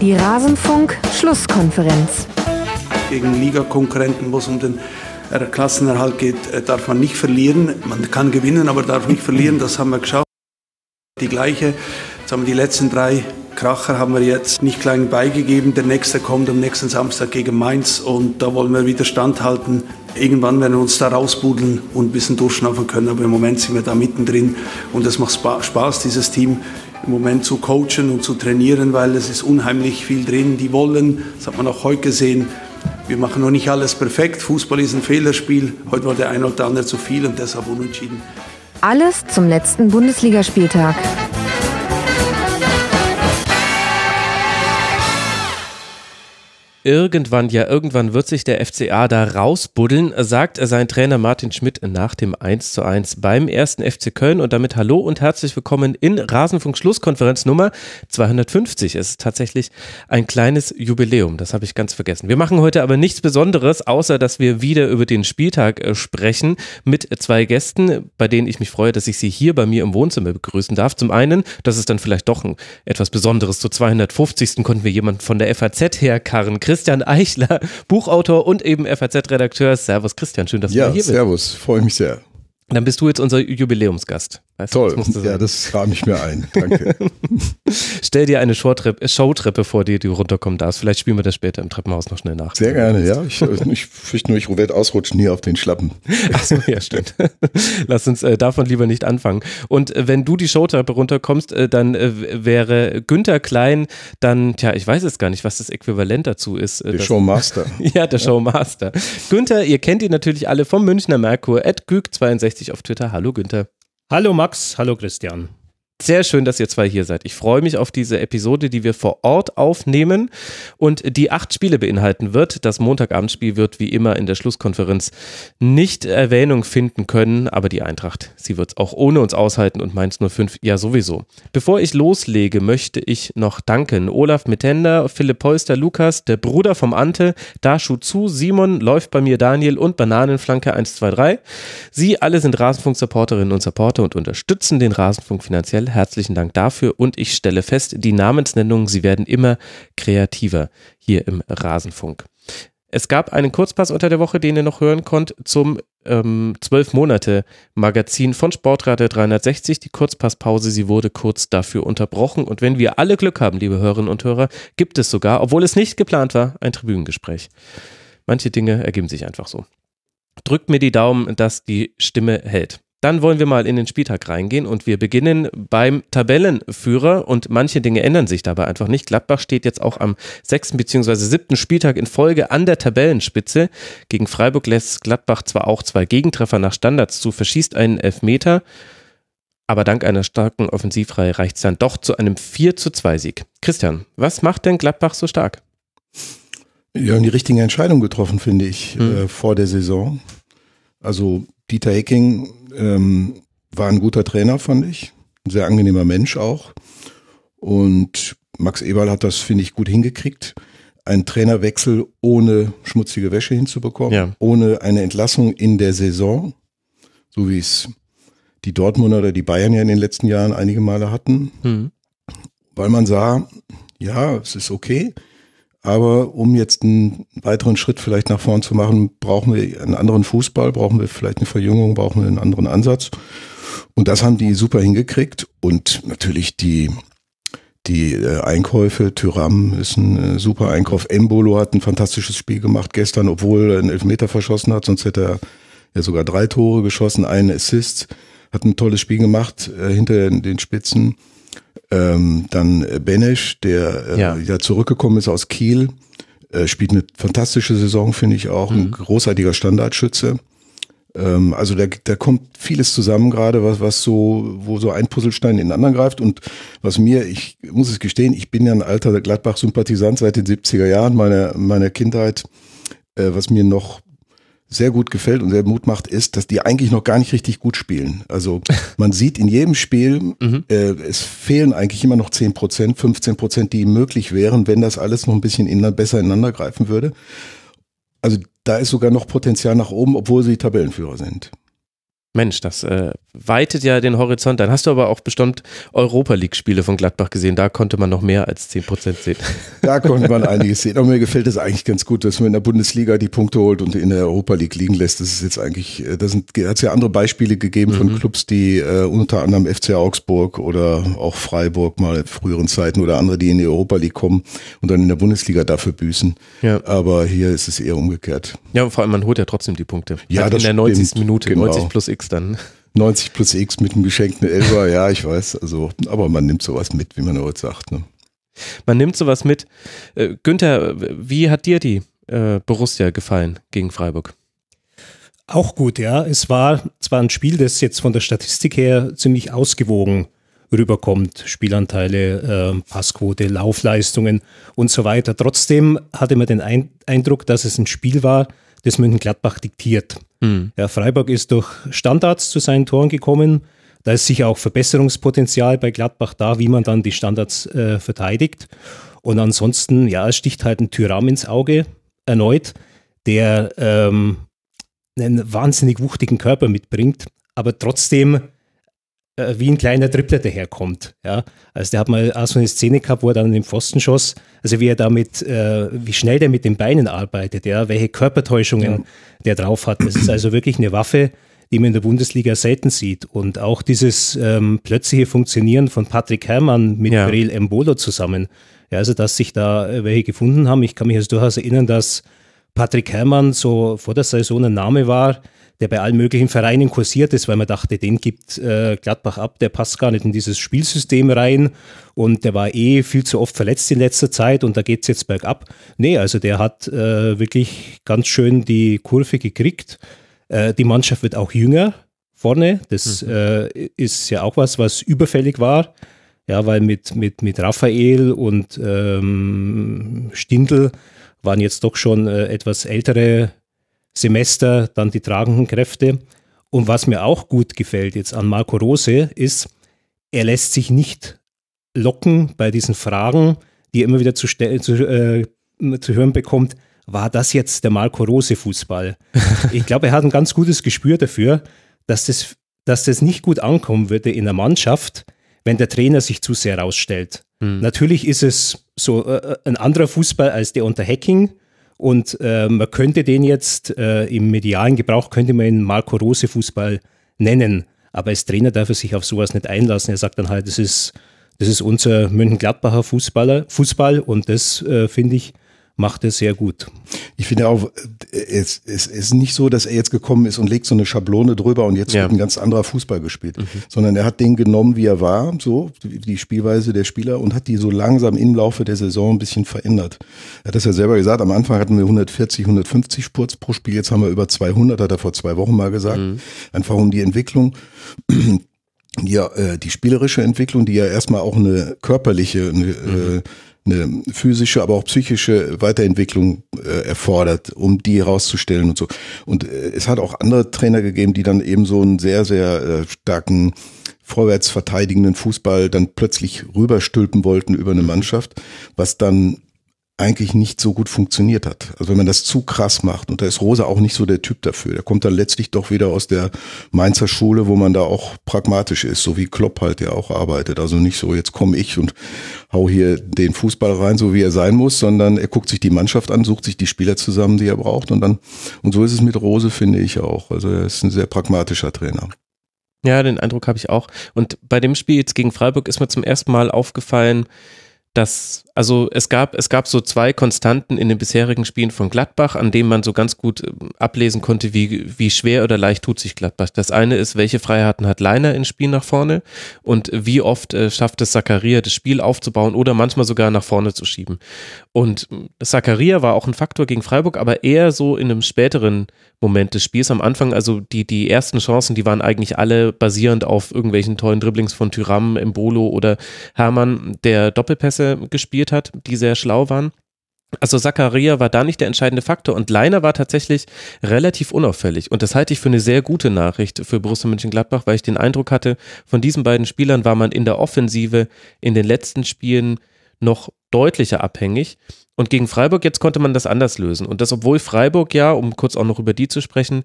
Die Rasenfunk-Schlusskonferenz. Gegen Ligakonkurrenten, wo es um den Klassenerhalt geht, äh, darf man nicht verlieren. Man kann gewinnen, aber darf nicht verlieren. Das haben wir geschafft. Die gleiche. Jetzt haben wir die letzten drei Kracher haben wir jetzt nicht klein beigegeben. Der nächste kommt am nächsten Samstag gegen Mainz und da wollen wir wieder standhalten. Irgendwann werden wir uns da rausbudeln und ein bisschen durchschnaufen können, aber im Moment sind wir da mittendrin und es macht Spaß, dieses Team im Moment zu coachen und zu trainieren, weil es ist unheimlich viel drin. Die wollen, das hat man auch heute gesehen, wir machen noch nicht alles perfekt. Fußball ist ein Fehlerspiel. Heute war der ein oder andere zu viel und deshalb unentschieden. Alles zum letzten Bundesligaspieltag. Irgendwann, ja, irgendwann wird sich der FCA da rausbuddeln, sagt sein Trainer Martin Schmidt nach dem 1 zu 1 beim ersten FC Köln und damit Hallo und herzlich willkommen in Rasenfunk Schlusskonferenz Nummer 250. Es ist tatsächlich ein kleines Jubiläum, das habe ich ganz vergessen. Wir machen heute aber nichts Besonderes, außer dass wir wieder über den Spieltag äh, sprechen mit zwei Gästen, bei denen ich mich freue, dass ich sie hier bei mir im Wohnzimmer begrüßen darf. Zum einen, das ist dann vielleicht doch ein etwas Besonderes. Zur 250. konnten wir jemanden von der FAZ herkarren. Christian Eichler, Buchautor und eben FAZ-Redakteur. Servus Christian, schön, dass ja, du hier bist. Ja, servus, freue mich sehr. Dann bist du jetzt unser Jubiläumsgast. Weißt Toll, das ja, das kam nicht mehr ein. Danke. Stell dir eine Showtreppe vor, die du runterkommen darfst. Vielleicht spielen wir das später im Treppenhaus noch schnell nach. Sehr gerne, ja. Ich, ich fürchte nur, ich werde ausrutschen hier auf den Schlappen. Ach so, ja, stimmt. Lass uns äh, davon lieber nicht anfangen. Und äh, wenn du die Showtreppe runterkommst, äh, dann äh, wäre Günther Klein dann, tja, ich weiß es gar nicht, was das Äquivalent dazu ist. Äh, der Showmaster. ja, der Showmaster. Günther, ihr kennt ihn natürlich alle vom Münchner Merkur, at Güg62 auf Twitter. Hallo Günther. Hallo Max, hallo Christian. Sehr schön, dass ihr zwei hier seid. Ich freue mich auf diese Episode, die wir vor Ort aufnehmen und die acht Spiele beinhalten wird. Das Montagabendspiel wird wie immer in der Schlusskonferenz nicht Erwähnung finden können, aber die Eintracht, sie wird es auch ohne uns aushalten und Mainz 05 ja sowieso. Bevor ich loslege, möchte ich noch danken. Olaf Mittender, Philipp Polster, Lukas, der Bruder vom Ante, Dashu Zu, Simon, läuft bei mir Daniel und Bananenflanke 123. Sie alle sind Rasenfunk-Supporterinnen und Supporter und unterstützen den Rasenfunk finanziell herzlichen Dank dafür und ich stelle fest, die Namensnennungen, sie werden immer kreativer hier im Rasenfunk. Es gab einen Kurzpass unter der Woche, den ihr noch hören konnt, zum ähm, 12 Monate Magazin von Sportradio 360. Die Kurzpasspause, sie wurde kurz dafür unterbrochen. Und wenn wir alle Glück haben, liebe Hörerinnen und Hörer, gibt es sogar, obwohl es nicht geplant war, ein Tribünengespräch. Manche Dinge ergeben sich einfach so. Drückt mir die Daumen, dass die Stimme hält. Dann wollen wir mal in den Spieltag reingehen und wir beginnen beim Tabellenführer und manche Dinge ändern sich dabei einfach nicht. Gladbach steht jetzt auch am sechsten beziehungsweise siebten Spieltag in Folge an der Tabellenspitze. Gegen Freiburg lässt Gladbach zwar auch zwei Gegentreffer nach Standards zu, verschießt einen Elfmeter, aber dank einer starken Offensivreihe reicht es dann doch zu einem 4 zu 2 Sieg. Christian, was macht denn Gladbach so stark? Ja, die richtige Entscheidung getroffen, finde ich, hm. äh, vor der Saison. Also Dieter Hecking ähm, war ein guter Trainer, fand ich. Ein sehr angenehmer Mensch auch. Und Max Eberl hat das, finde ich, gut hingekriegt. Ein Trainerwechsel ohne schmutzige Wäsche hinzubekommen, ja. ohne eine Entlassung in der Saison, so wie es die Dortmunder oder die Bayern ja in den letzten Jahren einige Male hatten, mhm. weil man sah, ja, es ist okay, aber um jetzt einen weiteren Schritt vielleicht nach vorn zu machen, brauchen wir einen anderen Fußball, brauchen wir vielleicht eine Verjüngung, brauchen wir einen anderen Ansatz. Und das haben die super hingekriegt. Und natürlich die, die äh, Einkäufe, Tyram ist ein äh, super Einkauf. Embolo hat ein fantastisches Spiel gemacht gestern, obwohl er einen Elfmeter verschossen hat, sonst hätte er ja sogar drei Tore geschossen, einen Assist, hat ein tolles Spiel gemacht äh, hinter den Spitzen. Ähm, dann Benesch, der äh, ja. ja zurückgekommen ist aus Kiel, äh, spielt eine fantastische Saison, finde ich auch, mhm. ein großartiger Standardschütze. Ähm, also da, da kommt vieles zusammen gerade, was, was so, wo so ein Puzzlestein in den anderen greift. Und was mir, ich muss es gestehen, ich bin ja ein alter Gladbach-Sympathisant seit den 70er Jahren meiner, meiner Kindheit. Äh, was mir noch sehr gut gefällt und sehr Mut macht, ist, dass die eigentlich noch gar nicht richtig gut spielen. Also man sieht in jedem Spiel, mhm. äh, es fehlen eigentlich immer noch 10 Prozent, 15 Prozent, die möglich wären, wenn das alles noch ein bisschen in, besser ineinander greifen würde. Also da ist sogar noch Potenzial nach oben, obwohl sie Tabellenführer sind. Mensch, das äh, weitet ja den Horizont. Dann hast du aber auch bestimmt Europa League-Spiele von Gladbach gesehen. Da konnte man noch mehr als 10% sehen. Da konnte man einiges sehen. Aber mir gefällt es eigentlich ganz gut, dass man in der Bundesliga die Punkte holt und in der Europa League liegen lässt. Das ist jetzt eigentlich, äh, da hat es ja andere Beispiele gegeben von mhm. Clubs, die äh, unter anderem FC Augsburg oder auch Freiburg mal in früheren Zeiten oder andere, die in die Europa League kommen und dann in der Bundesliga dafür büßen. Ja. Aber hier ist es eher umgekehrt. Ja, vor allem man holt ja trotzdem die Punkte. Ja, halt das in der 90. Minute, genau. 90 plus X dann. 90 plus X mit einem geschenkten Elfer, ja, ich weiß. Also, aber man nimmt sowas mit, wie man heute sagt. Ne? Man nimmt sowas mit. Äh, Günther, wie hat dir die äh, Borussia gefallen gegen Freiburg? Auch gut, ja. Es war zwar ein Spiel, das jetzt von der Statistik her ziemlich ausgewogen rüberkommt. Spielanteile, äh, Passquote, Laufleistungen und so weiter. Trotzdem hatte man den Eindruck, dass es ein Spiel war, das München-Gladbach diktiert. Mhm. Ja, Freiburg ist durch Standards zu seinen Toren gekommen. Da ist sicher auch Verbesserungspotenzial bei Gladbach da, wie man dann die Standards äh, verteidigt. Und ansonsten, ja, es sticht halt ein Tyram ins Auge, erneut, der ähm, einen wahnsinnig wuchtigen Körper mitbringt, aber trotzdem äh, wie ein kleiner Tripler daherkommt. Ja? Also der hat mal auch so eine Szene gehabt, wo er dann in den Pfosten schoss, also wie er damit, äh, wie schnell der mit den Beinen arbeitet, ja? welche Körpertäuschungen ja. der drauf hat. Das ist also wirklich eine Waffe, die man in der Bundesliga selten sieht. Und auch dieses ähm, plötzliche Funktionieren von Patrick Herrmann mit ja. Breel Embolo zusammen, ja, also dass sich da äh, welche gefunden haben. Ich kann mich also durchaus erinnern, dass Patrick Herrmann so vor der Saison ein Name war, der bei allen möglichen Vereinen kursiert ist, weil man dachte, den gibt äh, Gladbach ab, der passt gar nicht in dieses Spielsystem rein und der war eh viel zu oft verletzt in letzter Zeit und da geht es jetzt bergab. Nee, also der hat äh, wirklich ganz schön die Kurve gekriegt. Äh, die Mannschaft wird auch jünger vorne. Das mhm. Äh, ist ja auch was, was überfällig war. Ja, weil mit, mit, mit Raphael und ähm, Stindl waren jetzt doch schon äh, etwas ältere Semester dann die tragenden Kräfte. Und was mir auch gut gefällt jetzt an Marco Rose ist, er lässt sich nicht locken bei diesen Fragen, die er immer wieder zu, zu, äh, zu hören bekommt. War das jetzt der Marco Rose Fußball? ich glaube, er hat ein ganz gutes Gespür dafür, dass das, dass das nicht gut ankommen würde in der Mannschaft, wenn der Trainer sich zu sehr rausstellt. Hm. Natürlich ist es so äh, ein anderer Fußball als der unter Hacking, und äh, man könnte den jetzt äh, im medialen Gebrauch, könnte man ihn Marco Rose Fußball nennen. Aber als Trainer darf er sich auf sowas nicht einlassen. Er sagt dann halt, das ist, das ist unser Mönchengladbacher Fußballer, Fußball und das äh, finde ich macht er sehr gut. Ich finde auch, es, es ist nicht so, dass er jetzt gekommen ist und legt so eine Schablone drüber und jetzt ja. wird ein ganz anderer Fußball gespielt, mhm. sondern er hat den genommen, wie er war, so die Spielweise der Spieler und hat die so langsam im Laufe der Saison ein bisschen verändert. Er hat das ja selber gesagt, am Anfang hatten wir 140, 150 Spurts pro Spiel, jetzt haben wir über 200, hat er vor zwei Wochen mal gesagt, mhm. einfach um die Entwicklung ja, äh, die spielerische Entwicklung, die ja erstmal auch eine körperliche, eine, mhm. äh, eine physische, aber auch psychische Weiterentwicklung äh, erfordert, um die herauszustellen und so. Und äh, es hat auch andere Trainer gegeben, die dann eben so einen sehr, sehr äh, starken vorwärts verteidigenden Fußball dann plötzlich rüberstülpen wollten über eine Mannschaft, was dann eigentlich nicht so gut funktioniert hat. Also wenn man das zu krass macht, und da ist Rosa auch nicht so der Typ dafür. Der kommt dann letztlich doch wieder aus der Mainzer Schule, wo man da auch pragmatisch ist, so wie Klopp halt ja auch arbeitet. Also nicht so, jetzt komme ich und hau hier den Fußball rein, so wie er sein muss, sondern er guckt sich die Mannschaft an, sucht sich die Spieler zusammen, die er braucht und dann, und so ist es mit Rose, finde ich auch. Also er ist ein sehr pragmatischer Trainer. Ja, den Eindruck habe ich auch. Und bei dem Spiel jetzt gegen Freiburg ist mir zum ersten Mal aufgefallen, dass, also es gab, es gab so zwei Konstanten in den bisherigen Spielen von Gladbach, an denen man so ganz gut ähm, ablesen konnte, wie, wie schwer oder leicht tut sich Gladbach. Das eine ist, welche Freiheiten hat Leiner ins Spiel nach vorne und wie oft äh, schafft es Zakaria, das Spiel aufzubauen oder manchmal sogar nach vorne zu schieben. Und Zakaria war auch ein Faktor gegen Freiburg, aber eher so in einem späteren Moment des Spiels. Am Anfang, also die, die ersten Chancen, die waren eigentlich alle basierend auf irgendwelchen tollen Dribblings von Tyram, Embolo oder Hermann, der Doppelpässe gespielt hat, die sehr schlau waren. Also Zakaria war da nicht der entscheidende Faktor und Leiner war tatsächlich relativ unauffällig und das halte ich für eine sehr gute Nachricht für Borussia Mönchengladbach, weil ich den Eindruck hatte, von diesen beiden Spielern war man in der Offensive in den letzten Spielen noch deutlicher abhängig. Und gegen Freiburg jetzt konnte man das anders lösen. Und das, obwohl Freiburg ja, um kurz auch noch über die zu sprechen,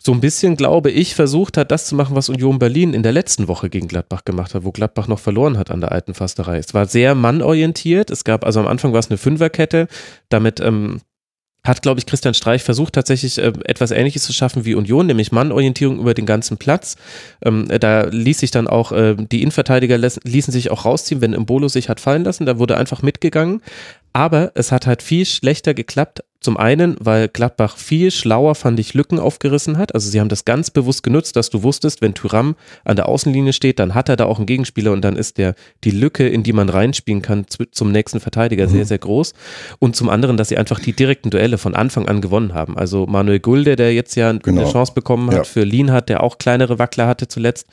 so ein bisschen, glaube ich, versucht hat, das zu machen, was Union Berlin in der letzten Woche gegen Gladbach gemacht hat, wo Gladbach noch verloren hat an der alten Fasterei. Es war sehr mannorientiert. Es gab, also am Anfang war es eine Fünferkette. Damit ähm, hat, glaube ich, Christian Streich versucht, tatsächlich äh, etwas Ähnliches zu schaffen wie Union, nämlich Mannorientierung über den ganzen Platz. Ähm, da ließ sich dann auch, äh, die Innenverteidiger ließen sich auch rausziehen, wenn Imbolo sich hat fallen lassen. Da wurde einfach mitgegangen. Aber es hat halt viel schlechter geklappt. Zum einen, weil Gladbach viel schlauer, fand ich, Lücken aufgerissen hat. Also sie haben das ganz bewusst genutzt, dass du wusstest, wenn Thuram an der Außenlinie steht, dann hat er da auch einen Gegenspieler und dann ist der, die Lücke, in die man reinspielen kann, zum nächsten Verteidiger mhm. sehr, sehr groß. Und zum anderen, dass sie einfach die direkten Duelle von Anfang an gewonnen haben. Also Manuel Gulde, der jetzt ja genau. eine Chance bekommen hat, ja. für Lienhardt, der auch kleinere Wackler hatte zuletzt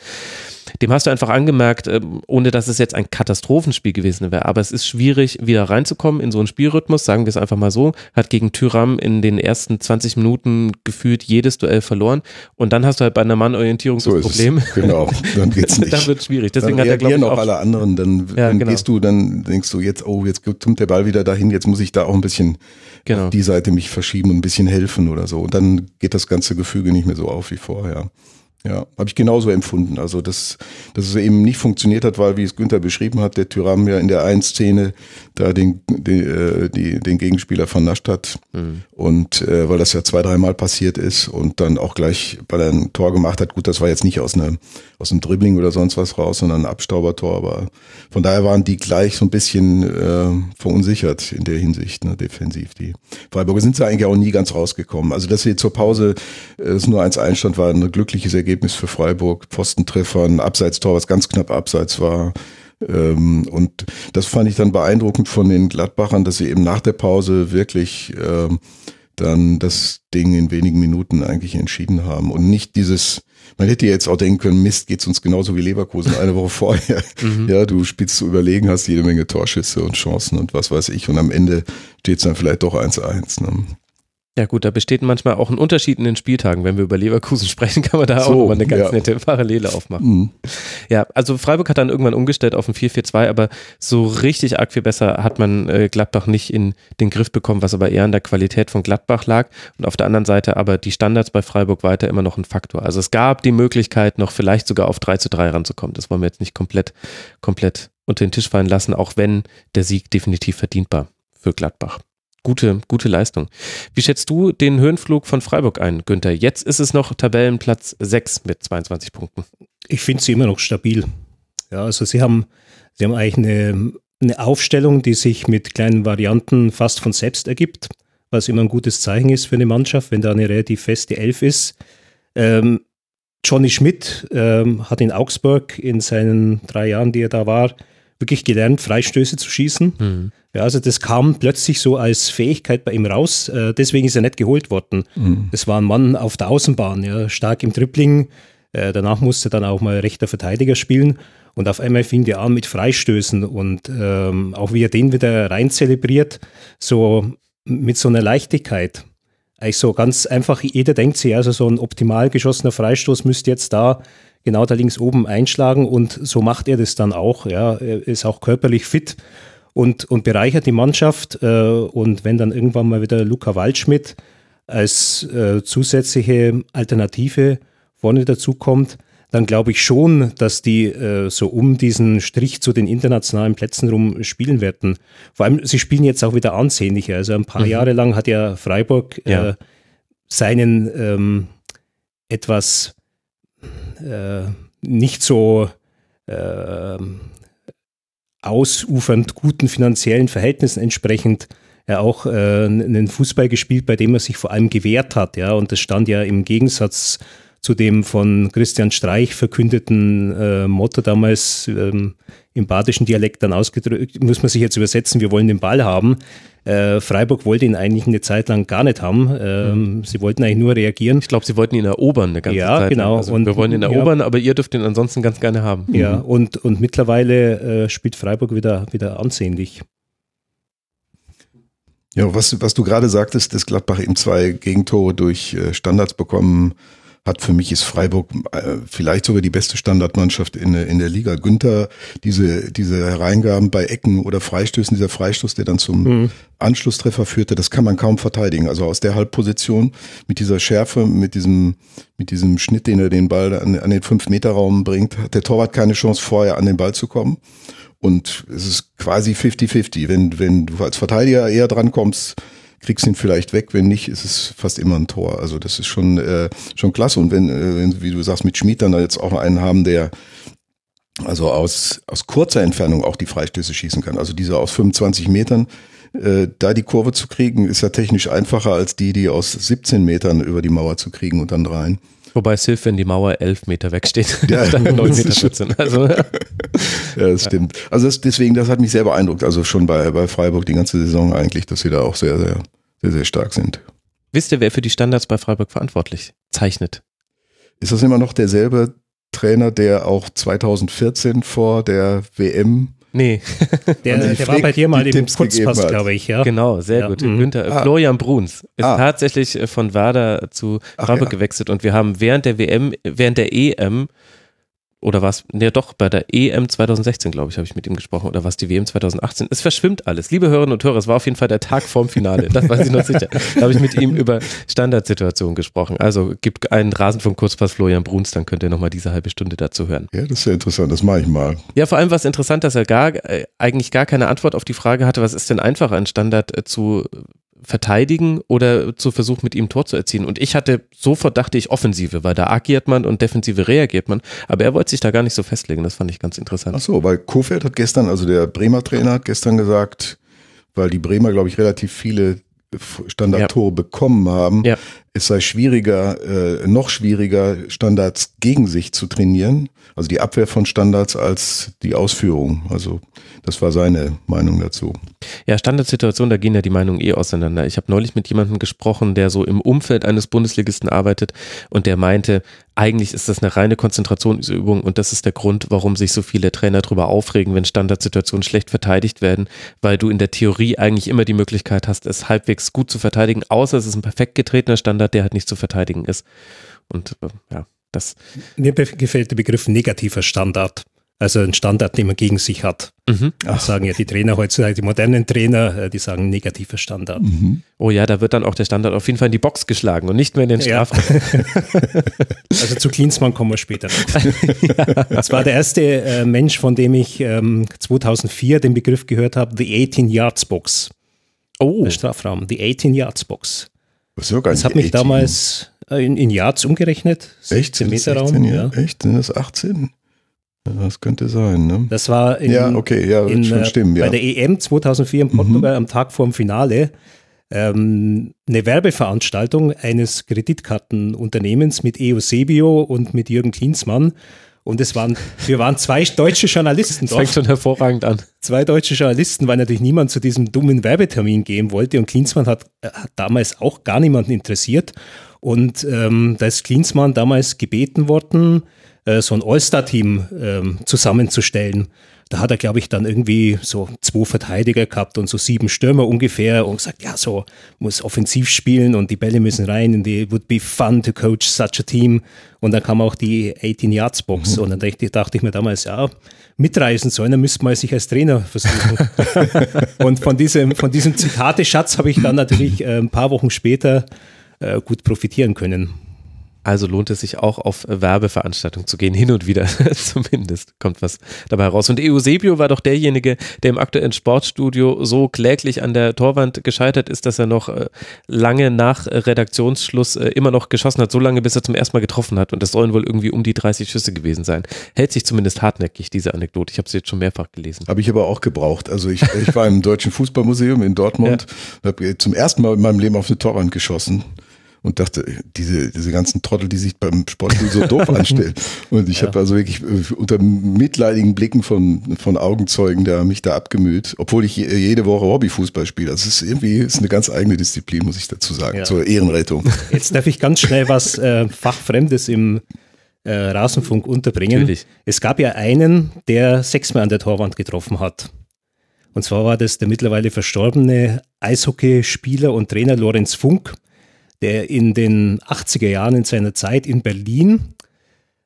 dem hast du einfach angemerkt, ähm, ohne dass es jetzt ein Katastrophenspiel gewesen wäre, aber es ist schwierig, wieder reinzukommen in so einen Spielrhythmus, sagen wir es einfach mal so, hat gegen Tyram in den ersten 20 Minuten gefühlt jedes Duell verloren und dann hast du halt bei einer Mannorientierung so das Problem. Genau, dann geht's nicht. dann wird es schwierig. Deswegen dann hat er, auch, auch alle anderen, dann, ja, dann genau. gehst du, dann denkst du jetzt, oh, jetzt kommt der Ball wieder dahin, jetzt muss ich da auch ein bisschen genau. auf die Seite mich verschieben und ein bisschen helfen oder so. Und dann geht das ganze Gefüge nicht mehr so auf wie vorher. Ja, habe ich genauso empfunden. Also, dass, dass es eben nicht funktioniert hat, weil, wie es Günther beschrieben hat, der Tyram ja in der einen Szene da den, den, äh, die, den Gegenspieler vernascht hat. Mhm. Und äh, weil das ja zwei, dreimal passiert ist und dann auch gleich, weil er ein Tor gemacht hat, gut, das war jetzt nicht aus, einer, aus einem Dribbling oder sonst was raus, sondern ein Abstaubertor. Aber von daher waren die gleich so ein bisschen äh, verunsichert in der Hinsicht, ne, defensiv. Die Freiburger sind ja eigentlich auch nie ganz rausgekommen. Also, dass sie zur Pause äh, es nur eins Einstand war, ein glückliches Ergebnis Ergebnis für Freiburg. Pfostentreffer, ein Abseitstor, was ganz knapp abseits war. Ähm, und das fand ich dann beeindruckend von den Gladbachern, dass sie eben nach der Pause wirklich ähm, dann das Ding in wenigen Minuten eigentlich entschieden haben und nicht dieses man hätte jetzt auch denken können, Mist, geht's uns genauso wie Leverkusen eine Woche vorher. Mhm. Ja, du spielst zu überlegen, hast jede Menge Torschüsse und Chancen und was weiß ich. Und am Ende steht's dann vielleicht doch 1-1. Ne? Ja gut, da besteht manchmal auch ein Unterschied in den Spieltagen. Wenn wir über Leverkusen sprechen, kann man da so, auch nochmal eine ganz ja. nette Parallele aufmachen. Mhm. Ja, also Freiburg hat dann irgendwann umgestellt auf ein 4-4-2, aber so richtig arg viel besser hat man äh, Gladbach nicht in den Griff bekommen, was aber eher an der Qualität von Gladbach lag. Und auf der anderen Seite aber die Standards bei Freiburg weiter immer noch ein Faktor. Also es gab die Möglichkeit, noch vielleicht sogar auf 3 zu 3 ranzukommen. Das wollen wir jetzt nicht komplett, komplett unter den Tisch fallen lassen, auch wenn der Sieg definitiv verdienbar für Gladbach gute, gute Leistung. Wie schätzt du den Höhenflug von Freiburg ein, Günther? Jetzt ist es noch Tabellenplatz 6 mit 22 Punkten. Ich finde sie immer noch stabil. Ja, also sie haben, sie haben eigentlich eine, eine Aufstellung, die sich mit kleinen Varianten fast von selbst ergibt, was immer ein gutes Zeichen ist für eine Mannschaft, wenn da eine relativ feste Elf ist. Ähm, Johnny Schmidt ähm, hat in Augsburg in seinen drei Jahren, die er da war, wirklich gelernt, Freistöße zu schießen. Mhm. Ja, also das kam plötzlich so als Fähigkeit bei ihm raus. Äh, deswegen ist er nicht geholt worden. Mhm. Das war ein Mann auf der Außenbahn, ja, stark im Dribbling. Äh, danach musste er dann auch mal rechter Verteidiger spielen. Und auf einmal fing der an mit Freistößen und ähm, auch wie er den wieder rein zelebriert, so mit so einer Leichtigkeit. Eigentlich so ganz einfach, jeder denkt sich, also so ein optimal geschossener Freistoß müsste jetzt da genau da links oben einschlagen und so macht er das dann auch. Ja, er ist auch körperlich fit und, und bereichert die Mannschaft. Äh, und wenn dann irgendwann mal wieder Luca Waldschmidt als äh, zusätzliche Alternative vorne dazukommt, dann glaube ich schon, dass die äh, so um diesen Strich zu den internationalen Plätzen rum spielen werden. Vor allem, sie spielen jetzt auch wieder ansehnlicher. Also ein paar mhm. Jahre lang hat ja Freiburg ja. Äh, seinen ähm, etwas äh, nicht so äh, ausufernd guten finanziellen Verhältnissen entsprechend ja auch äh, einen Fußball gespielt, bei dem er sich vor allem gewehrt hat, ja, und das stand ja im Gegensatz zu dem von Christian Streich verkündeten äh, Motto damals ähm, im badischen Dialekt dann ausgedrückt, muss man sich jetzt übersetzen, wir wollen den Ball haben. Äh, Freiburg wollte ihn eigentlich eine Zeit lang gar nicht haben. Ähm, mhm. Sie wollten eigentlich nur reagieren. Ich glaube, sie wollten ihn erobern eine ganze ja, Zeit. Genau. Lang. Also und, wir wollen ihn erobern, ja, aber ihr dürft ihn ansonsten ganz gerne haben. Ja, mhm. und, und mittlerweile äh, spielt Freiburg wieder, wieder ansehnlich. Ja, was, was du gerade sagtest, dass Gladbach eben zwei Gegentore durch äh, Standards bekommen hat für mich ist Freiburg äh, vielleicht sogar die beste Standardmannschaft in, in der Liga. Günther, diese, diese Hereingaben bei Ecken oder Freistößen, dieser Freistoß, der dann zum mhm. Anschlusstreffer führte, das kann man kaum verteidigen. Also aus der Halbposition mit dieser Schärfe, mit diesem, mit diesem Schnitt, den er den Ball an, an den fünf Meter Raum bringt, hat der Torwart keine Chance vorher an den Ball zu kommen. Und es ist quasi 50-50. Wenn, wenn du als Verteidiger eher drankommst, kriegst ihn vielleicht weg, wenn nicht, ist es fast immer ein Tor. Also das ist schon, äh, schon klasse. Und wenn, äh, wenn, wie du sagst, mit Schmied dann da jetzt auch einen haben, der also aus, aus kurzer Entfernung auch die Freistöße schießen kann. Also diese aus 25 Metern, äh, da die Kurve zu kriegen, ist ja technisch einfacher als die, die aus 17 Metern über die Mauer zu kriegen und dann rein. Wobei es hilft, wenn die Mauer elf Meter wegsteht. Ja, dann neun Meter 14. Also, ja, das stimmt. Also das, deswegen, das hat mich sehr beeindruckt. Also schon bei, bei Freiburg die ganze Saison eigentlich, dass sie da auch sehr, sehr, sehr, sehr stark sind. Wisst ihr, wer für die Standards bei Freiburg verantwortlich zeichnet? Ist das immer noch derselbe Trainer, der auch 2014 vor der WM Nee, der, der war bei dir mal im Kurzpass, glaube ich, ja. Genau, sehr ja. gut. Mhm. Günther, ah. Florian Bruns ist ah. tatsächlich äh, von Werder zu Freiburg ja. gewechselt und wir haben während der WM, während der EM oder was, ne doch, bei der EM 2016, glaube ich, habe ich mit ihm gesprochen, oder was die WM 2018. Es verschwimmt alles. Liebe Hörerinnen und Hörer, es war auf jeden Fall der Tag vorm Finale, das weiß ich noch sicher. Da habe ich mit ihm über Standardsituationen gesprochen. Also gibt einen Rasenfunk Kurzpass Florian Bruns, dann könnt ihr nochmal diese halbe Stunde dazu hören. Ja, das ist ja interessant, das mache ich mal. Ja, vor allem war es interessant, dass er gar, äh, eigentlich gar keine Antwort auf die Frage hatte, was ist denn einfacher, einen Standard äh, zu verteidigen oder zu versuchen, mit ihm Tor zu erzielen. Und ich hatte sofort dachte ich Offensive, weil da agiert man und Defensive reagiert man. Aber er wollte sich da gar nicht so festlegen. Das fand ich ganz interessant. Ach so, weil Kofeld hat gestern, also der Bremer Trainer hat gestern gesagt, weil die Bremer, glaube ich, relativ viele Standardtore ja. bekommen haben, ja. Es sei schwieriger, äh, noch schwieriger, Standards gegen sich zu trainieren. Also die Abwehr von Standards als die Ausführung. Also das war seine Meinung dazu. Ja, Standardsituation, da gehen ja die Meinungen eh auseinander. Ich habe neulich mit jemandem gesprochen, der so im Umfeld eines Bundesligisten arbeitet und der meinte, eigentlich ist das eine reine Konzentrationsübung und das ist der Grund, warum sich so viele Trainer darüber aufregen, wenn Standardsituationen schlecht verteidigt werden, weil du in der Theorie eigentlich immer die Möglichkeit hast, es halbwegs gut zu verteidigen, außer es ist ein perfekt getretener Standard, der halt nicht zu verteidigen ist. Und äh, ja, das. Mir gefällt der Begriff negativer Standard. Also ein Standard, den man gegen sich hat. Mhm. Das sagen ja die Trainer heutzutage, die modernen Trainer, äh, die sagen negativer Standard. Mhm. Oh ja, da wird dann auch der Standard auf jeden Fall in die Box geschlagen und nicht mehr in den Strafraum. Ja. also zu Klinsmann kommen wir später noch. Das war der erste äh, Mensch, von dem ich ähm, 2004 den Begriff gehört habe, the 18 Yards Box. Oh. Der Strafraum, die 18 Yards Box. Das, das hat mich 18. damals äh, in, in Yards umgerechnet. Echt? 16 Meter Raum. Ja. Echt? Sind das 18? Das könnte sein, ne? Das war in, ja, okay, ja, in, schon äh, stimmen, ja. bei der EM 2004 in Portugal mhm. am Tag vor dem Finale ähm, eine Werbeveranstaltung eines Kreditkartenunternehmens mit Eusebio und mit Jürgen Klinsmann. Und es waren, wir waren zwei deutsche Journalisten dort. Das fängt schon hervorragend an. Zwei deutsche Journalisten, weil natürlich niemand zu diesem dummen Werbetermin gehen wollte. Und Klinsmann hat, äh, hat damals auch gar niemanden interessiert. Und ähm, da ist Klinsmann damals gebeten worden, äh, so ein All-Star-Team ähm, zusammenzustellen. Da hat er, glaube ich, dann irgendwie so zwei Verteidiger gehabt und so sieben Stürmer ungefähr und gesagt, ja, so muss offensiv spielen und die Bälle müssen rein und it would be fun to coach such a team. Und dann kam auch die 18 Yards Box mhm. und dann dachte, dachte ich mir damals, ja, mitreisen sollen, dann müsste man sich als Trainer versuchen. und von diesem, von diesem Zitate-Schatz habe ich dann natürlich äh, ein paar Wochen später äh, gut profitieren können. Also lohnt es sich auch auf Werbeveranstaltungen zu gehen, hin und wieder zumindest kommt was dabei raus. Und Eusebio war doch derjenige, der im aktuellen Sportstudio so kläglich an der Torwand gescheitert ist, dass er noch äh, lange nach Redaktionsschluss äh, immer noch geschossen hat, so lange bis er zum ersten Mal getroffen hat. Und das sollen wohl irgendwie um die 30 Schüsse gewesen sein. Hält sich zumindest hartnäckig, diese Anekdote. Ich habe sie jetzt schon mehrfach gelesen. Habe ich aber auch gebraucht. Also ich, ich war im Deutschen Fußballmuseum in Dortmund, ja. habe zum ersten Mal in meinem Leben auf eine Torwand geschossen und dachte, diese, diese ganzen Trottel, die sich beim Sportspiel so doof anstellen. Und ich ja. habe also wirklich äh, unter mitleidigen Blicken von, von Augenzeugen da mich da abgemüht, obwohl ich jede Woche Hobbyfußball spiele. Das ist irgendwie ist eine ganz eigene Disziplin, muss ich dazu sagen, ja. zur Ehrenrettung. Jetzt darf ich ganz schnell was äh, Fachfremdes im äh, Rasenfunk unterbringen. Natürlich. Es gab ja einen, der sechsmal an der Torwand getroffen hat. Und zwar war das der mittlerweile verstorbene Eishockeyspieler und Trainer Lorenz Funk der in den 80er Jahren in seiner Zeit in Berlin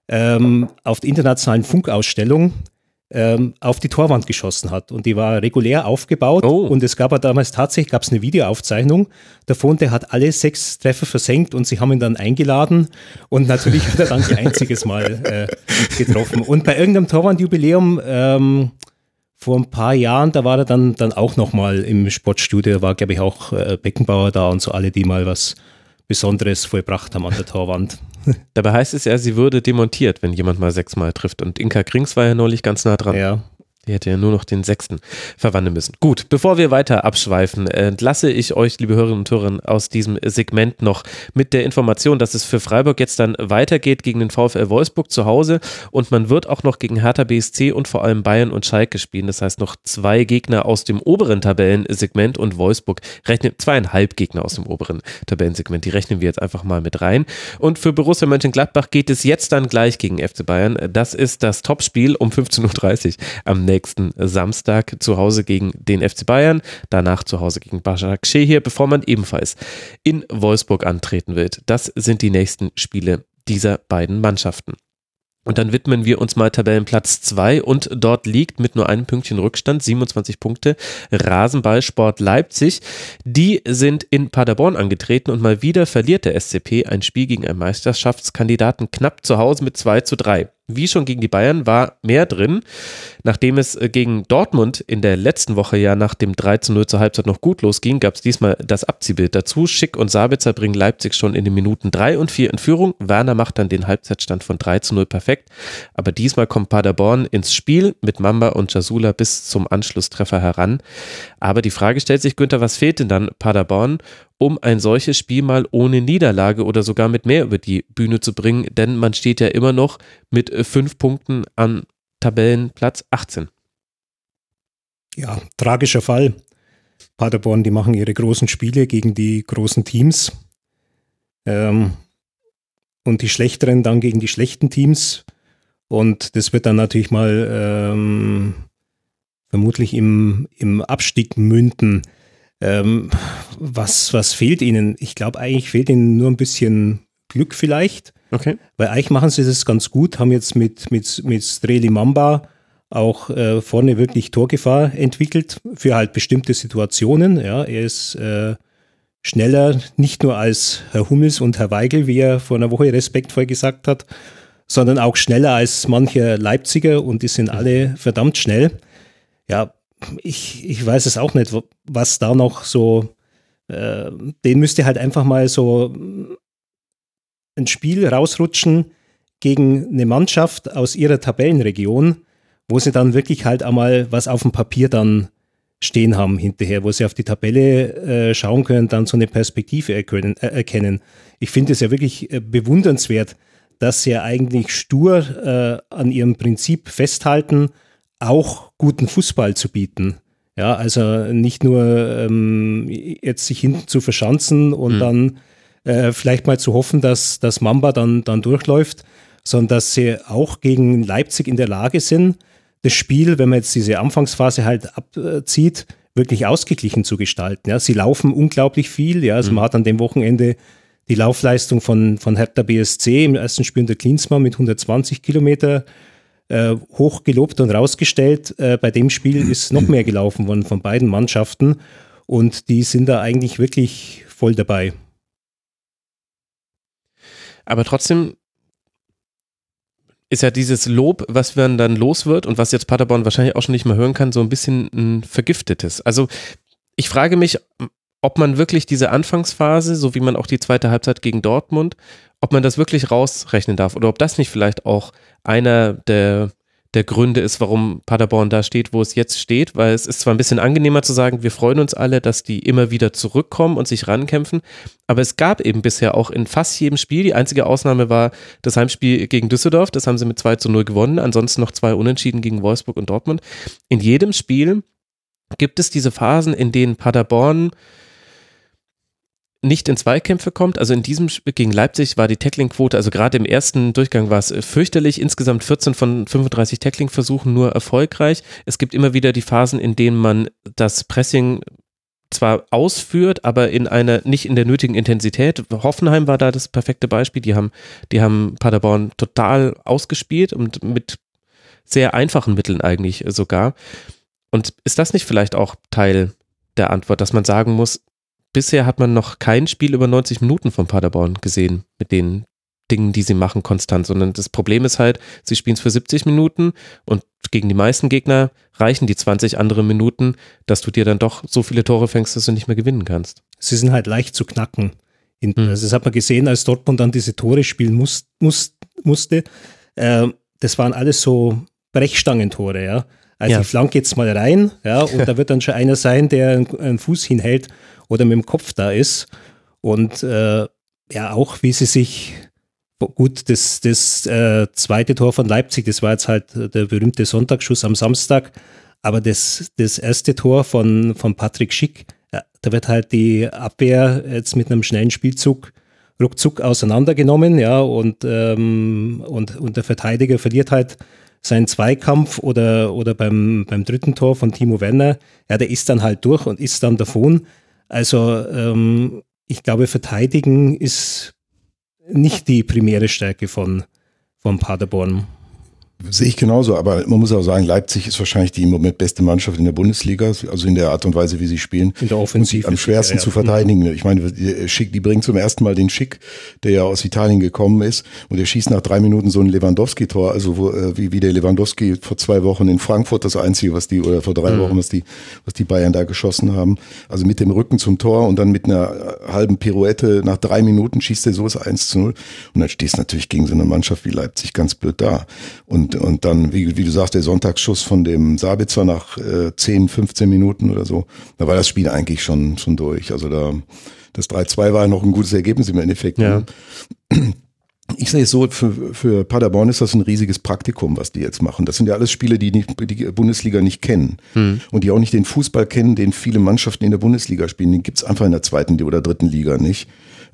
ähm, auf der internationalen Funkausstellung ähm, auf die Torwand geschossen hat. Und die war regulär aufgebaut. Oh. Und es gab damals tatsächlich gab's eine Videoaufzeichnung davon, der hat alle sechs Treffer versenkt und sie haben ihn dann eingeladen. Und natürlich hat er dann ein einziges Mal äh, getroffen. Und bei irgendeinem Torwandjubiläum ähm, vor ein paar Jahren, da war er dann, dann auch nochmal im Sportstudio, war, glaube ich, auch äh, Beckenbauer da und so alle, die mal was Besonderes vollbracht haben an der Torwand. Dabei heißt es ja, sie würde demontiert, wenn jemand mal sechsmal trifft. Und Inka Krings war ja neulich ganz nah dran. Ja, die hätte ja nur noch den sechsten verwandeln müssen. Gut, bevor wir weiter abschweifen, entlasse ich euch, liebe Hörerinnen und Hörer, aus diesem Segment noch mit der Information, dass es für Freiburg jetzt dann weitergeht gegen den VfL Wolfsburg zu Hause und man wird auch noch gegen Hertha BSC und vor allem Bayern und Schalke spielen. Das heißt noch zwei Gegner aus dem oberen Tabellensegment und Wolfsburg rechnet zweieinhalb Gegner aus dem oberen Tabellensegment. Die rechnen wir jetzt einfach mal mit rein. Und für Borussia Mönchengladbach geht es jetzt dann gleich gegen FC Bayern. Das ist das Topspiel um 15.30 Uhr am nächsten Samstag zu Hause gegen den FC Bayern, danach zu Hause gegen Başak hier, bevor man ebenfalls in Wolfsburg antreten wird. Das sind die nächsten Spiele dieser beiden Mannschaften. Und dann widmen wir uns mal Tabellenplatz 2 und dort liegt mit nur einem Pünktchen Rückstand 27 Punkte Rasenballsport Leipzig. Die sind in Paderborn angetreten und mal wieder verliert der SCP ein Spiel gegen einen Meisterschaftskandidaten knapp zu Hause mit 2 zu 3 wie schon gegen die Bayern, war mehr drin. Nachdem es äh, gegen Dortmund in der letzten Woche ja nach dem 3 zu 0 zur Halbzeit noch gut losging, gab es diesmal das Abziehbild dazu. Schick und Sabitzer bringen Leipzig schon in den Minuten 3 und 4 in Führung. Werner macht dann den Halbzeitstand von 3 zu 0 perfekt. Aber diesmal kommt Paderborn ins Spiel mit Mamba und Jasula bis zum Anschlusstreffer heran. Aber die Frage stellt sich, Günther, was fehlt denn dann Paderborn? Um ein solches Spiel mal ohne Niederlage oder sogar mit mehr über die Bühne zu bringen, denn man steht ja immer noch mit äh, fünf Punkten an Tabellenplatz 18. Ja, tragischer Fall. Paderborn, die machen ihre großen Spiele gegen die großen Teams. Ähm, und die schlechteren dann gegen die schlechten Teams. Und das wird dann natürlich mal ähm, vermutlich im, im Abstieg münden. Ähm, was, was fehlt ihnen? Ich glaube, eigentlich fehlt ihnen nur ein bisschen Glück vielleicht. Okay. Weil eigentlich machen sie das ganz gut, haben jetzt mit, mit, mit Streli Mamba auch äh, vorne wirklich Torgefahr entwickelt für halt bestimmte Situationen. Ja, er ist äh, schneller, nicht nur als Herr Hummels und Herr Weigel, wie er vor einer Woche respektvoll gesagt hat, sondern auch schneller als mancher Leipziger und die sind alle verdammt schnell. Ja, ich, ich weiß es auch nicht, was da noch so, äh, den müsste halt einfach mal so ein Spiel rausrutschen gegen eine Mannschaft aus ihrer Tabellenregion, wo sie dann wirklich halt einmal was auf dem Papier dann stehen haben hinterher, wo sie auf die Tabelle äh, schauen können, dann so eine Perspektive erkennen. Äh, erkennen. Ich finde es ja wirklich äh, bewundernswert, dass sie ja eigentlich stur äh, an ihrem Prinzip festhalten auch guten Fußball zu bieten. Ja, also nicht nur ähm, jetzt sich hinten zu verschanzen und mhm. dann äh, vielleicht mal zu hoffen, dass das Mamba dann, dann durchläuft, sondern dass sie auch gegen Leipzig in der Lage sind, das Spiel, wenn man jetzt diese Anfangsphase halt abzieht, wirklich ausgeglichen zu gestalten. Ja, sie laufen unglaublich viel. Ja, also mhm. man hat an dem Wochenende die Laufleistung von, von Hertha BSC im ersten Spiel in der Klinsmann mit 120 Kilometer äh, hoch gelobt und rausgestellt. Äh, bei dem Spiel ist noch mehr gelaufen worden von beiden Mannschaften und die sind da eigentlich wirklich voll dabei. Aber trotzdem ist ja dieses Lob, was man dann los wird und was jetzt Paderborn wahrscheinlich auch schon nicht mehr hören kann, so ein bisschen ein vergiftetes. Also ich frage mich, ob man wirklich diese Anfangsphase, so wie man auch die zweite Halbzeit gegen Dortmund ob man das wirklich rausrechnen darf oder ob das nicht vielleicht auch einer der, der Gründe ist, warum Paderborn da steht, wo es jetzt steht, weil es ist zwar ein bisschen angenehmer zu sagen, wir freuen uns alle, dass die immer wieder zurückkommen und sich rankämpfen, aber es gab eben bisher auch in fast jedem Spiel, die einzige Ausnahme war das Heimspiel gegen Düsseldorf, das haben sie mit 2 zu 0 gewonnen, ansonsten noch zwei Unentschieden gegen Wolfsburg und Dortmund. In jedem Spiel gibt es diese Phasen, in denen Paderborn nicht in Zweikämpfe kommt. Also in diesem Spiel gegen Leipzig war die Tackling-Quote, also gerade im ersten Durchgang war es äh, fürchterlich. Insgesamt 14 von 35 Tackling-Versuchen nur erfolgreich. Es gibt immer wieder die Phasen, in denen man das Pressing zwar ausführt, aber in einer, nicht in der nötigen Intensität. Hoffenheim war da das perfekte Beispiel. Die haben, die haben Paderborn total ausgespielt und mit sehr einfachen Mitteln eigentlich sogar. Und ist das nicht vielleicht auch Teil der Antwort, dass man sagen muss, bisher hat man noch kein Spiel über 90 Minuten von Paderborn gesehen, mit den Dingen, die sie machen, konstant, sondern das Problem ist halt, sie spielen es für 70 Minuten und gegen die meisten Gegner reichen die 20 andere Minuten, dass du dir dann doch so viele Tore fängst, dass du nicht mehr gewinnen kannst. Sie sind halt leicht zu knacken. hm. Also das hat man gesehen, als Dortmund dann diese Tore spielen muss, muss, musste. Äh, das waren alles so Brechstangentore, ja. Also ja. ich flanke jetzt mal rein, ja, und da wird dann schon einer sein, der einen Fuß hinhält oder mit dem Kopf da ist. Und äh, ja, auch wie sie sich gut, das, das äh, zweite Tor von Leipzig, das war jetzt halt der berühmte Sonntagsschuss am Samstag, aber das, das erste Tor von, von Patrick Schick, ja, da wird halt die Abwehr jetzt mit einem schnellen Spielzug ruckzuck auseinandergenommen, ja, und, ähm, und, und der Verteidiger verliert halt seinen Zweikampf oder, oder beim, beim dritten Tor von Timo Werner, ja, der ist dann halt durch und ist dann davon. Also ähm, ich glaube, verteidigen ist nicht die primäre Stärke von, von Paderborn. Sehe ich genauso, aber man muss auch sagen, Leipzig ist wahrscheinlich die im Moment beste Mannschaft in der Bundesliga, also in der Art und Weise, wie sie spielen. In der Offensive. am schwersten ja, ja. zu verteidigen. Ich meine, Schick, die bringen zum ersten Mal den Schick, der ja aus Italien gekommen ist, und der schießt nach drei Minuten so ein Lewandowski-Tor, also wo, äh, wie, wie der Lewandowski vor zwei Wochen in Frankfurt das einzige, was die, oder vor drei mhm. Wochen, was die, was die Bayern da geschossen haben. Also mit dem Rücken zum Tor und dann mit einer halben Pirouette nach drei Minuten schießt er so das 1 zu 0. Und dann stehst du natürlich gegen so eine Mannschaft wie Leipzig ganz blöd da. Und und, und dann, wie, wie du sagst, der Sonntagsschuss von dem Sabitzer nach äh, 10, 15 Minuten oder so, da war das Spiel eigentlich schon, schon durch. Also da, das 3-2 war noch ein gutes Ergebnis im Endeffekt. Ja. Ich sehe es so, für, für Paderborn ist das ein riesiges Praktikum, was die jetzt machen. Das sind ja alles Spiele, die die, die Bundesliga nicht kennen. Hm. Und die auch nicht den Fußball kennen, den viele Mannschaften in der Bundesliga spielen. Den gibt's einfach in der zweiten oder dritten Liga nicht.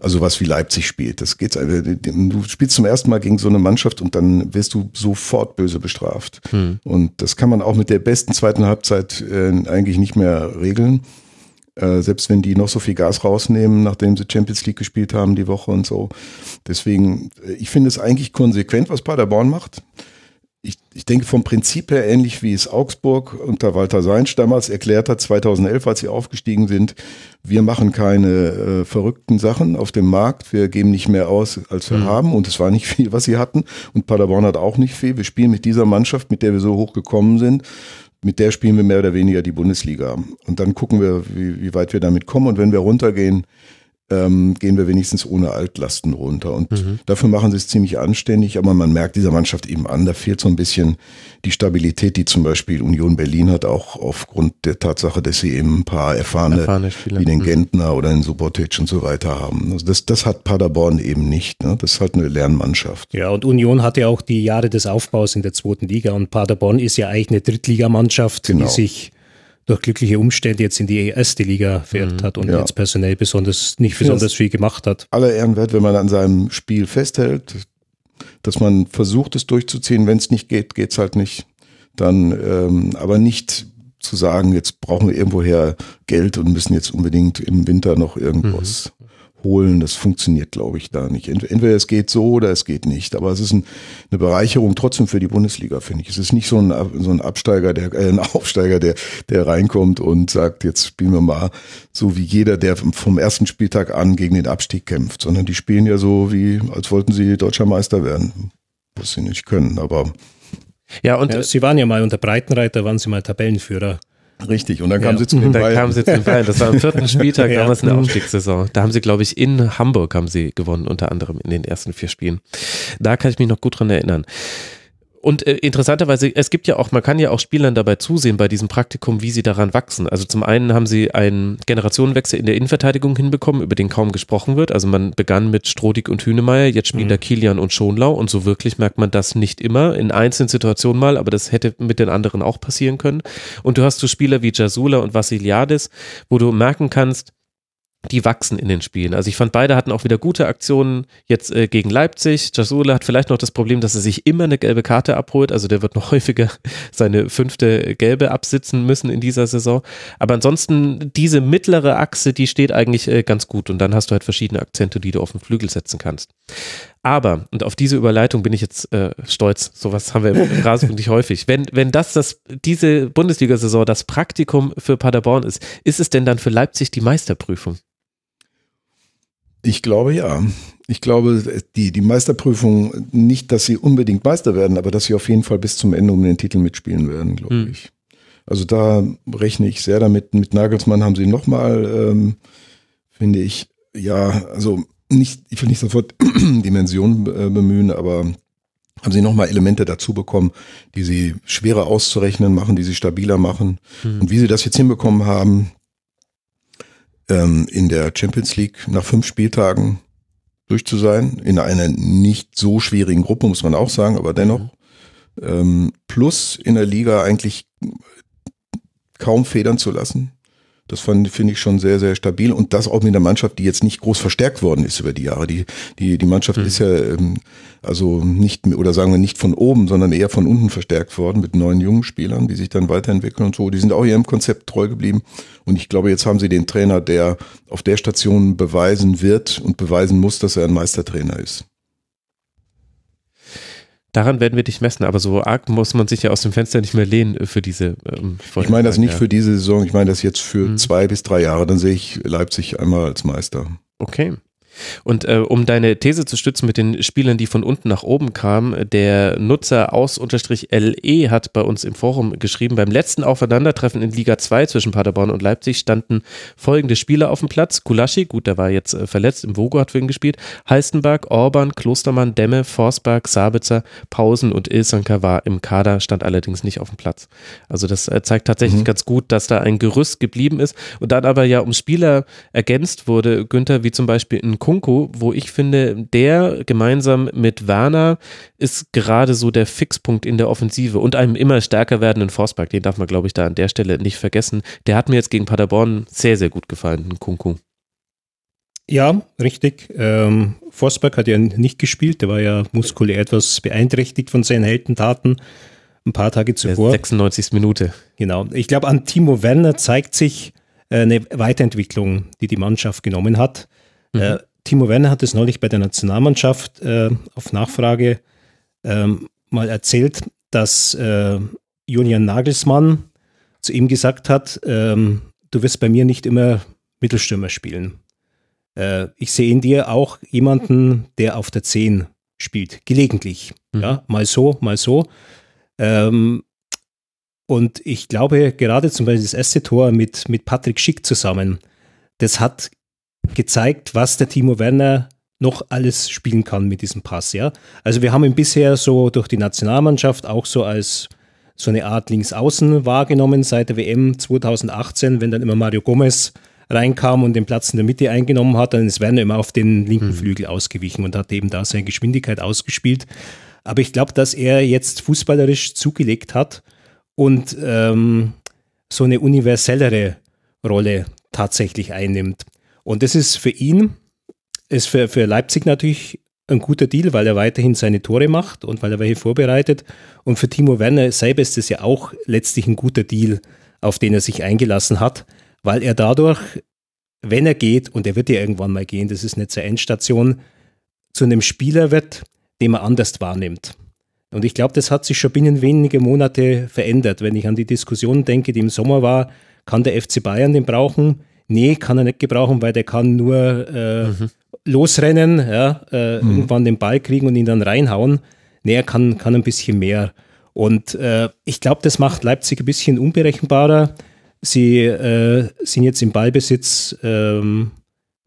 Also was wie Leipzig spielt. Das geht's einfach. Du spielst zum ersten Mal gegen so eine Mannschaft und dann wirst du sofort böse bestraft. Hm. Und das kann man auch mit der besten zweiten Halbzeit äh, eigentlich nicht mehr regeln. Äh, selbst wenn die noch so viel Gas rausnehmen, nachdem sie Champions League gespielt haben die Woche und so. Deswegen, äh, ich finde es eigentlich konsequent, was Paderborn macht ich, ich denke vom Prinzip her ähnlich wie es Augsburg unter Walter Seinsch damals erklärt hat, 2011, als sie aufgestiegen sind. Wir machen keine äh, verrückten Sachen auf dem Markt. Wir geben nicht mehr aus, als wir mhm. haben. Und es war nicht viel, was sie hatten. Und Paderborn hat auch nicht viel. Wir spielen mit dieser Mannschaft, mit der wir so hoch gekommen sind. Mit der spielen wir mehr oder weniger die Bundesliga. Und dann gucken wir, wie, wie weit wir damit kommen. Und wenn wir runtergehen, ähm, gehen wir wenigstens ohne Altlasten runter. Und mhm. dafür machen sie es ziemlich anständig, aber man merkt dieser Mannschaft eben an, da fehlt so ein bisschen die Stabilität, die zum Beispiel Union Berlin hat, auch aufgrund der Tatsache, dass sie eben ein paar erfahrene, erfahrene wie den mhm. Gentner oder den Subotic und so weiter haben. Also das, das hat Paderborn eben nicht. Ne? Das ist halt eine Lernmannschaft. Ja, und Union hat ja auch die Jahre des Aufbaus in der zweiten Liga und Paderborn ist ja eigentlich eine Drittligamannschaft, genau. die sich durch glückliche Umstände jetzt in die erste Liga verirrt mhm. hat und ja. jetzt personell besonders nicht besonders viel gemacht hat. Aller Ehrenwert, wenn man an seinem Spiel festhält, dass man versucht es durchzuziehen, wenn es nicht geht, geht es halt nicht. Dann ähm, aber nicht zu sagen, jetzt brauchen wir irgendwoher Geld und müssen jetzt unbedingt im Winter noch irgendwas mhm holen. Das funktioniert, glaube ich, da nicht. Entweder es geht so oder es geht nicht. Aber es ist ein, eine Bereicherung trotzdem für die Bundesliga, finde ich. Es ist nicht so ein, so ein Absteiger, der, äh, ein Aufsteiger, der, der reinkommt und sagt, jetzt spielen wir mal so wie jeder, der vom ersten Spieltag an gegen den Abstieg kämpft, sondern die spielen ja so wie, als wollten sie deutscher Meister werden. Was sie nicht können, aber. Ja, und ja, sie waren ja mal unter Breitenreiter, waren sie mal Tabellenführer. Richtig, und dann kamen ja. sie zu den Bayern. Dann kamen sie zu den Bayern. Das war am vierten Spieltag ja. damals in der Aufstiegssaison. Da haben sie, glaube ich, in Hamburg haben sie gewonnen, unter anderem in den ersten vier Spielen. Da kann ich mich noch gut dran erinnern. Und äh, interessanterweise, es gibt ja auch, man kann ja auch Spielern dabei zusehen bei diesem Praktikum, wie sie daran wachsen. Also zum einen haben sie einen Generationenwechsel in der Innenverteidigung hinbekommen, über den kaum gesprochen wird. Also man begann mit Strodig und Hünemeyer, jetzt spielen mhm. da Kilian und Schonlau und so wirklich merkt man das nicht immer, in einzelnen Situationen mal, aber das hätte mit den anderen auch passieren können. Und du hast so Spieler wie Jasula und Vassiliadis, wo du merken kannst, die wachsen in den Spielen. Also ich fand, beide hatten auch wieder gute Aktionen jetzt äh, gegen Leipzig. Jasula hat vielleicht noch das Problem, dass er sich immer eine gelbe Karte abholt. Also der wird noch häufiger seine fünfte gelbe absitzen müssen in dieser Saison. Aber ansonsten, diese mittlere Achse, die steht eigentlich äh, ganz gut. Und dann hast du halt verschiedene Akzente, die du auf den Flügel setzen kannst. Aber, und auf diese Überleitung bin ich jetzt äh, stolz, sowas haben wir im Rasenfunk nicht häufig. Wenn, wenn das, das diese Bundesliga-Saison das Praktikum für Paderborn ist, ist es denn dann für Leipzig die Meisterprüfung? Ich glaube ja. Ich glaube, die, die Meisterprüfung, nicht, dass sie unbedingt Meister werden, aber dass sie auf jeden Fall bis zum Ende um den Titel mitspielen werden, glaube hm. ich. Also da rechne ich sehr damit. Mit Nagelsmann haben sie nochmal, ähm, finde ich, ja, also nicht, ich will nicht sofort Dimensionen äh, bemühen, aber haben sie nochmal Elemente dazu bekommen, die sie schwerer auszurechnen machen, die sie stabiler machen. Hm. Und wie sie das jetzt hinbekommen haben, ähm, in der Champions League nach fünf Spieltagen durch zu sein, in einer nicht so schwierigen Gruppe, muss man auch sagen, aber dennoch. Mhm. Ähm, plus in der Liga eigentlich kaum federn zu lassen. Das finde ich schon sehr, sehr stabil und das auch mit einer Mannschaft, die jetzt nicht groß verstärkt worden ist über die Jahre. Die, die, die Mannschaft mhm. ist ja ähm, also nicht, oder sagen wir nicht von oben, sondern eher von unten verstärkt worden mit neuen jungen Spielern, die sich dann weiterentwickeln und so. Die sind auch ihrem Konzept treu geblieben und ich glaube, jetzt haben sie den Trainer, der auf der Station beweisen wird und beweisen muss, dass er ein Meistertrainer ist. Daran werden wir dich messen, aber so arg muss man sich ja aus dem Fenster nicht mehr lehnen für diese. Ähm, ich meine das nicht für diese Saison, ich meine das jetzt für mhm. zwei bis drei Jahre. Dann sehe ich Leipzig einmal als Meister. Okay. Und äh, um deine These zu stützen mit den Spielern, die von unten nach oben kamen, der Nutzer aus-LE hat bei uns im Forum geschrieben, beim letzten Aufeinandertreffen in Liga 2 zwischen Paderborn und Leipzig standen folgende Spieler auf dem Platz. Kulaschi, gut, der war jetzt äh, verletzt, im Vogo hat für ihn gespielt, Heistenberg, Orban, Klostermann, Demme, Forsberg, Sabitzer, Pausen und Ilsanker war im Kader, stand allerdings nicht auf dem Platz. Also das äh, zeigt tatsächlich mhm. ganz gut, dass da ein Gerüst geblieben ist und dann aber ja um Spieler ergänzt wurde, Günther, wie zum Beispiel ein Kunku, wo ich finde, der gemeinsam mit Werner ist gerade so der Fixpunkt in der Offensive und einem immer stärker werdenden Forstpark. Den darf man, glaube ich, da an der Stelle nicht vergessen. Der hat mir jetzt gegen Paderborn sehr, sehr gut gefallen, Kunku. Ja, richtig. Ähm, Forsberg hat ja nicht gespielt, der war ja muskulär etwas beeinträchtigt von seinen Heldentaten ein paar Tage zuvor. Der 96. Minute. Genau. Ich glaube, an Timo Werner zeigt sich äh, eine Weiterentwicklung, die die Mannschaft genommen hat. Mhm. Timo Werner hat es neulich bei der Nationalmannschaft äh, auf Nachfrage ähm, mal erzählt, dass äh, Julian Nagelsmann zu ihm gesagt hat, ähm, du wirst bei mir nicht immer Mittelstürmer spielen. Äh, ich sehe in dir auch jemanden, der auf der 10 spielt, gelegentlich. Mhm. Ja, mal so, mal so. Ähm, und ich glaube, gerade zum Beispiel das erste Tor mit, mit Patrick Schick zusammen, das hat gezeigt, was der Timo Werner noch alles spielen kann mit diesem Pass. Ja? Also wir haben ihn bisher so durch die Nationalmannschaft auch so als so eine Art Linksaußen wahrgenommen seit der WM 2018, wenn dann immer Mario Gomez reinkam und den Platz in der Mitte eingenommen hat, dann ist Werner immer auf den linken mhm. Flügel ausgewichen und hat eben da seine Geschwindigkeit ausgespielt. Aber ich glaube, dass er jetzt fußballerisch zugelegt hat und ähm, so eine universellere Rolle tatsächlich einnimmt. Und das ist für ihn, ist für, für Leipzig natürlich ein guter Deal, weil er weiterhin seine Tore macht und weil er welche vorbereitet. Und für Timo Werner selber ist es ja auch letztlich ein guter Deal, auf den er sich eingelassen hat, weil er dadurch, wenn er geht, und er wird ja irgendwann mal gehen, das ist nicht zur Endstation, zu einem Spieler wird, den man anders wahrnimmt. Und ich glaube, das hat sich schon binnen weniger Monate verändert. Wenn ich an die Diskussion denke, die im Sommer war, kann der FC Bayern den brauchen? Nee, kann er nicht gebrauchen, weil der kann nur äh, mhm. losrennen, ja, äh, mhm. irgendwann den Ball kriegen und ihn dann reinhauen. Nee, er kann, kann ein bisschen mehr. Und äh, ich glaube, das macht Leipzig ein bisschen unberechenbarer. Sie äh, sind jetzt im Ballbesitz ähm,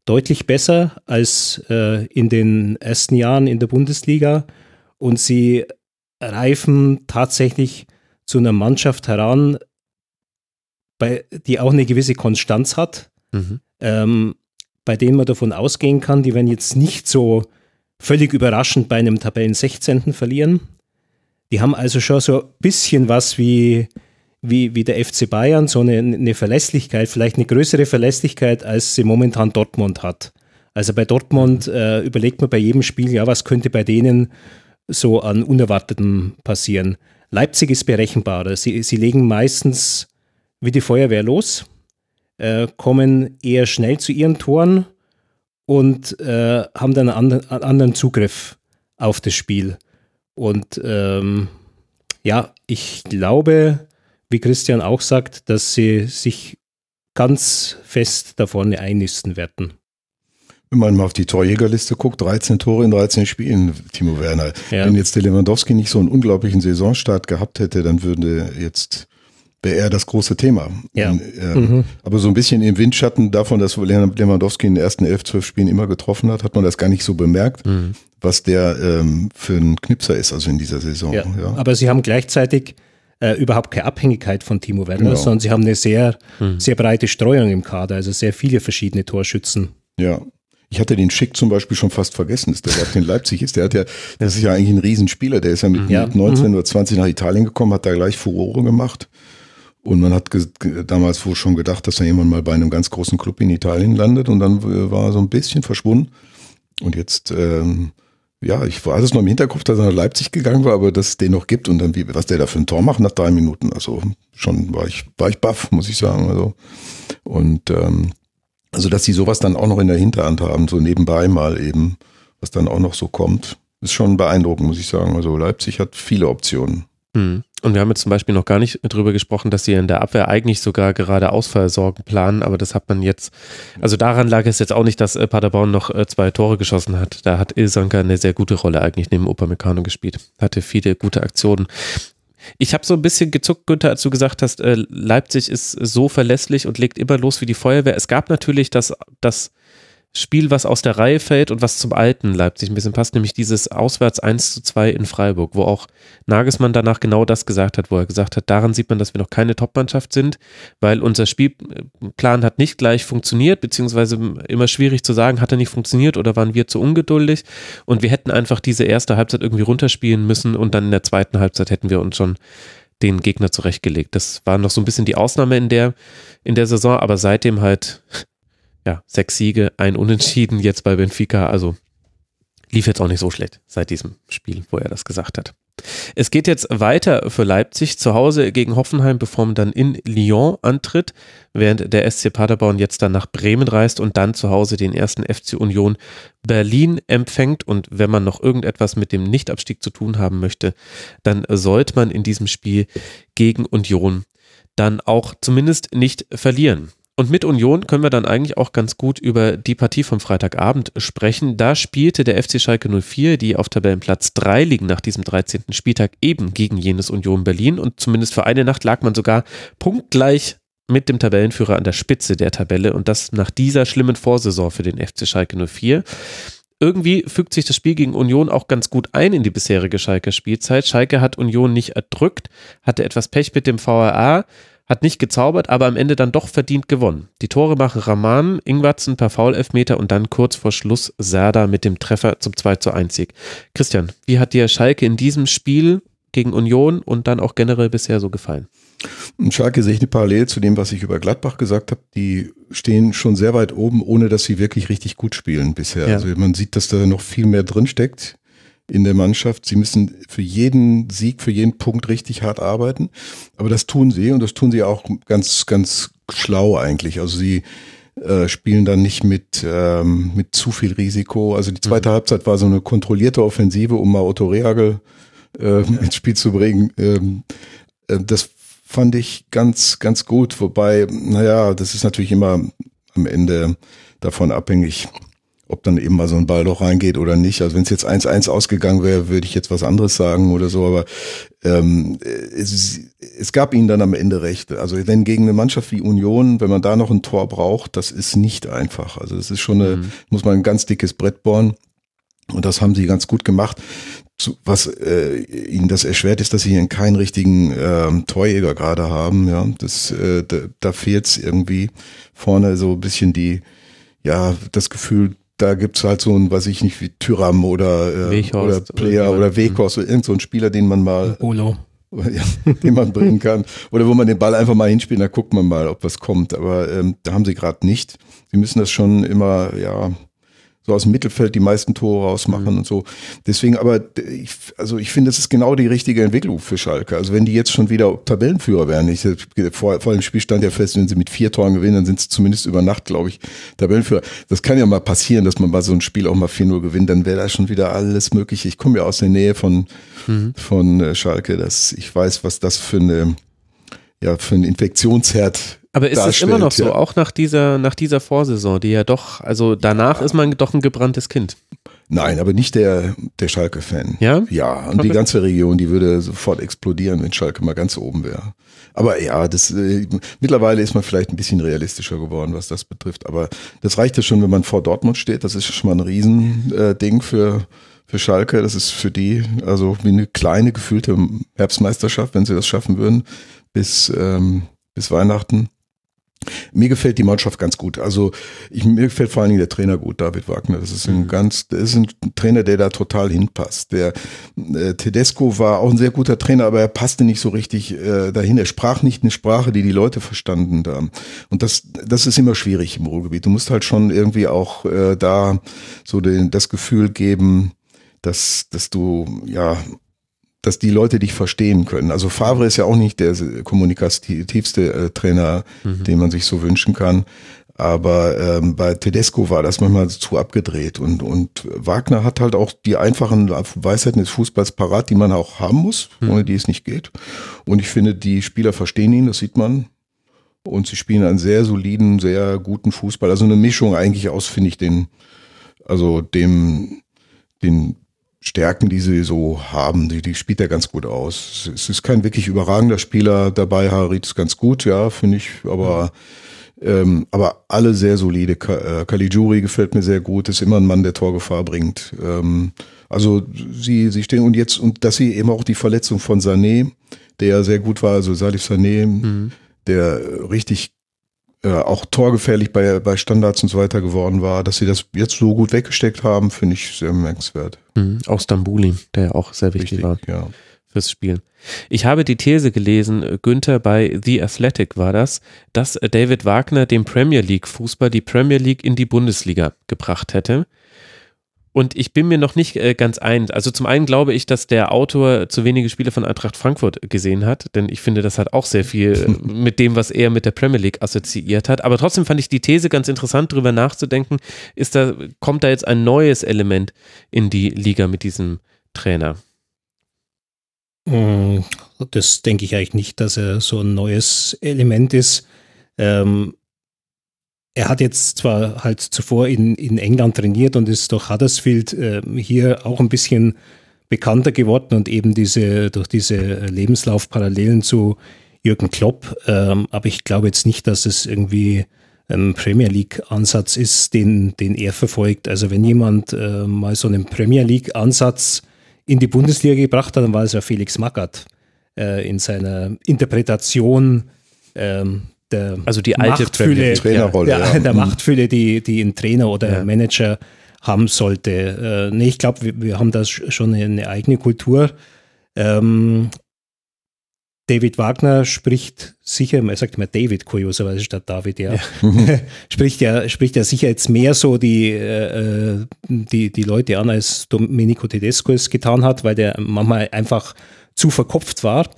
deutlich besser als äh, in den ersten Jahren in der Bundesliga. Und sie reifen tatsächlich zu einer Mannschaft heran, bei, die auch eine gewisse Konstanz hat, mhm. ähm, bei denen man davon ausgehen kann, die werden jetzt nicht so völlig überraschend bei einem Tabellen 16. verlieren. Die haben also schon so ein bisschen was wie, wie, wie der FC Bayern, so eine, eine Verlässlichkeit, vielleicht eine größere Verlässlichkeit, als sie momentan Dortmund hat. Also bei Dortmund äh, überlegt man bei jedem Spiel, ja, was könnte bei denen so an Unerwartetem passieren. Leipzig ist berechenbarer. Sie, sie legen meistens wie die Feuerwehr los, äh, kommen eher schnell zu ihren Toren und äh, haben dann einen anderen Zugriff auf das Spiel. Und ähm, ja, ich glaube, wie Christian auch sagt, dass sie sich ganz fest da vorne einnisten werden. Wenn man mal auf die Torjägerliste guckt, 13 Tore in 13 Spielen, Timo Werner. Ja. Wenn jetzt der Lewandowski nicht so einen unglaublichen Saisonstart gehabt hätte, dann würde jetzt wäre er das große Thema. Ja. Äh, mhm. Aber so ein bisschen im Windschatten davon, dass Lewandowski in den ersten elf, zwölf Spielen immer getroffen hat, hat man das gar nicht so bemerkt, mhm. was der ähm, für ein Knipser ist, also in dieser Saison. Ja. ja. Aber sie haben gleichzeitig äh, überhaupt keine Abhängigkeit von Timo Werner, genau. sondern sie haben eine sehr, mhm. sehr breite Streuung im Kader, also sehr viele verschiedene Torschützen. Ja, ich hatte den Schick zum Beispiel schon fast vergessen, dass der überhaupt in Leipzig ist. Der hat ja, das ist ja eigentlich ein Riesenspieler. Der ist ja mit, ja. mit 19 mhm. oder 20 nach Italien gekommen, hat da gleich Furore gemacht. Und man hat damals wohl schon gedacht, dass er jemand mal bei einem ganz großen Club in Italien landet. Und dann war er so ein bisschen verschwunden. Und jetzt, ähm, ja, ich war alles noch im Hinterkopf, dass er nach Leipzig gegangen war, aber dass es den noch gibt und dann, wie, was der da für ein Tor macht nach drei Minuten. Also schon war ich, war ich baff, muss ich sagen. Also, und ähm, also, dass sie sowas dann auch noch in der Hinterhand haben, so nebenbei mal eben, was dann auch noch so kommt, ist schon beeindruckend, muss ich sagen. Also Leipzig hat viele Optionen. Hm. Und wir haben jetzt zum Beispiel noch gar nicht drüber gesprochen, dass sie in der Abwehr eigentlich sogar gerade Ausfallsorgen planen, aber das hat man jetzt, also daran lag es jetzt auch nicht, dass äh, Paderborn noch äh, zwei Tore geschossen hat. Da hat Ilsanker eine sehr gute Rolle eigentlich neben Upamecano gespielt. Hatte viele gute Aktionen. Ich habe so ein bisschen gezuckt, Günther, als du gesagt hast, äh, Leipzig ist so verlässlich und legt immer los wie die Feuerwehr. Es gab natürlich das, das Spiel, was aus der Reihe fällt und was zum alten Leipzig ein bisschen passt, nämlich dieses Auswärts 1 zu 2 in Freiburg, wo auch Nagelsmann danach genau das gesagt hat, wo er gesagt hat, daran sieht man, dass wir noch keine Topmannschaft sind, weil unser Spielplan hat nicht gleich funktioniert, beziehungsweise immer schwierig zu sagen, hat er nicht funktioniert oder waren wir zu ungeduldig und wir hätten einfach diese erste Halbzeit irgendwie runterspielen müssen und dann in der zweiten Halbzeit hätten wir uns schon den Gegner zurechtgelegt. Das war noch so ein bisschen die Ausnahme in der, in der Saison, aber seitdem halt ja, sechs Siege, ein Unentschieden jetzt bei Benfica. Also lief jetzt auch nicht so schlecht seit diesem Spiel, wo er das gesagt hat. Es geht jetzt weiter für Leipzig zu Hause gegen Hoffenheim, bevor man dann in Lyon antritt, während der SC Paderborn jetzt dann nach Bremen reist und dann zu Hause den ersten FC Union Berlin empfängt. Und wenn man noch irgendetwas mit dem Nichtabstieg zu tun haben möchte, dann sollte man in diesem Spiel gegen Union dann auch zumindest nicht verlieren. Und mit Union können wir dann eigentlich auch ganz gut über die Partie vom Freitagabend sprechen. Da spielte der FC Schalke 04, die auf Tabellenplatz 3 liegen nach diesem 13. Spieltag, eben gegen jenes Union Berlin. Und zumindest für eine Nacht lag man sogar punktgleich mit dem Tabellenführer an der Spitze der Tabelle. Und das nach dieser schlimmen Vorsaison für den FC Schalke 04 irgendwie fügt sich das Spiel gegen Union auch ganz gut ein in die bisherige Schalke Spielzeit. Schalke hat Union nicht erdrückt, hatte etwas Pech mit dem VRA, hat nicht gezaubert, aber am Ende dann doch verdient gewonnen. Die Tore machen Raman, Ingwatzen per Foul-Elfmeter und dann kurz vor Schluss Serda mit dem Treffer zum 2 zu 1 Sieg. Christian, wie hat dir Schalke in diesem Spiel gegen Union und dann auch generell bisher so gefallen? Und Schalke sehe ich eine Parallel zu dem, was ich über Gladbach gesagt habe. Die stehen schon sehr weit oben, ohne dass sie wirklich richtig gut spielen bisher. Ja. Also man sieht, dass da noch viel mehr drin steckt in der Mannschaft. Sie müssen für jeden Sieg, für jeden Punkt richtig hart arbeiten. Aber das tun sie und das tun sie auch ganz, ganz schlau eigentlich. Also sie äh, spielen dann nicht mit, ähm, mit zu viel Risiko. Also die zweite mhm. Halbzeit war so eine kontrollierte Offensive, um mal Otto Reagel äh, ins Spiel zu bringen. Ähm, äh, das fand ich ganz, ganz gut. Wobei, naja, das ist natürlich immer am Ende davon abhängig, ob dann eben mal so ein Ball doch reingeht oder nicht. Also wenn es jetzt 1-1 ausgegangen wäre, würde ich jetzt was anderes sagen oder so, aber ähm, es, es gab ihnen dann am Ende recht. Also denn gegen eine Mannschaft wie Union, wenn man da noch ein Tor braucht, das ist nicht einfach. Also das ist schon eine, mhm. muss man ein ganz dickes Brett bohren. Und das haben sie ganz gut gemacht. Was äh, ihnen das erschwert, ist, dass sie hier keinen richtigen ähm, Torjäger gerade haben. Ja, das, äh, da, da fehlt es irgendwie vorne so ein bisschen die, ja, das Gefühl, da gibt's halt so ein, weiß ich nicht, wie Tyram oder, äh, oder Player oder, oder Wekos, oder irgend so ein Spieler, den man mal. Bolo. ja, den man bringen kann. Oder wo man den Ball einfach mal hinspielt, da guckt man mal, ob was kommt. Aber ähm, da haben sie gerade nicht. Sie müssen das schon immer, ja, so aus dem Mittelfeld die meisten Tore rausmachen mhm. und so. Deswegen, aber ich, also ich finde, das ist genau die richtige Entwicklung für Schalke. Also wenn die jetzt schon wieder Tabellenführer wären, ich, vor, vor dem Spiel stand ja fest, wenn sie mit vier Toren gewinnen, dann sind sie zumindest über Nacht, glaube ich, Tabellenführer. Das kann ja mal passieren, dass man bei so einem Spiel auch mal 4-0 gewinnt, dann wäre da schon wieder alles möglich. Ich komme ja aus der Nähe von, mhm. von äh, Schalke, dass ich weiß, was das für eine ja, für ein Infektionsherd aber ist es immer noch so, ja. auch nach dieser, nach dieser Vorsaison, die ja doch, also danach ist man doch ein gebranntes Kind. Nein, aber nicht der, der Schalke-Fan. Ja? Ja, und die ganze Region, die würde sofort explodieren, wenn Schalke mal ganz oben wäre. Aber ja, das, äh, mittlerweile ist man vielleicht ein bisschen realistischer geworden, was das betrifft. Aber das reicht ja schon, wenn man vor Dortmund steht. Das ist schon mal ein Riesending äh, für, für Schalke. Das ist für die, also wie eine kleine gefühlte Herbstmeisterschaft, wenn sie das schaffen würden, bis, ähm, bis Weihnachten. Mir gefällt die Mannschaft ganz gut. Also ich, mir gefällt vor allen Dingen der Trainer gut, David Wagner. Das ist ein mhm. ganz, das ist ein Trainer, der da total hinpasst. Der äh, Tedesco war auch ein sehr guter Trainer, aber er passte nicht so richtig äh, dahin. Er sprach nicht eine Sprache, die die Leute verstanden haben. Und das, das ist immer schwierig im Ruhrgebiet. Du musst halt schon irgendwie auch äh, da so den, das Gefühl geben, dass, dass du ja dass die Leute dich verstehen können. Also Favre ist ja auch nicht der kommunikativste äh, Trainer, mhm. den man sich so wünschen kann. Aber ähm, bei Tedesco war das manchmal zu abgedreht. Und, und Wagner hat halt auch die einfachen Weisheiten des Fußballs parat, die man auch haben muss, mhm. ohne die es nicht geht. Und ich finde, die Spieler verstehen ihn, das sieht man. Und sie spielen einen sehr soliden, sehr guten Fußball. Also eine Mischung eigentlich aus, finde ich, den, also dem, den Stärken, die sie so haben, die, die spielt er ganz gut aus. Es ist kein wirklich überragender Spieler dabei, Harit ist ganz gut, ja, finde ich, aber ähm, aber alle sehr solide. Äh, Caligiuri gefällt mir sehr gut, ist immer ein Mann, der Torgefahr bringt. Ähm, also sie, sie stehen und jetzt, und dass sie eben auch die Verletzung von Sané, der ja sehr gut war, also Salif Sané, mhm. der richtig äh, auch torgefährlich bei, bei Standards und so weiter geworden war, dass sie das jetzt so gut weggesteckt haben, finde ich sehr bemerkenswert. Mhm. Auch Stambuli, der ja auch sehr wichtig Richtig, war ja. fürs Spiel. Ich habe die These gelesen, äh, Günther bei The Athletic war das, dass äh, David Wagner dem Premier League Fußball die Premier League in die Bundesliga gebracht hätte. Und ich bin mir noch nicht äh, ganz ein. Also zum einen glaube ich, dass der Autor zu wenige Spiele von Eintracht Frankfurt gesehen hat, denn ich finde, das hat auch sehr viel äh, mit dem, was er mit der Premier League assoziiert hat. Aber trotzdem fand ich die These ganz interessant, darüber nachzudenken, ist da, kommt da jetzt ein neues Element in die Liga mit diesem Trainer? Mm, das denke ich eigentlich nicht, dass er so ein neues Element ist. Ähm, er hat jetzt zwar halt zuvor in, in England trainiert und ist durch Huddersfield äh, hier auch ein bisschen bekannter geworden und eben diese, durch diese Lebenslaufparallelen zu Jürgen Klopp. Ähm, aber ich glaube jetzt nicht, dass es irgendwie ein Premier League-Ansatz ist, den, den er verfolgt. Also wenn jemand äh, mal so einen Premier League-Ansatz in die Bundesliga gebracht hat, dann war es ja Felix Magath äh, in seiner Interpretation ähm, der also die alte Machtfülle, Trainerrolle, ja, der, der mhm. Machtfülle, die, die ein Trainer oder ja. Manager haben sollte. Äh, nee, ich glaube, wir, wir, haben da schon eine eigene Kultur. Ähm, David Wagner spricht sicher, er sagt immer David kurioserweise statt David, ja, ja. spricht ja spricht ja sicher jetzt mehr so die, äh, die, die Leute an, als Domenico Tedesco es getan hat, weil der manchmal einfach zu verkopft war.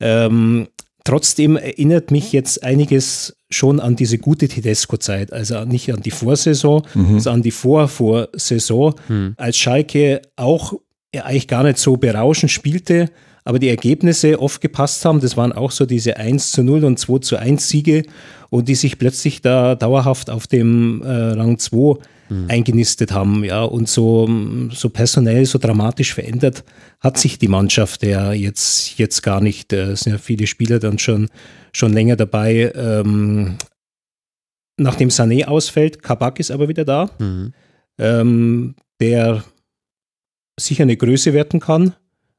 Ähm, Trotzdem erinnert mich jetzt einiges schon an diese gute Tedesco-Zeit, also nicht an die Vorsaison, mhm. sondern an die Vorvorsaison, mhm. als Schalke auch ja, eigentlich gar nicht so berauschend spielte, aber die Ergebnisse oft gepasst haben. Das waren auch so diese 1 zu 0 und 2 zu 1 Siege und die sich plötzlich da dauerhaft auf dem äh, Rang 2 mhm. eingenistet haben, ja, und so, so personell, so dramatisch verändert hat sich die Mannschaft ja jetzt, jetzt gar nicht. Äh, es sind ja viele Spieler dann schon, schon länger dabei. Ähm, nachdem Sané ausfällt, Kabak ist aber wieder da, mhm. ähm, der sicher eine Größe werten kann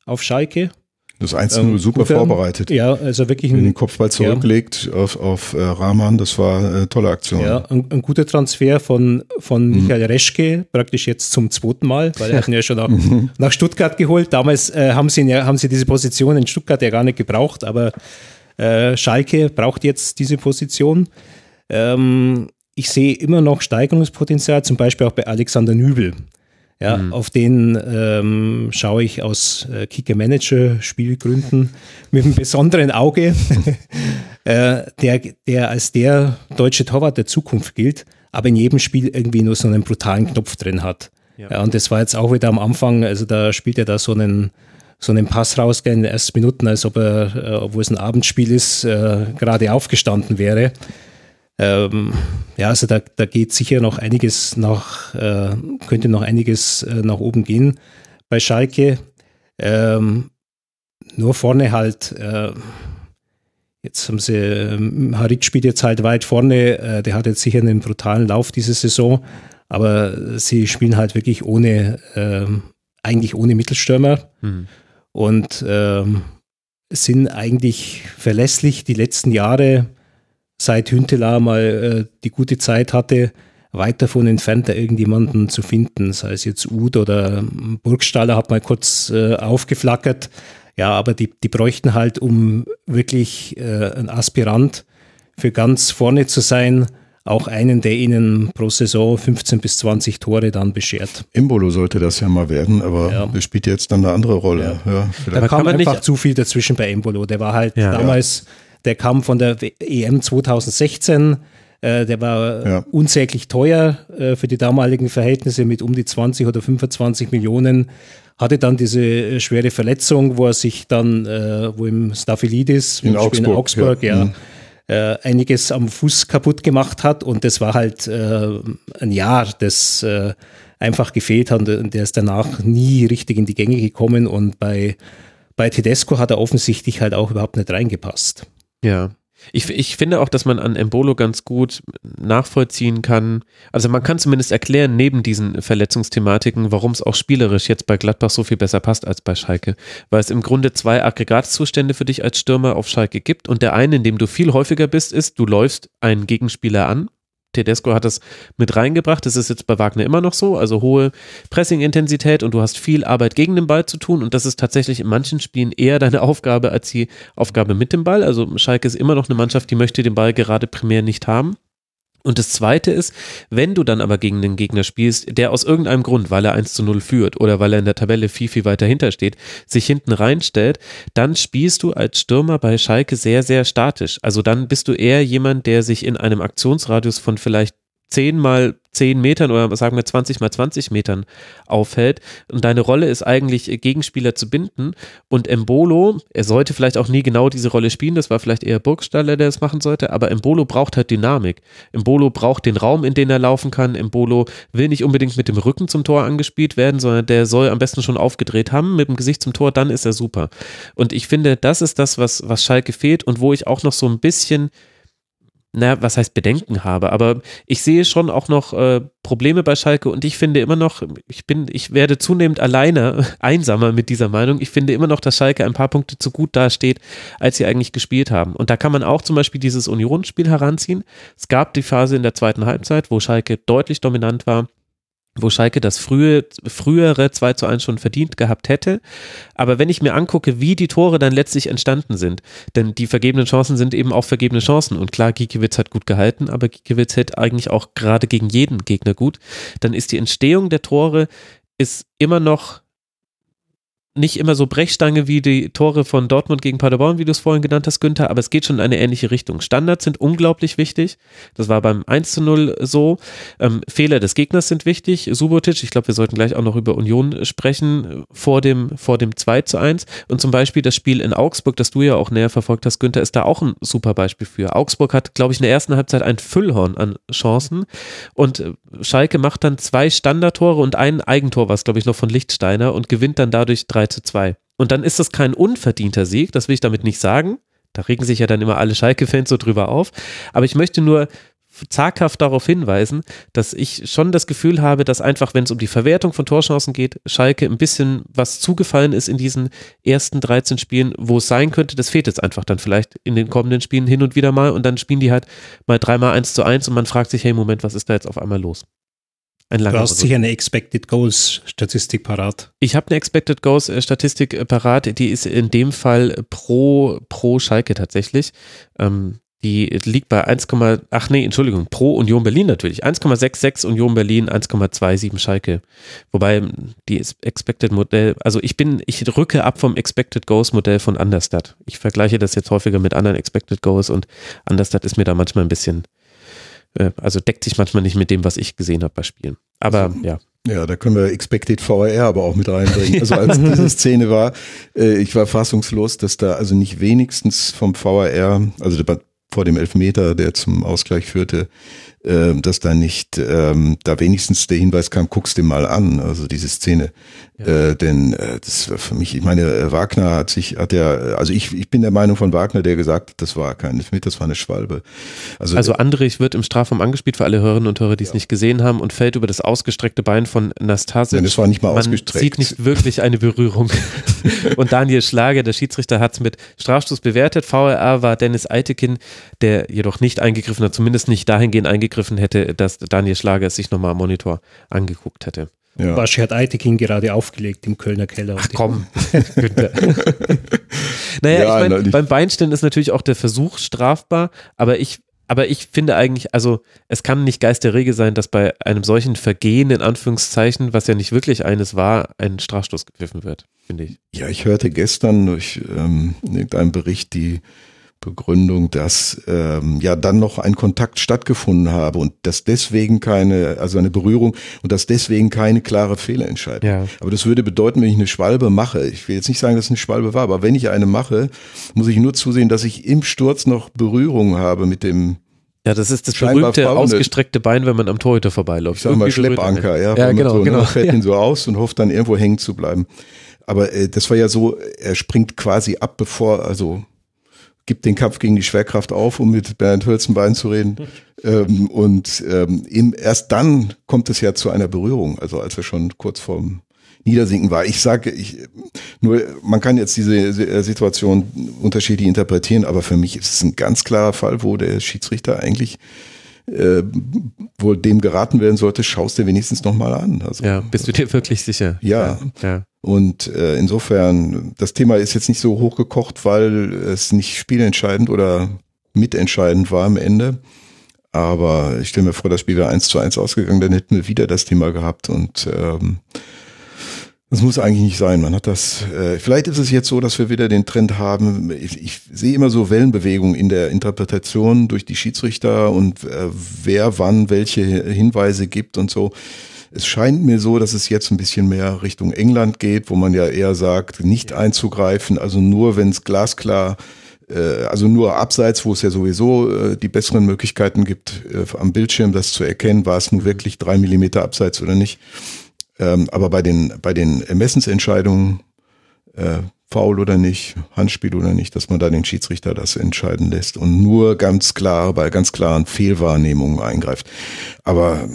auf Schalke. Das 1 0 Ähm, super guter- vorbereitet. Ja, also wirklich Wenn den ein, Kopfball zurücklegt auf, auf äh, Rahman, das war eine tolle Aktion. ja, ein, ein guter Transfer von, von Michael Reschke, praktisch jetzt zum zweiten Mal, weil er hat ihn ja schon nach, nach Stuttgart geholt. Damals äh, haben, sie ja, haben sie diese Position in Stuttgart ja gar nicht gebraucht, aber äh, Schalke braucht jetzt diese Position. Ähm, ich sehe immer noch Steigerungspotenzial, zum Beispiel auch bei Alexander Nübel. Ja, auf den ähm, schaue ich aus äh, Kicker-Manager-Spielgründen mit einem besonderen Auge, äh, der, der als der deutsche Torwart der Zukunft gilt, aber in jedem Spiel irgendwie nur so einen brutalen Knopf drin hat. Ja. und das war jetzt auch wieder am Anfang, also da spielt er da so einen, so einen Pass raus in den ersten Minuten, als ob er, äh, obwohl es ein Abendspiel ist, äh, gerade aufgestanden wäre. Ähm, ja, also da, da geht sicher noch einiges nach, äh, könnte noch einiges äh, nach oben gehen bei Schalke. Ähm, nur vorne halt, äh, jetzt haben sie, ähm, Harit spielt jetzt halt weit vorne, äh, der hat jetzt sicher einen brutalen Lauf diese Saison, aber sie spielen halt wirklich ohne, ähm, eigentlich ohne Mittelstürmer Hm. und ähm, sind eigentlich verlässlich die letzten Jahre, seit Hünteler mal äh, die gute Zeit hatte, weit davon entfernt, da irgendjemanden zu finden, sei es jetzt Uth oder Burgstaller hat mal kurz äh, aufgeflackert. Ja, aber die, die bräuchten halt, um wirklich äh, ein Aspirant für ganz vorne zu sein, auch einen, der ihnen pro Saison 15 bis 20 Tore dann beschert. Imbolo sollte das ja mal werden, aber Ja. der spielt jetzt dann eine andere Rolle. Ja. Da vielleicht. Aber kam einfach nicht- zu viel dazwischen bei Embolo. Der war halt Ja. damals, der kam von der EM 2016, äh, der war Ja. unsäglich teuer äh, für die damaligen Verhältnisse mit um die 20 oder 25 Millionen. Hatte dann diese äh, schwere Verletzung, wo er sich dann, äh, wo ihm Staphylidis In im Spiel in Augsburg, Augsburg ja. ja, Mhm. äh, einiges am Fuß kaputt gemacht hat und das war halt äh, ein Jahr, das äh, einfach gefehlt hat und der ist danach nie richtig in die Gänge gekommen und bei, bei Tedesco hat er offensichtlich halt auch überhaupt nicht reingepasst. Ja. Ich, ich finde auch, dass man an Embolo ganz gut nachvollziehen kann. Also man kann zumindest erklären, neben diesen Verletzungsthematiken, warum es auch spielerisch jetzt bei Gladbach so viel besser passt als bei Schalke. Weil es im Grunde zwei Aggregatzustände für dich als Stürmer auf Schalke gibt. Und der eine, in dem du viel häufiger bist, ist, du läufst einen Gegenspieler an. Tedesco hat das mit reingebracht. Das ist jetzt bei Wagner immer noch so. Also hohe Pressing-Intensität und du hast viel Arbeit gegen den Ball zu tun. Und das ist tatsächlich in manchen Spielen eher deine Aufgabe als die Aufgabe mit dem Ball. Also Schalke ist immer noch eine Mannschaft, die möchte den Ball gerade primär nicht haben. Und das zweite ist, wenn du dann aber gegen den Gegner spielst, der aus irgendeinem Grund, weil er 1 zu 0 führt oder weil er in der Tabelle viel, viel weiter hinter steht, sich hinten reinstellt, dann spielst du als Stürmer bei Schalke sehr, sehr statisch. Also dann bist du eher jemand, der sich in einem Aktionsradius von vielleicht 10 mal 10 Metern oder sagen wir 20 mal 20 Metern aufhält. Und deine Rolle ist eigentlich, äh, Gegenspieler zu binden. Und Embolo, er sollte vielleicht auch nie genau diese Rolle spielen, das war vielleicht eher Burgstaller, der es machen sollte, aber Embolo braucht halt Dynamik. Embolo braucht den Raum, in den er laufen kann. Embolo will nicht unbedingt mit dem Rücken zum Tor angespielt werden, sondern der soll am besten schon aufgedreht haben, mit dem Gesicht zum Tor, dann ist er super. Und ich finde, das ist das, was, was Schalke fehlt und wo ich auch noch so ein bisschen na, was heißt Bedenken habe, aber ich sehe schon auch noch äh, Probleme bei Schalke und ich finde immer noch, ich bin, ich werde zunehmend alleine, einsamer mit dieser Meinung. Ich finde immer noch, dass Schalke ein paar Punkte zu gut dasteht, als sie eigentlich gespielt haben. Und da kann man auch zum Beispiel dieses Unionsspiel heranziehen. Es gab die Phase in der zweiten Halbzeit, wo Schalke deutlich dominant war wo Schalke das frühe, frühere 2 zu 1 schon verdient gehabt hätte. Aber wenn ich mir angucke, wie die Tore dann letztlich entstanden sind, denn die vergebenen Chancen sind eben auch vergebene Chancen. Und klar, Gikiewicz hat gut gehalten, aber Gikiewicz hält eigentlich auch gerade gegen jeden Gegner gut. Dann ist die Entstehung der Tore ist immer noch nicht immer so Brechstange wie die Tore von Dortmund gegen Paderborn, wie du es vorhin genannt hast, Günther, aber es geht schon in eine ähnliche Richtung. Standards sind unglaublich wichtig. Das war beim 1 zu 0 so. Ähm, Fehler des Gegners sind wichtig. Subotic, ich glaube, wir sollten gleich auch noch über Union sprechen, vor dem, vor dem 2 zu 1. Und zum Beispiel das Spiel in Augsburg, das du ja auch näher verfolgt hast, Günther, ist da auch ein super Beispiel für. Augsburg hat, glaube ich, in der ersten Halbzeit ein Füllhorn an Chancen und äh, Schalke macht dann zwei Standardtore und ein Eigentor, was glaube ich noch von Lichtsteiner und gewinnt dann dadurch 3 zu 2. Und dann ist das kein unverdienter Sieg, das will ich damit nicht sagen. Da regen sich ja dann immer alle Schalke-Fans so drüber auf. Aber ich möchte nur zaghaft darauf hinweisen, dass ich schon das Gefühl habe, dass einfach, wenn es um die Verwertung von Torchancen geht, Schalke ein bisschen was zugefallen ist in diesen ersten 13 Spielen, wo es sein könnte, das fehlt jetzt einfach dann vielleicht in den kommenden Spielen hin und wieder mal und dann spielen die halt mal dreimal eins zu eins und man fragt sich, hey Moment, was ist da jetzt auf einmal los? Ein du hast sicher eine Expected Goals Statistik parat. Ich habe eine Expected Goals äh, Statistik äh, parat, die ist in dem Fall pro, pro Schalke tatsächlich. Ähm, die liegt bei 1, ach nee, Entschuldigung, pro Union Berlin natürlich. 1,66 Union Berlin, 1,27 Schalke. Wobei die Expected Modell, also ich bin, ich rücke ab vom Expected Goals Modell von Understat. Ich vergleiche das jetzt häufiger mit anderen Expected Goals und Understat ist mir da manchmal ein bisschen, also deckt sich manchmal nicht mit dem, was ich gesehen habe bei Spielen. Aber also, ja. Ja, da können wir Expected VAR aber auch mit reinbringen. Also als diese Szene war, äh, ich war fassungslos, dass da also nicht wenigstens vom VAR, also vor dem Elfmeter, der zum Ausgleich führte, äh, dass da nicht ähm, da wenigstens der Hinweis kam, guck's dir mal an, also diese Szene. Ja. Äh, denn äh, das war für mich, ich meine, äh, Wagner hat sich, hat ja, also ich, ich bin der Meinung von Wagner, der gesagt hat, das war kein Elfmeter, das war eine Schwalbe. Also, also Andrich wird im Strafraum angespielt für alle Hörerinnen und Hörer, die es ja. nicht gesehen haben und fällt über das ausgestreckte Bein von Nastasic. Nein, das war nicht mal Man ausgestreckt. sieht nicht wirklich eine Berührung. und Daniel Schlager, der Schiedsrichter, hat es mit Strafstoß bewertet. VRR war Dennis Eitekin, der jedoch nicht eingegriffen hat, zumindest nicht dahingehend eingegriffen hätte, dass Daniel Schlager es sich nochmal am Monitor angeguckt hätte. Ja. Baschi hat Eitekin gerade aufgelegt im Kölner Keller. Ach komm. naja, ja, ich meine, beim Beinstellen ist natürlich auch der Versuch strafbar, aber ich, aber ich finde eigentlich, also es kann nicht Geist der Regel sein, dass bei einem solchen Vergehen, in Anführungszeichen, was ja nicht wirklich eines war, ein Strafstoß gepfiffen wird, finde ich. Ja, ich hörte gestern durch ähm, irgendeinen Bericht die Begründung, dass ähm, ja dann noch ein Kontakt stattgefunden habe und dass deswegen keine, also eine Berührung und dass deswegen keine klare Fehlentscheidung. Ja. Aber das würde bedeuten, wenn ich eine Schwalbe mache, ich will jetzt nicht sagen, dass es eine Schwalbe war, aber wenn ich eine mache, muss ich nur zusehen, dass ich im Sturz noch Berührung habe mit dem ja, das ist das berühmte faune. ausgestreckte Bein, wenn man am Torhüter vorbeiläuft. Ich sag mal Schleppanker, ja. Ja, genau, so, genau. Ne, fährt ja. ihn so aus und hofft dann irgendwo hängen zu bleiben. Aber äh, das war ja so, er springt quasi ab, bevor, also gibt den Kampf gegen die Schwerkraft auf, um mit Bernd Hölzenbein zu reden. ähm, und ähm, eben erst dann kommt es ja zu einer Berührung, also als er schon kurz vorm Niedersinken war. Ich sage, ich, nur, man kann jetzt diese äh, Situation unterschiedlich interpretieren, aber für mich ist es ein ganz klarer Fall, wo der Schiedsrichter eigentlich äh, wohl dem geraten werden sollte, schaust dir wenigstens nochmal an. Also, ja, bist du dir wirklich sicher? Ja. ja. Und äh, insofern, das Thema ist jetzt nicht so hochgekocht, weil es nicht spielentscheidend oder mitentscheidend war am Ende. Aber ich stelle mir vor, das Spiel wäre eins zu eins ausgegangen, dann hätten wir wieder das Thema gehabt und ähm, das muss eigentlich nicht sein. Man hat das. Äh, vielleicht ist es jetzt so, dass wir wieder den Trend haben. Ich, ich sehe immer so Wellenbewegungen in der Interpretation durch die Schiedsrichter und äh, wer wann welche Hinweise gibt und so. Es scheint mir so, dass es jetzt ein bisschen mehr Richtung England geht, wo man ja eher sagt, nicht einzugreifen, also nur wenn es glasklar äh, also nur abseits, wo es ja sowieso äh, die besseren Möglichkeiten gibt, äh, am Bildschirm das zu erkennen, war es nun wirklich drei Millimeter abseits oder nicht. Ähm, aber bei den, bei den Ermessensentscheidungen, äh, faul oder nicht, Handspiel oder nicht, dass man da den Schiedsrichter das entscheiden lässt und nur ganz klar bei ganz klaren Fehlwahrnehmungen eingreift. Aber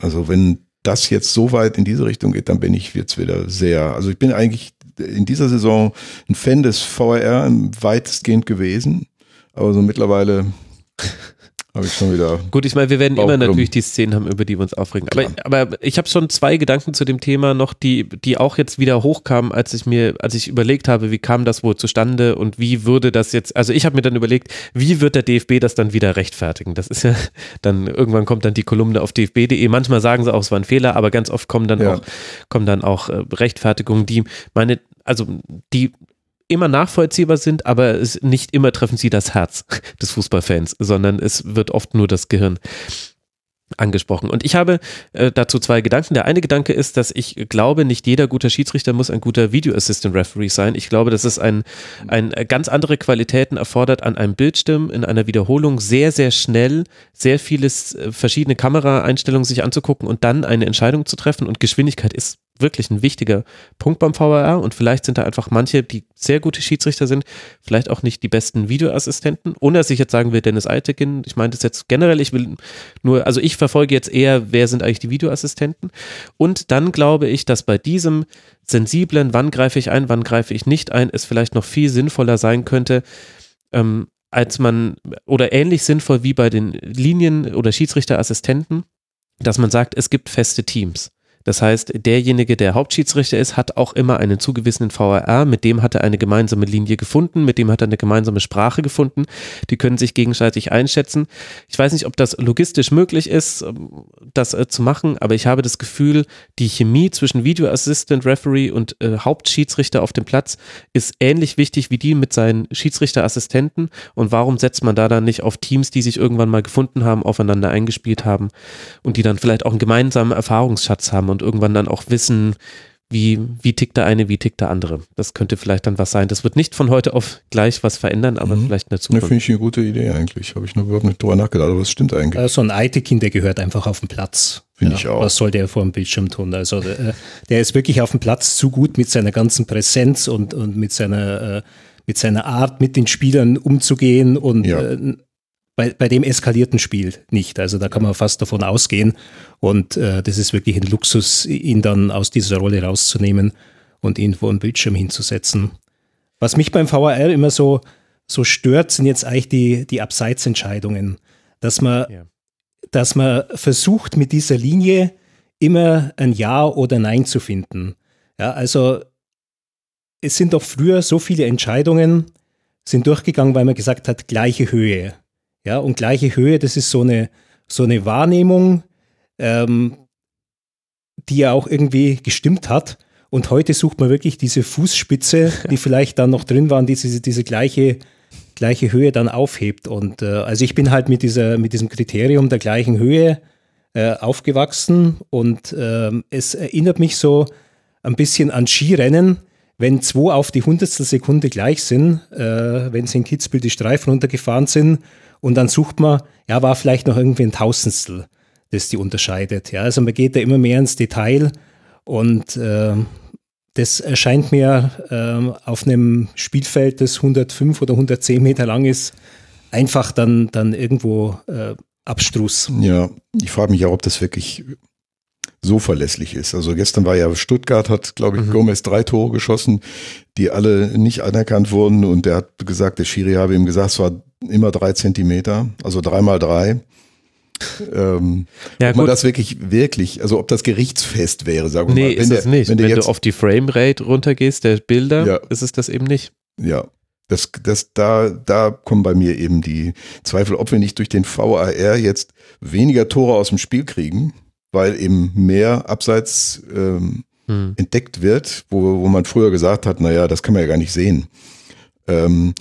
also wenn das jetzt so weit in diese Richtung geht, dann bin ich jetzt wieder sehr, also ich bin eigentlich in dieser Saison ein Fan des VR weitestgehend gewesen, aber so mittlerweile habe ich schon wieder. Gut, ich meine, wir werden immer natürlich die Szenen haben, über die wir uns aufregen. Aber, aber ich habe schon zwei Gedanken zu dem Thema noch, die, die auch jetzt wieder hochkamen, als ich mir, als ich überlegt habe, wie kam das wohl zustande und wie würde das jetzt, also ich habe mir dann überlegt, wie wird der DFB das dann wieder rechtfertigen? Das ist ja, dann irgendwann kommt dann die Kolumne auf dfb.de. Manchmal sagen sie auch, es war ein Fehler, aber ganz oft kommen dann ja. auch, kommen dann auch äh, Rechtfertigungen, die meine, also die immer nachvollziehbar sind, aber es, nicht immer treffen sie das Herz des Fußballfans, sondern es wird oft nur das Gehirn angesprochen. Und ich habe äh, dazu zwei Gedanken. Der eine Gedanke ist, dass ich glaube, nicht jeder guter Schiedsrichter muss ein guter Video Assistant Referee sein. Ich glaube, dass es ein, ein äh, ganz andere Qualitäten erfordert, an einem Bildschirm in einer Wiederholung sehr, sehr schnell sehr vieles äh, verschiedene Kameraeinstellungen sich anzugucken und dann eine Entscheidung zu treffen. Und Geschwindigkeit ist wirklich ein wichtiger Punkt beim VAR und vielleicht sind da einfach manche, die sehr gute Schiedsrichter sind, vielleicht auch nicht die besten Videoassistenten, ohne dass ich jetzt sagen will, Dennis Altekin, ich meine das jetzt generell, ich will nur, also ich verfolge jetzt eher, wer sind eigentlich die Videoassistenten. Und dann glaube ich, dass bei diesem sensiblen, wann greife ich ein, wann greife ich nicht ein, es vielleicht noch viel sinnvoller sein könnte, ähm, als man, oder ähnlich sinnvoll wie bei den Linien- oder Schiedsrichterassistenten, dass man sagt, es gibt feste Teams. Das heißt, derjenige, der Hauptschiedsrichter ist, hat auch immer einen zugewissenen VRR, mit dem hat er eine gemeinsame Linie gefunden, mit dem hat er eine gemeinsame Sprache gefunden. Die können sich gegenseitig einschätzen. Ich weiß nicht, ob das logistisch möglich ist, ähm, das äh, zu machen, aber ich habe das Gefühl, die Chemie zwischen Video Assistant Referee und äh, Hauptschiedsrichter auf dem Platz ist ähnlich wichtig wie die mit seinen Schiedsrichterassistenten. Und warum setzt man da dann nicht auf Teams, die sich irgendwann mal gefunden haben, aufeinander eingespielt haben und die dann vielleicht auch einen gemeinsamen Erfahrungsschatz haben und irgendwann dann auch wissen, wie, wie tickt der eine, wie tickt der andere. Das könnte vielleicht dann was sein. Das wird nicht von heute auf gleich was verändern, aber mhm. vielleicht eine Zukunft. Ja, finde ich eine gute Idee eigentlich. Habe ich noch überhaupt nicht drüber nachgedacht, aber es stimmt eigentlich. Äh, so ein IT-Kind, der gehört einfach auf den Platz. Finde ja, ich auch. Was soll der vor dem Bildschirm tun? Also äh, der ist wirklich auf dem Platz zu gut mit seiner ganzen Präsenz und, und mit seiner äh, mit seiner Art, mit den Spielern umzugehen und ja. äh, bei, bei dem eskalierten Spiel nicht. Also da kann man fast davon ausgehen. Und äh, das ist wirklich ein Luxus, ihn dann aus dieser Rolle rauszunehmen und ihn vor den Bildschirm hinzusetzen. Was mich beim VAR immer so, so stört, sind jetzt eigentlich die, die Abseitsentscheidungen. Dass man, ja. dass man versucht, mit dieser Linie immer ein Ja oder Nein zu finden. Ja, also es sind doch früher so viele Entscheidungen sind durchgegangen, weil man gesagt hat, gleiche Höhe. Ja, und gleiche Höhe, das ist so eine, so eine Wahrnehmung, ähm, die ja auch irgendwie gestimmt hat. Und heute sucht man wirklich diese Fußspitze, die vielleicht dann noch drin waren, die diese, diese gleiche, gleiche Höhe dann aufhebt. Und äh, also ich bin halt mit, dieser, mit diesem Kriterium der gleichen Höhe äh, aufgewachsen und äh, es erinnert mich so ein bisschen an Skirennen, wenn zwei auf die hundertstel Sekunde gleich sind, äh, wenn sie in Kitzbühel die Streifen runtergefahren sind und dann sucht man, ja, war vielleicht noch irgendwie ein Tausendstel, das die unterscheidet. Ja, also man geht da immer mehr ins Detail und äh, das erscheint mir äh, auf einem Spielfeld, das 105 oder 110 Meter lang ist, einfach dann, dann irgendwo äh, abstrus. Ja, ich frage mich auch, ob das wirklich so verlässlich ist. Also gestern war ja Stuttgart, hat, glaube ich, mhm. Gomez drei Tore geschossen, die alle nicht anerkannt wurden. Und der hat gesagt, der Schiri habe ihm gesagt, es war immer drei Zentimeter, also dreimal drei. Ähm, ja, ob man das wirklich, wirklich, also ob das gerichtsfest wäre, sagen wir nee, mal. Nee, ist der, es nicht. Wenn, wenn du auf die Framerate runtergehst, der Bilder, ja. ist es das eben nicht. Ja, das, das, da, da kommen bei mir eben die Zweifel, ob wir nicht durch den VAR jetzt weniger Tore aus dem Spiel kriegen, weil eben mehr abseits ähm, hm. entdeckt wird, wo, wo man früher gesagt hat, naja, das kann man ja gar nicht sehen. Ähm,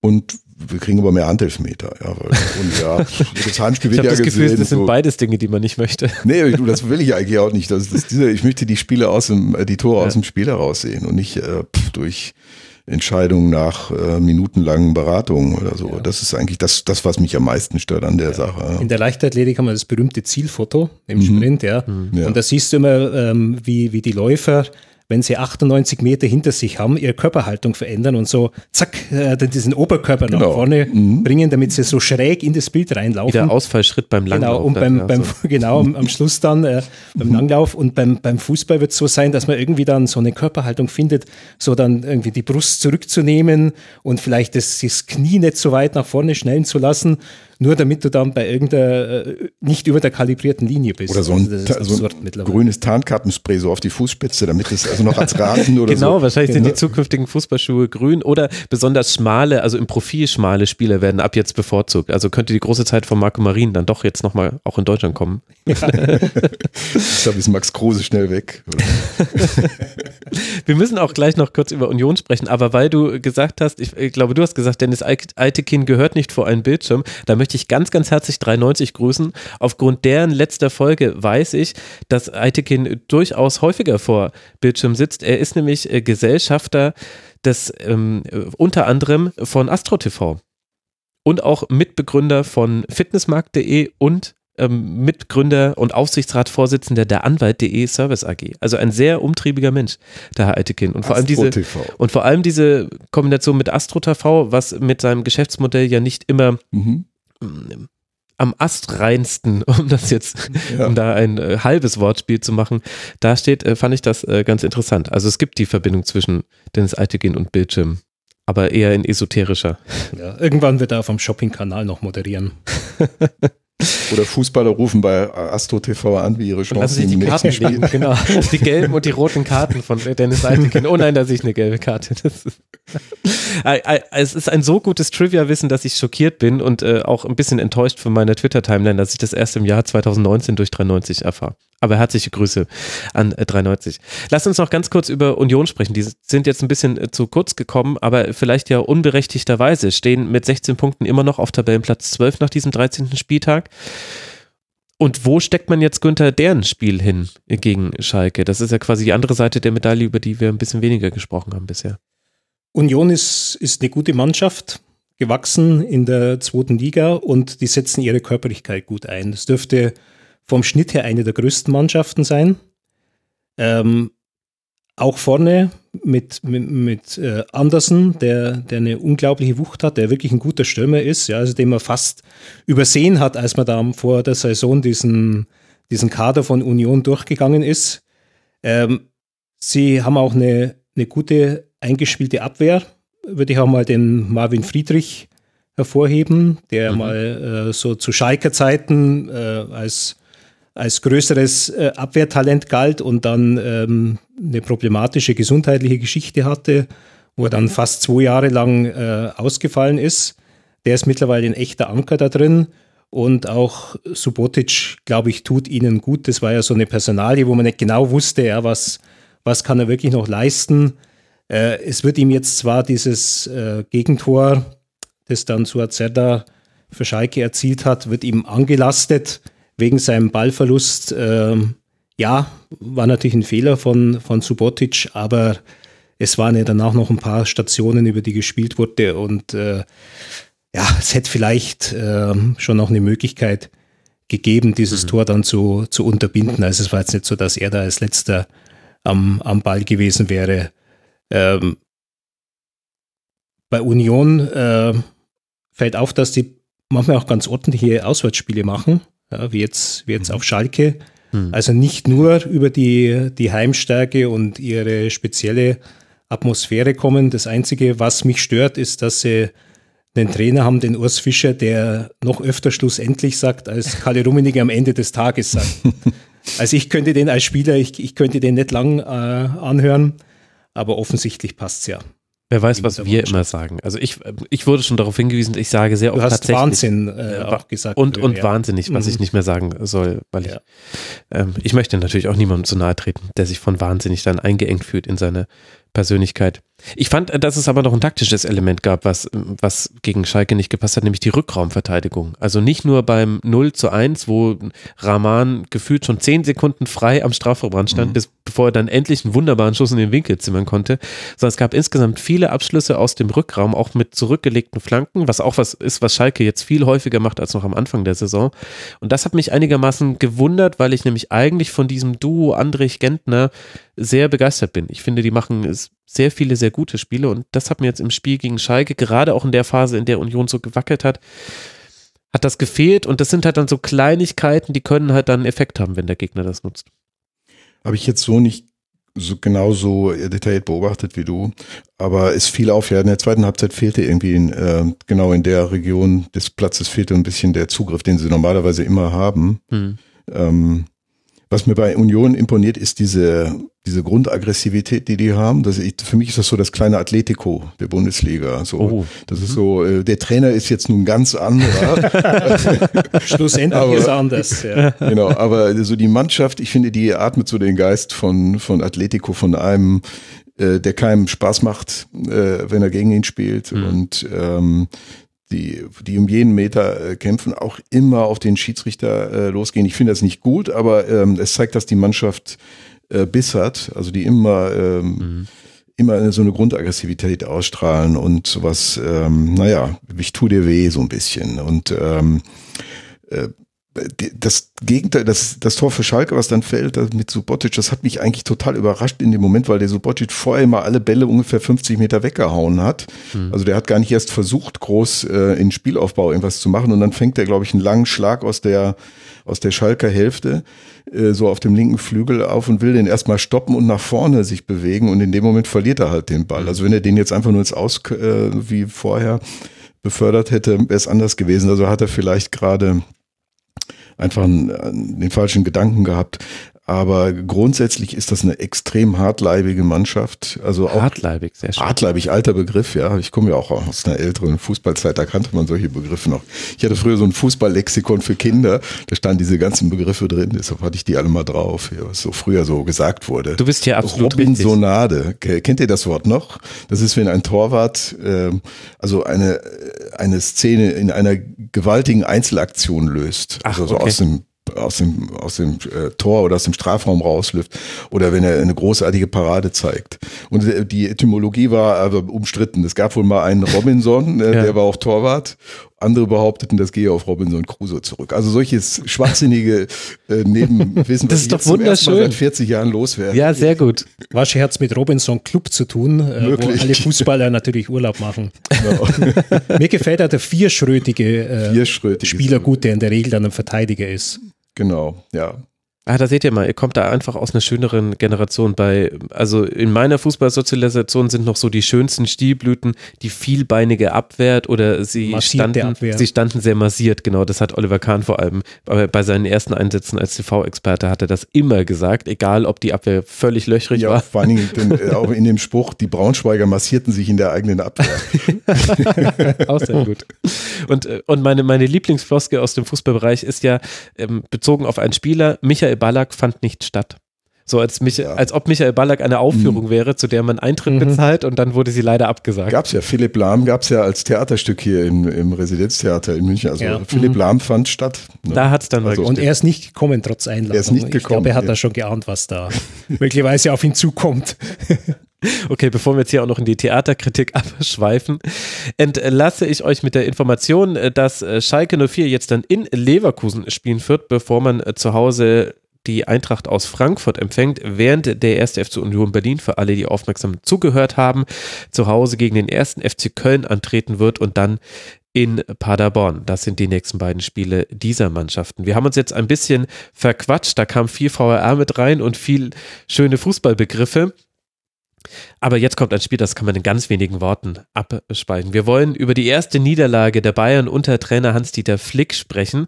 und wir kriegen aber mehr Handelfmeter. Ja, und ja, das Handspiel wird ich ja das gesehen. Gefühl, das sind so. beides Dinge, die man nicht möchte. Nee, das will ich eigentlich auch nicht. Das, das diese, ich möchte die Spiele aus dem, die Tore ja. aus dem Spiel heraussehen und nicht äh, durch Entscheidungen nach äh, minutenlangen Beratungen oder so. Ja. Das ist eigentlich das, das, was mich am meisten stört an der ja. Sache. In der Leichtathletik haben wir das berühmte Zielfoto im mhm. Sprint, ja. Mhm. Und da siehst du immer, ähm, wie, wie die Läufer wenn sie 98 Meter hinter sich haben, ihre Körperhaltung verändern und so zack, äh, diesen Oberkörper genau. nach vorne mhm. bringen, damit sie so schräg in das Bild reinlaufen. Der Ausfallschritt beim Langlauf. Genau, und beim, beim so. genau am, am, Schluss dann äh, beim Langlauf und beim, beim Fußball wird es so sein, dass man irgendwie dann so eine Körperhaltung findet, so dann irgendwie die Brust zurückzunehmen und vielleicht das, das Knie nicht so weit nach vorne schnellen zu lassen nur damit du dann bei irgendeiner äh, nicht über der kalibrierten Linie bist. Oder so ein, also so ein grünes Tarnkappenspray so auf die Fußspitze, damit es also noch als Rasen oder genau, so. wahrscheinlich sind die zukünftigen Fußballschuhe grün oder besonders schmale, also im Profil schmale Spieler werden ab jetzt bevorzugt. Also könnte die große Zeit von Marco Marin dann doch jetzt nochmal auch in Deutschland kommen. Ja. ich glaube, ist Max Kruse schnell weg. Wir müssen auch gleich noch kurz über Union sprechen, aber weil du gesagt hast, ich, ich glaube, du hast gesagt, Dennis Eitekin gehört nicht vor einen Bildschirm, da möchte ich ganz, ganz herzlich 93 grüßen. Aufgrund deren letzter Folge weiß ich, dass Eitekin durchaus häufiger vor Bildschirm sitzt. Er ist nämlich äh, Gesellschafter des ähm, unter anderem von Astro TV und auch Mitbegründer von fitnessmarkt.de und ähm, Mitgründer und Aufsichtsratsvorsitzender der Anwalt.de Service AG. Also ein sehr umtriebiger Mensch, der Herr Eitekin. Und vor allem diese und vor allem diese Kombination mit Astro TV, was mit seinem Geschäftsmodell ja nicht immer mhm. Am astreinsten, um das jetzt, ja. um da ein äh, halbes Wortspiel zu machen, da steht, äh, fand ich das äh, ganz interessant. Also es gibt die Verbindung zwischen Dennis Eitekin und Bildschirm aber eher in esoterischer. Ja, irgendwann wird er auf dem Shopping-Kanal noch moderieren. Oder Fußballer rufen bei Astro TV an, wie ihre Chancen lassen sich die Karten spielen. Genau. Die gelben und die roten Karten von Dennis Eitekin. Oh nein, da sehe ich eine gelbe Karte. Ist es ist ein so gutes Trivia-Wissen, dass ich schockiert bin und äh, auch ein bisschen enttäuscht von meiner Twitter-Timeline, dass ich das erst im Jahr 2019 durch 93 erfahre. Aber herzliche Grüße an äh, 93. Lass uns noch ganz kurz über Union sprechen. Die sind jetzt ein bisschen äh, zu kurz gekommen, aber vielleicht ja unberechtigterweise stehen mit 16 Punkten immer noch auf Tabellenplatz 12 nach diesem 13. Spieltag. Und wo steckt man jetzt Günther deren Spiel hin gegen Schalke? Das ist ja quasi die andere Seite der Medaille, über die wir ein bisschen weniger gesprochen haben bisher. Union ist, ist eine gute Mannschaft, gewachsen in der zweiten Liga und die setzen ihre Körperlichkeit gut ein. Das dürfte vom Schnitt her eine der größten Mannschaften sein. Ähm, auch vorne mit, mit, mit äh, Andersen, der, der eine unglaubliche Wucht hat, der wirklich ein guter Stürmer ist, ja, also den man fast übersehen hat, als man da vor der Saison diesen, diesen Kader von Union durchgegangen ist. Ähm, sie haben auch eine, eine gute eingespielte Abwehr. Würde ich auch mal den Marvin Friedrich hervorheben, der mhm. mal äh, so zu Schalker Zeiten äh, als als größeres äh, Abwehrtalent galt und dann ähm, eine problematische gesundheitliche Geschichte hatte, wo er dann fast zwei Jahre lang äh, ausgefallen ist. Der ist mittlerweile ein echter Anker da drin. Und auch Subotic, glaube ich, tut ihnen gut. Das war ja so eine Personalie, wo man nicht genau wusste, ja, was, was kann er wirklich noch leisten. Äh, es wird ihm jetzt zwar dieses äh, Gegentor, das dann Suazerda für Schalke erzielt hat, wird ihm angelastet wegen seinem Ballverlust. Ähm, ja, war natürlich ein Fehler von, von Subotic, aber es waren ja danach noch ein paar Stationen, über die gespielt wurde und äh, ja, es hätte vielleicht äh, schon noch eine Möglichkeit gegeben, dieses mhm. Tor dann zu, zu unterbinden. Also es war jetzt nicht so, dass er da als letzter am, am Ball gewesen wäre. Ähm, bei Union äh, fällt auf, dass die manchmal auch ganz ordentliche Auswärtsspiele machen ja, wie jetzt, wie jetzt mhm. auf Schalke. Mhm. Also nicht nur über die, die Heimstärke und ihre spezielle Atmosphäre kommen. Das Einzige, was mich stört, ist, dass sie einen Trainer haben, den Urs Fischer, der noch öfter schlussendlich sagt, als Kalle Rummenigge am Ende des Tages sagt. also ich könnte den als Spieler, ich, ich könnte den nicht lang äh, anhören, aber offensichtlich passt es ja. Wer weiß, was wir immer sagen. Also ich, ich wurde schon darauf hingewiesen, ich sage sehr oft du hast tatsächlich. Wahnsinn äh, auch gesagt. Und, und ja. wahnsinnig, was mhm. ich nicht mehr sagen soll, weil ich, ja. ähm, ich möchte natürlich auch niemandem zu nahe treten, der sich von wahnsinnig dann eingeengt fühlt in seine Persönlichkeit. Ich fand, dass es aber noch ein taktisches Element gab, was, was gegen Schalke nicht gepasst hat, nämlich die Rückraumverteidigung. Also nicht nur beim 0 zu 1, wo Rahman gefühlt schon 10 Sekunden frei am Strafraumrand stand, mhm. bis, bevor er dann endlich einen wunderbaren Schuss in den Winkel zimmern konnte, sondern es gab insgesamt viele Abschlüsse aus dem Rückraum, auch mit zurückgelegten Flanken, was auch was ist, was Schalke jetzt viel häufiger macht als noch am Anfang der Saison. Und das hat mich einigermaßen gewundert, weil ich nämlich eigentlich von diesem Duo Andrich Gentner sehr begeistert bin. Ich finde, die machen sehr viele sehr gute Spiele und das hat mir jetzt im Spiel gegen Schalke, gerade auch in der Phase, in der Union so gewackelt hat, hat das gefehlt und das sind halt dann so Kleinigkeiten, die können halt dann einen Effekt haben, wenn der Gegner das nutzt. Habe ich jetzt so nicht so genauso detailliert beobachtet wie du, aber es fiel auf, ja, in der zweiten Halbzeit fehlte irgendwie in, äh, genau in der Region des Platzes fehlte ein bisschen der Zugriff, den sie normalerweise immer haben. Hm. Ähm, was mir bei Union imponiert, ist diese, diese Grundaggressivität, die die haben. Das, ich, für mich ist das so das kleine Atletico der Bundesliga. So, oh. Das ist so, äh, der Trainer ist jetzt nun ganz anderer. Schlussendlich aber, ist anders. Ja. Genau, aber so die Mannschaft, ich finde, die atmet so den Geist von, von Atletico, von einem, äh, der keinem Spaß macht, äh, wenn er gegen ihn spielt. Mhm. Und ähm, die, die um jeden Meter äh, kämpfen, auch immer auf den Schiedsrichter äh, losgehen. Ich finde das nicht gut, aber ähm, es zeigt, dass die Mannschaft äh, Biss hat, also die immer, ähm, mhm. immer so eine Grundaggressivität ausstrahlen und sowas, ähm, naja, ich tu dir weh so ein bisschen. Und ähm, äh, das Gegenteil, das, das Tor für Schalke, was dann fällt mit Subotic, das hat mich eigentlich total überrascht in dem Moment, weil der Subotic vorher mal alle Bälle ungefähr 50 Meter weggehauen hat. Mhm. Also der hat gar nicht erst versucht, groß äh, in Spielaufbau irgendwas zu machen und dann fängt er, glaube ich, einen langen Schlag aus der, aus der Schalker Hälfte äh, so auf dem linken Flügel auf und will den erstmal stoppen und nach vorne sich bewegen und in dem Moment verliert er halt den Ball. Mhm. Also wenn er den jetzt einfach nur ins Aus, äh, wie vorher befördert hätte, wäre es anders gewesen. Also hat er vielleicht gerade einfach einen, den falschen Gedanken gehabt. Aber grundsätzlich ist das eine extrem hartleibige Mannschaft. Also auch hartleibig, sehr schön. Hartleibig, alter Begriff, ja. Ich komme ja auch aus einer älteren Fußballzeit, da kannte man solche Begriffe noch. Ich hatte früher so ein Fußballlexikon für Kinder, da standen diese ganzen Begriffe drin, deshalb hatte ich die alle mal drauf, was so früher so gesagt wurde. Du bist hier absolut Robinsonade. Kennt ihr das Wort noch? Das ist, wenn ein Torwart äh, also eine, eine Szene in einer gewaltigen Einzelaktion löst. Ach, also okay. aus dem aus dem, aus dem äh, Tor oder aus dem Strafraum rausläuft oder wenn er eine großartige Parade zeigt. Und äh, die Etymologie war aber umstritten. Es gab wohl mal einen Robinson, äh, ja. der war auch Torwart. Andere behaupteten, das gehe auf Robinson Crusoe zurück. Also solches schwachsinnige äh, Nebenwissen, das ist doch wunderschön. seit 40 Jahren loswerden. Ja, sehr gut. Wahrscheinlich hat es mit Robinson Club zu tun, äh, wo alle Fußballer natürlich Urlaub machen. Genau. Mir gefällt ja der vierschrötige, äh, vierschrötige Spieler gut, der in der Regel dann ein Verteidiger ist. Genau, ja. Ah, da seht ihr mal, ihr kommt da einfach aus einer schöneren Generation bei. Also in meiner Fußballsozialisation sind noch so die schönsten Stilblüten, die vielbeinige Abwehr oder sie standen, sie standen sehr massiert. Genau, das hat Oliver Kahn vor allem bei, seinen ersten Einsätzen als TV-Experte hat er das immer gesagt, egal ob die Abwehr völlig löchrig ja, war. Vor allen Dingen den, äh, auch in dem Spruch, die Braunschweiger massierten sich in der eigenen Abwehr. auch sehr gut. Und, äh, und meine, meine Lieblingsfloske aus dem Fußballbereich ist ja ähm, bezogen auf einen Spieler, Michael Ballack fand nicht statt. So als, Mich ja. als ob Michael Ballack eine Aufführung mhm. wäre, zu der man Eintritt mhm. bezahlt und dann wurde sie leider abgesagt. Gab es ja. Philipp Lahm gab es ja als Theaterstück hier im, im Residenztheater in München. Also ja. Philipp mhm. Lahm fand statt. Ne? Da hat es dann also, Und er ist nicht gekommen, trotz Einladung. Er ist nicht gekommen. Ich glaube, er hat ja. da schon geahnt, was da möglicherweise auf ihn zukommt. Okay, bevor wir jetzt hier auch noch in die Theaterkritik abschweifen, entlasse ich euch mit der Information, dass Schalke 04 jetzt dann in Leverkusen spielen wird, bevor man zu Hause die Eintracht aus Frankfurt empfängt, während der erste FC Union Berlin, für alle, die aufmerksam zugehört haben, zu Hause gegen den ersten FC Köln antreten wird und dann in Paderborn. Das sind die nächsten beiden Spiele dieser Mannschaften. Wir haben uns jetzt ein bisschen verquatscht, da kam viel VRR mit rein und viel schöne Fußballbegriffe. Aber jetzt kommt ein Spiel, das kann man in ganz wenigen Worten abspalten. Wir wollen über die erste Niederlage der Bayern unter Trainer Hans-Dieter Flick sprechen,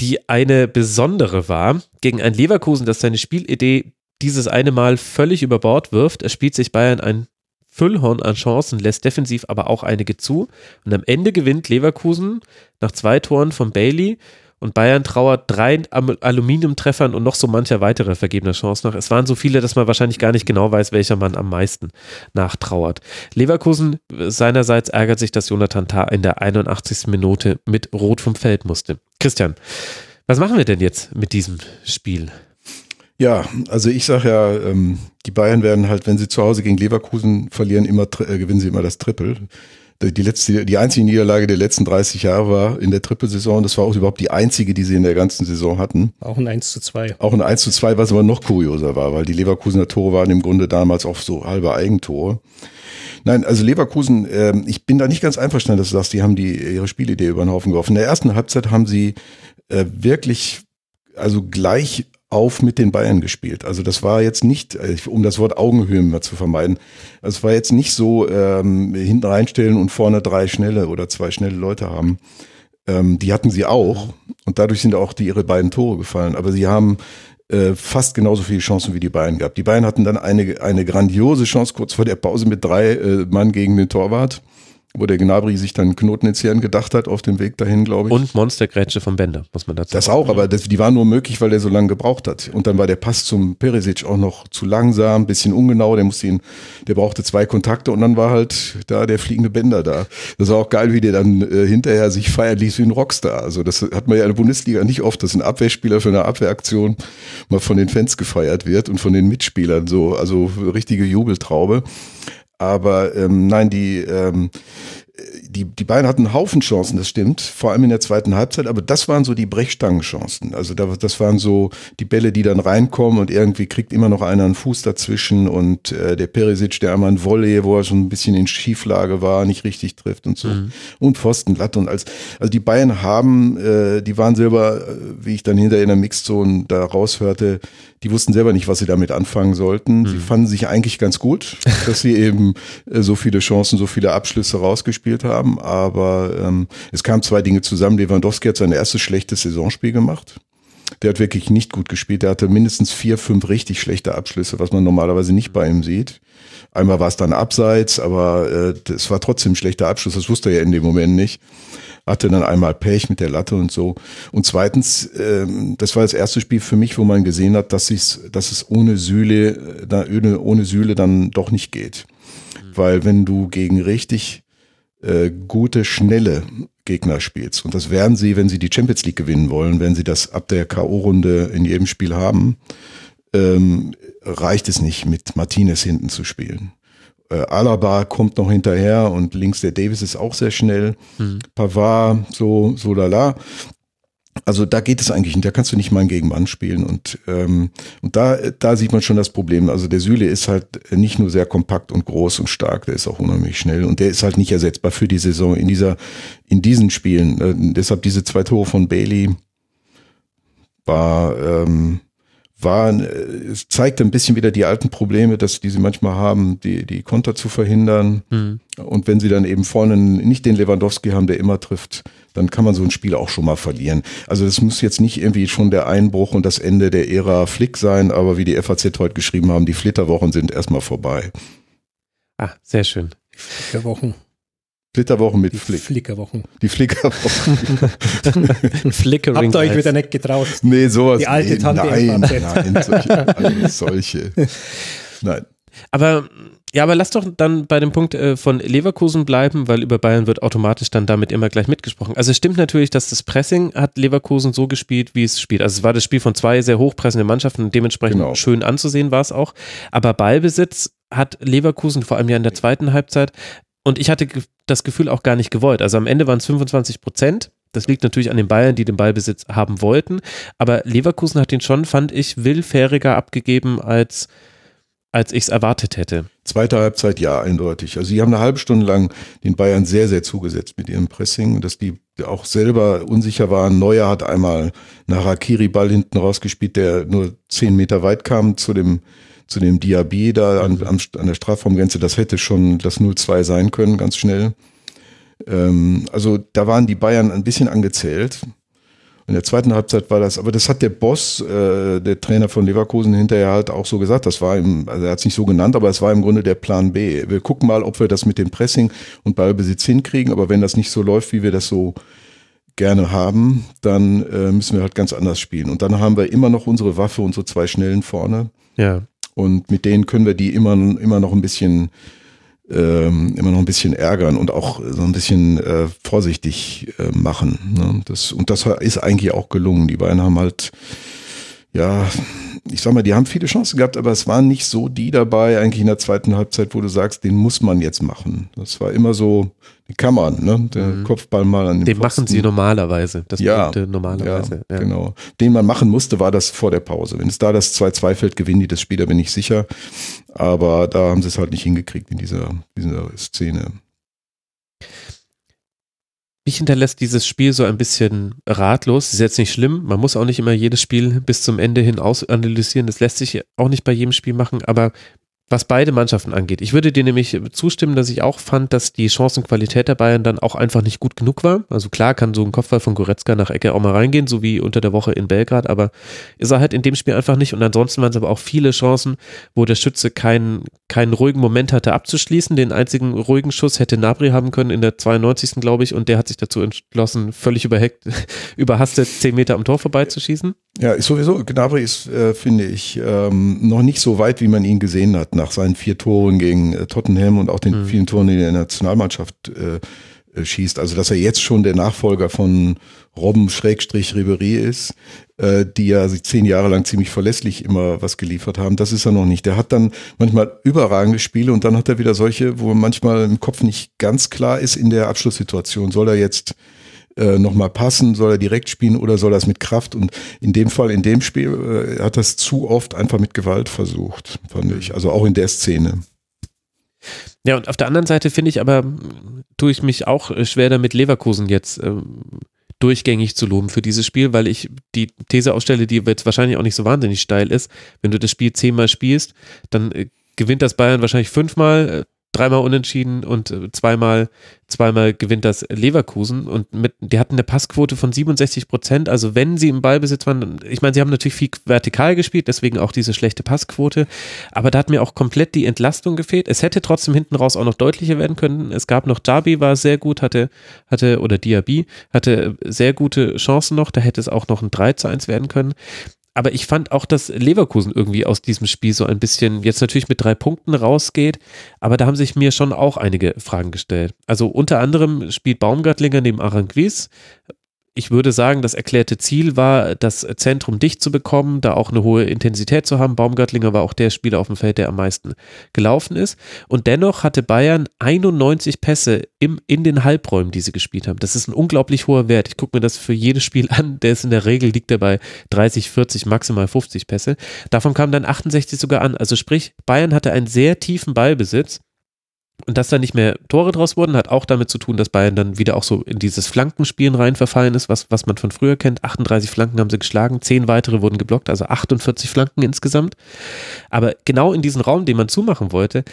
die eine besondere war. Gegen ein Leverkusen, das seine Spielidee dieses eine Mal völlig über Bord wirft. Es spielt sich Bayern ein Füllhorn an Chancen, lässt defensiv aber auch einige zu. Und am Ende gewinnt Leverkusen nach zwei Toren von Bailey und Bayern trauert drei Aluminiumtreffern und noch so mancher weitere vergebene Chance nach. Es waren so viele, dass man wahrscheinlich gar nicht genau weiß, welcher Mann am meisten nachtrauert. Leverkusen seinerseits ärgert sich, dass Jonathan Tah in der 81. Minute mit Rot vom Feld musste. Christian, was machen wir denn jetzt mit diesem Spiel? Ja, also ich sage ja, ähm, die Bayern werden halt, wenn sie zu Hause gegen Leverkusen verlieren, immer äh, gewinnen sie immer das Triple die letzte, die einzige Niederlage der letzten 30 Jahre war in der Trippelsaison. Das war auch überhaupt die einzige, die sie in der ganzen Saison hatten. Auch ein 1 zu 2. Auch ein 1 zu 2, was aber noch kurioser war, weil die Leverkusener Tore waren im Grunde damals auch so halbe Eigentore. Nein, also Leverkusen, äh, ich bin da nicht ganz einverstanden, dass du sagst, die haben die ihre Spielidee über den Haufen geworfen. In der ersten Halbzeit haben sie äh, wirklich also gleich auf mit den Bayern gespielt. Also das war jetzt nicht, äh, um das Wort Augenhöhe mal zu vermeiden, es war jetzt nicht so ähm, hinten reinstellen und vorne drei schnelle oder zwei schnelle Leute haben. Ähm, die hatten sie auch und dadurch sind auch die ihre beiden Tore gefallen. Aber sie haben äh, fast genauso viele Chancen wie die Bayern gehabt. Die Bayern hatten dann eine, eine grandiose Chance kurz vor der Pause mit drei äh, Mann gegen den Torwart wo der Gnabry sich dann Knoten ins Hirn gedacht hat auf dem Weg dahin, glaube ich. Und Monstergrätsche vom Bender, muss man dazu sagen. Das auch, aber das, die war nur möglich, weil er so lange gebraucht hat. Und dann war der Pass zum Perisic auch noch zu langsam, bisschen ungenau, der musste ihn, der brauchte zwei Kontakte und dann war halt da der fliegende Bender da. Das war auch geil, wie der dann äh, hinterher sich feiern ließ wie ein Rockstar. Also das hat man ja in der Bundesliga nicht oft, dass ein Abwehrspieler für eine Abwehraktion mal von den Fans gefeiert wird und von den Mitspielern so, also richtige Jubeltraube. Aber ähm, nein, die ähm, die, die Bayern hatten einen Haufen Chancen, das stimmt, vor allem in der zweiten Halbzeit, aber das waren so die Brechstangenchancen. Also das waren so die Bälle, die dann reinkommen und irgendwie kriegt immer noch einer einen Fuß dazwischen und äh, der Perisic, der einmal ein Volley, wo er schon ein bisschen in Schieflage war, nicht richtig trifft und so. Mhm. Und Pfosten, Latte und als, also die Bayern haben, äh, die waren selber, äh, wie ich dann hinter in der Mixzone da raushörte, die wussten selber nicht, was sie damit anfangen sollten. Mhm. Sie fanden sich eigentlich ganz gut, dass sie eben äh, so viele Chancen, so viele Abschlüsse rausgespielt haben. Aber ähm, es kamen zwei Dinge zusammen. Lewandowski hat sein erstes schlechtes Saisonspiel gemacht. Der hat wirklich nicht gut gespielt. Der hatte mindestens vier, fünf richtig schlechte Abschlüsse, was man normalerweise nicht bei ihm sieht. Einmal war es dann abseits, aber äh, es war trotzdem ein schlechter Abschluss. Das wusste er ja in dem Moment nicht hatte dann einmal Pech mit der Latte und so. Und zweitens, ähm, das war das erste Spiel für mich, wo man gesehen hat, dass, dass es ohne Sühle, ohne, ohne Sühle dann doch nicht geht. Weil wenn du gegen richtig äh, gute, schnelle Gegner spielst, und das werden sie, wenn sie die Champions League gewinnen wollen, wenn sie das ab der K.O.-Runde in jedem Spiel haben, ähm, reicht es nicht, mit Martinez hinten zu spielen. Äh, Alaba kommt noch hinterher und links der Davis ist auch sehr schnell. Mhm. Pavard, so, so lala. Also da geht es eigentlich nicht, da kannst du nicht mal einen Gegenmann spielen und, ähm, und da, da sieht man schon das Problem. Also der Süle ist halt nicht nur sehr kompakt und groß und stark, der ist auch unheimlich schnell und der ist halt nicht ersetzbar für die Saison in dieser, in diesen Spielen. Äh, deshalb diese zwei Tore von Bailey war, ähm, war, äh, es zeigte ein bisschen wieder die alten Probleme, dass die sie manchmal haben, die, die Konter zu verhindern. Mhm. Und wenn sie dann eben vorne nicht den Lewandowski haben, der immer trifft, dann kann man so ein Spiel auch schon mal verlieren. Also das muss jetzt nicht irgendwie schon der Einbruch und das Ende der Ära Flick sein, aber wie die FAZ heute geschrieben haben, die Flitterwochen sind erstmal vorbei. Ah, sehr schön. Flitterwochen. Flitterwochen mit die Flick. Flickerwochen. Die Flickerwochen. Flickering. Habt ihr euch wieder nicht getraut? Nee, sowas. Die alte nee, Tante Nein, nein, solche. Also solche. Nein. Aber ja, aber lass doch dann bei dem Punkt äh, von Leverkusen bleiben, weil über Bayern wird automatisch dann damit immer gleich mitgesprochen. Also es stimmt natürlich, dass das Pressing hat Leverkusen so gespielt, wie es spielt. Also es war das Spiel von zwei sehr hochpressenden Mannschaften und dementsprechend genau. schön anzusehen war es auch. Aber Ballbesitz hat Leverkusen vor allem ja in der zweiten Halbzeit und ich hatte das Gefühl auch gar nicht gewollt. Also am Ende waren es 25 Prozent. Das liegt natürlich an den Bayern, die den Ballbesitz haben wollten. Aber Leverkusen hat ihn schon, fand ich, willfähriger abgegeben, als, als ich es erwartet hätte. Zweite Halbzeit ja, eindeutig. Also sie haben eine halbe Stunde lang den Bayern sehr, sehr zugesetzt mit ihrem Pressing, dass die auch selber unsicher waren. Neuer hat einmal einen Harakiri-Ball hinten rausgespielt, der nur zehn Meter weit kam zu dem zu dem Diaby da an, an, an der Strafraumgrenze, das hätte schon das 0-2 sein können, ganz schnell. Ähm, also da waren die Bayern ein bisschen angezählt. In der zweiten Halbzeit war das, aber das hat der Boss, äh, der Trainer von Leverkusen, hinterher halt auch so gesagt. Das war im, also er hat es nicht so genannt, aber es war im Grunde der Plan B. Wir gucken mal, ob wir das mit dem Pressing und Ballbesitz hinkriegen, aber wenn das nicht so läuft, wie wir das so gerne haben, dann äh, müssen wir halt ganz anders spielen. Und dann haben wir immer noch unsere Waffe, unsere zwei Schnellen vorne. Ja. Und mit denen können wir die immer, immer noch ein bisschen, ähm, immer noch ein bisschen ärgern und auch so ein bisschen äh, vorsichtig äh, machen. Ne? Das, und das ist eigentlich auch gelungen. Die beiden haben halt, ja, ich sag mal, die haben viele Chancen gehabt, aber es waren nicht so die dabei, eigentlich in der zweiten Halbzeit, wo du sagst, den muss man jetzt machen. Das war immer so, den kann man, ne? Der mhm. Kopfball mal an den Den Pfosten. machen sie normalerweise. Das ja, normalerweise. Ja, ja, genau. Den man machen musste, war das vor der Pause. Wenn es da das 2-2 fällt, gewinnen die das Spiel, da bin ich sicher. Aber da haben sie es halt nicht hingekriegt in dieser, dieser Szene. Mich hinterlässt dieses Spiel so ein bisschen ratlos. Ist jetzt nicht schlimm. Man muss auch nicht immer jedes Spiel bis zum Ende hin ausanalysieren. Das lässt sich auch nicht bei jedem Spiel machen. Aber was beide Mannschaften angeht. Ich würde dir nämlich zustimmen, dass ich auch fand, dass die Chancenqualität der Bayern dann auch einfach nicht gut genug war. Also klar kann so ein Kopfball von Goretzka nach Ecke auch mal reingehen, so wie unter der Woche in Belgrad, aber ist er halt in dem Spiel einfach nicht. Und ansonsten waren es aber auch viele Chancen, wo der Schütze keinen, keinen ruhigen Moment hatte abzuschließen. Den einzigen ruhigen Schuss hätte Nabri haben können in der 92. glaube ich, und der hat sich dazu entschlossen, völlig überheckt, überhastet zehn Meter am Tor vorbeizuschießen. Ja, ist sowieso, Gnabry ist, äh, finde ich, ähm, noch nicht so weit, wie man ihn gesehen hat, nach seinen vier Toren gegen äh, Tottenham und auch den mhm. vielen Toren, die er in der Nationalmannschaft äh, äh, schießt. Also dass er jetzt schon der Nachfolger von Robben Schrägstrich Ribery ist, äh, die ja zehn Jahre lang ziemlich verlässlich immer was geliefert haben. Das ist er noch nicht. Der hat dann manchmal überragende Spiele und dann hat er wieder solche, wo manchmal im Kopf nicht ganz klar ist in der Abschlusssituation. Soll er jetzt äh, nochmal passen, soll er direkt spielen oder soll er es mit Kraft? Und in dem Fall, in dem Spiel, äh, hat das zu oft einfach mit Gewalt versucht, fand ich. Also auch in der Szene. Ja, und auf der anderen Seite finde ich aber, tue ich mich auch schwer damit, Leverkusen jetzt ähm, durchgängig zu loben für dieses Spiel, weil ich die These ausstelle, die jetzt wahrscheinlich auch nicht so wahnsinnig steil ist. Wenn du das Spiel zehnmal spielst, dann äh, gewinnt das Bayern wahrscheinlich fünfmal, äh, dreimal unentschieden und äh, zweimal, zweimal gewinnt das Leverkusen und mit, die hatten eine Passquote von 67 Prozent. Also wenn sie im Ballbesitz waren, ich meine, sie haben natürlich viel vertikal gespielt, deswegen auch diese schlechte Passquote. Aber da hat mir auch komplett die Entlastung gefehlt. Es hätte trotzdem hinten raus auch noch deutlicher werden können. Es gab noch Darby war sehr gut, hatte, hatte, oder Diaby hatte sehr gute Chancen noch. Da hätte es auch noch ein 3 zu 1 werden können aber ich fand auch, dass Leverkusen irgendwie aus diesem Spiel so ein bisschen jetzt natürlich mit drei Punkten rausgeht, aber da haben sich mir schon auch einige Fragen gestellt. Also unter anderem spielt Baumgartlinger neben Aranguiz, ich würde sagen, das erklärte Ziel war, das Zentrum dicht zu bekommen, da auch eine hohe Intensität zu haben. Baumgartlinger war auch der Spieler auf dem Feld, der am meisten gelaufen ist. Und dennoch hatte Bayern 91 Pässe im, in den Halbräumen, die sie gespielt haben. Das ist ein unglaublich hoher Wert. Ich gucke mir das für jedes Spiel an. Der ist in der Regel, liegt er bei 30, 40, maximal 50 Pässe. Davon kamen dann 68 sogar an. Also sprich, Bayern hatte einen sehr tiefen Ballbesitz und dass da nicht mehr Tore draus wurden, hat auch damit zu tun, dass Bayern dann wieder auch so in dieses Flankenspielen rein verfallen ist, was, was man von früher kennt. 38 Flanken haben sie geschlagen, 10 weitere wurden geblockt, also 48 Flanken insgesamt. Aber genau in diesen Raum, den man zumachen wollte,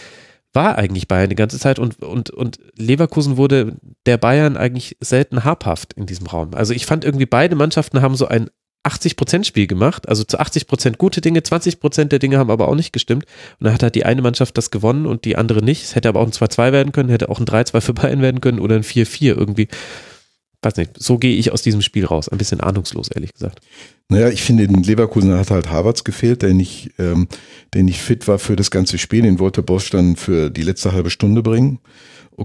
war eigentlich Bayern die ganze Zeit und, und, und Leverkusen wurde der Bayern eigentlich selten habhaft in diesem Raum. Also ich fand irgendwie beide Mannschaften haben so ein 80% Spiel gemacht, also zu 80% gute Dinge, 20% der Dinge haben aber auch nicht gestimmt. Und dann hat halt die eine Mannschaft das gewonnen und die andere nicht. Es hätte aber auch ein 2-2 werden können, hätte auch ein 3-2 für Bayern werden können oder ein 4-4 irgendwie. Weiß nicht, so gehe ich aus diesem Spiel raus. Ein bisschen ahnungslos, ehrlich gesagt. Naja, ich finde, in Leverkusen hat halt Havertz gefehlt, der nicht, ähm, der nicht fit war für das ganze Spiel. Den wollte Bosch dann für die letzte halbe Stunde bringen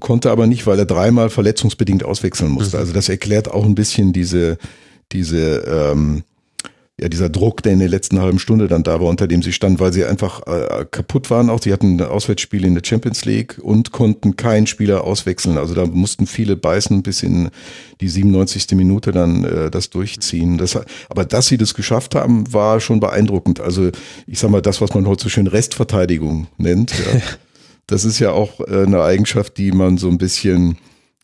konnte aber nicht, weil er dreimal verletzungsbedingt auswechseln musste. Mhm. Also das erklärt auch ein bisschen diese, diese ähm, ja, dieser Druck, der in der letzten halben Stunde dann da war, unter dem sie standen, weil sie einfach äh, kaputt waren. Auch sie hatten Auswärtsspiele in der Champions League und konnten keinen Spieler auswechseln. Also da mussten viele beißen bis in die 97. Minute dann äh, das durchziehen. Das, aber dass sie das geschafft haben, war schon beeindruckend. Also ich sag mal, das, was man heute so schön Restverteidigung nennt, ja, das ist ja auch äh, eine Eigenschaft, die man so ein bisschen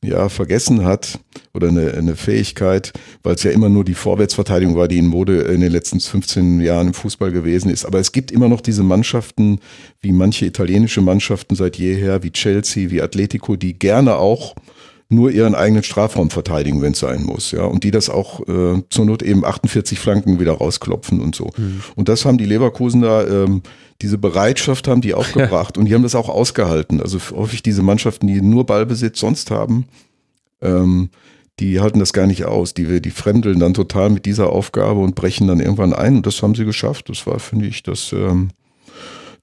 ja, vergessen hat oder eine, eine Fähigkeit, weil es ja immer nur die Vorwärtsverteidigung war, die in Mode in den letzten 15 Jahren im Fußball gewesen ist. Aber es gibt immer noch diese Mannschaften, wie manche italienische Mannschaften seit jeher, wie Chelsea, wie Atletico, die gerne auch nur ihren eigenen Strafraum verteidigen, wenn es sein muss, ja, und die das auch äh, zur Not eben 48 Flanken wieder rausklopfen und so. Mhm. Und das haben die Leverkusen da, ähm, diese Bereitschaft haben die aufgebracht und die haben das auch ausgehalten. Also häufig diese Mannschaften, die nur Ballbesitz sonst haben, ähm, die halten das gar nicht aus. Die, die fremdeln dann total mit dieser Aufgabe und brechen dann irgendwann ein. Und das haben sie geschafft. Das war, finde ich, das, ähm,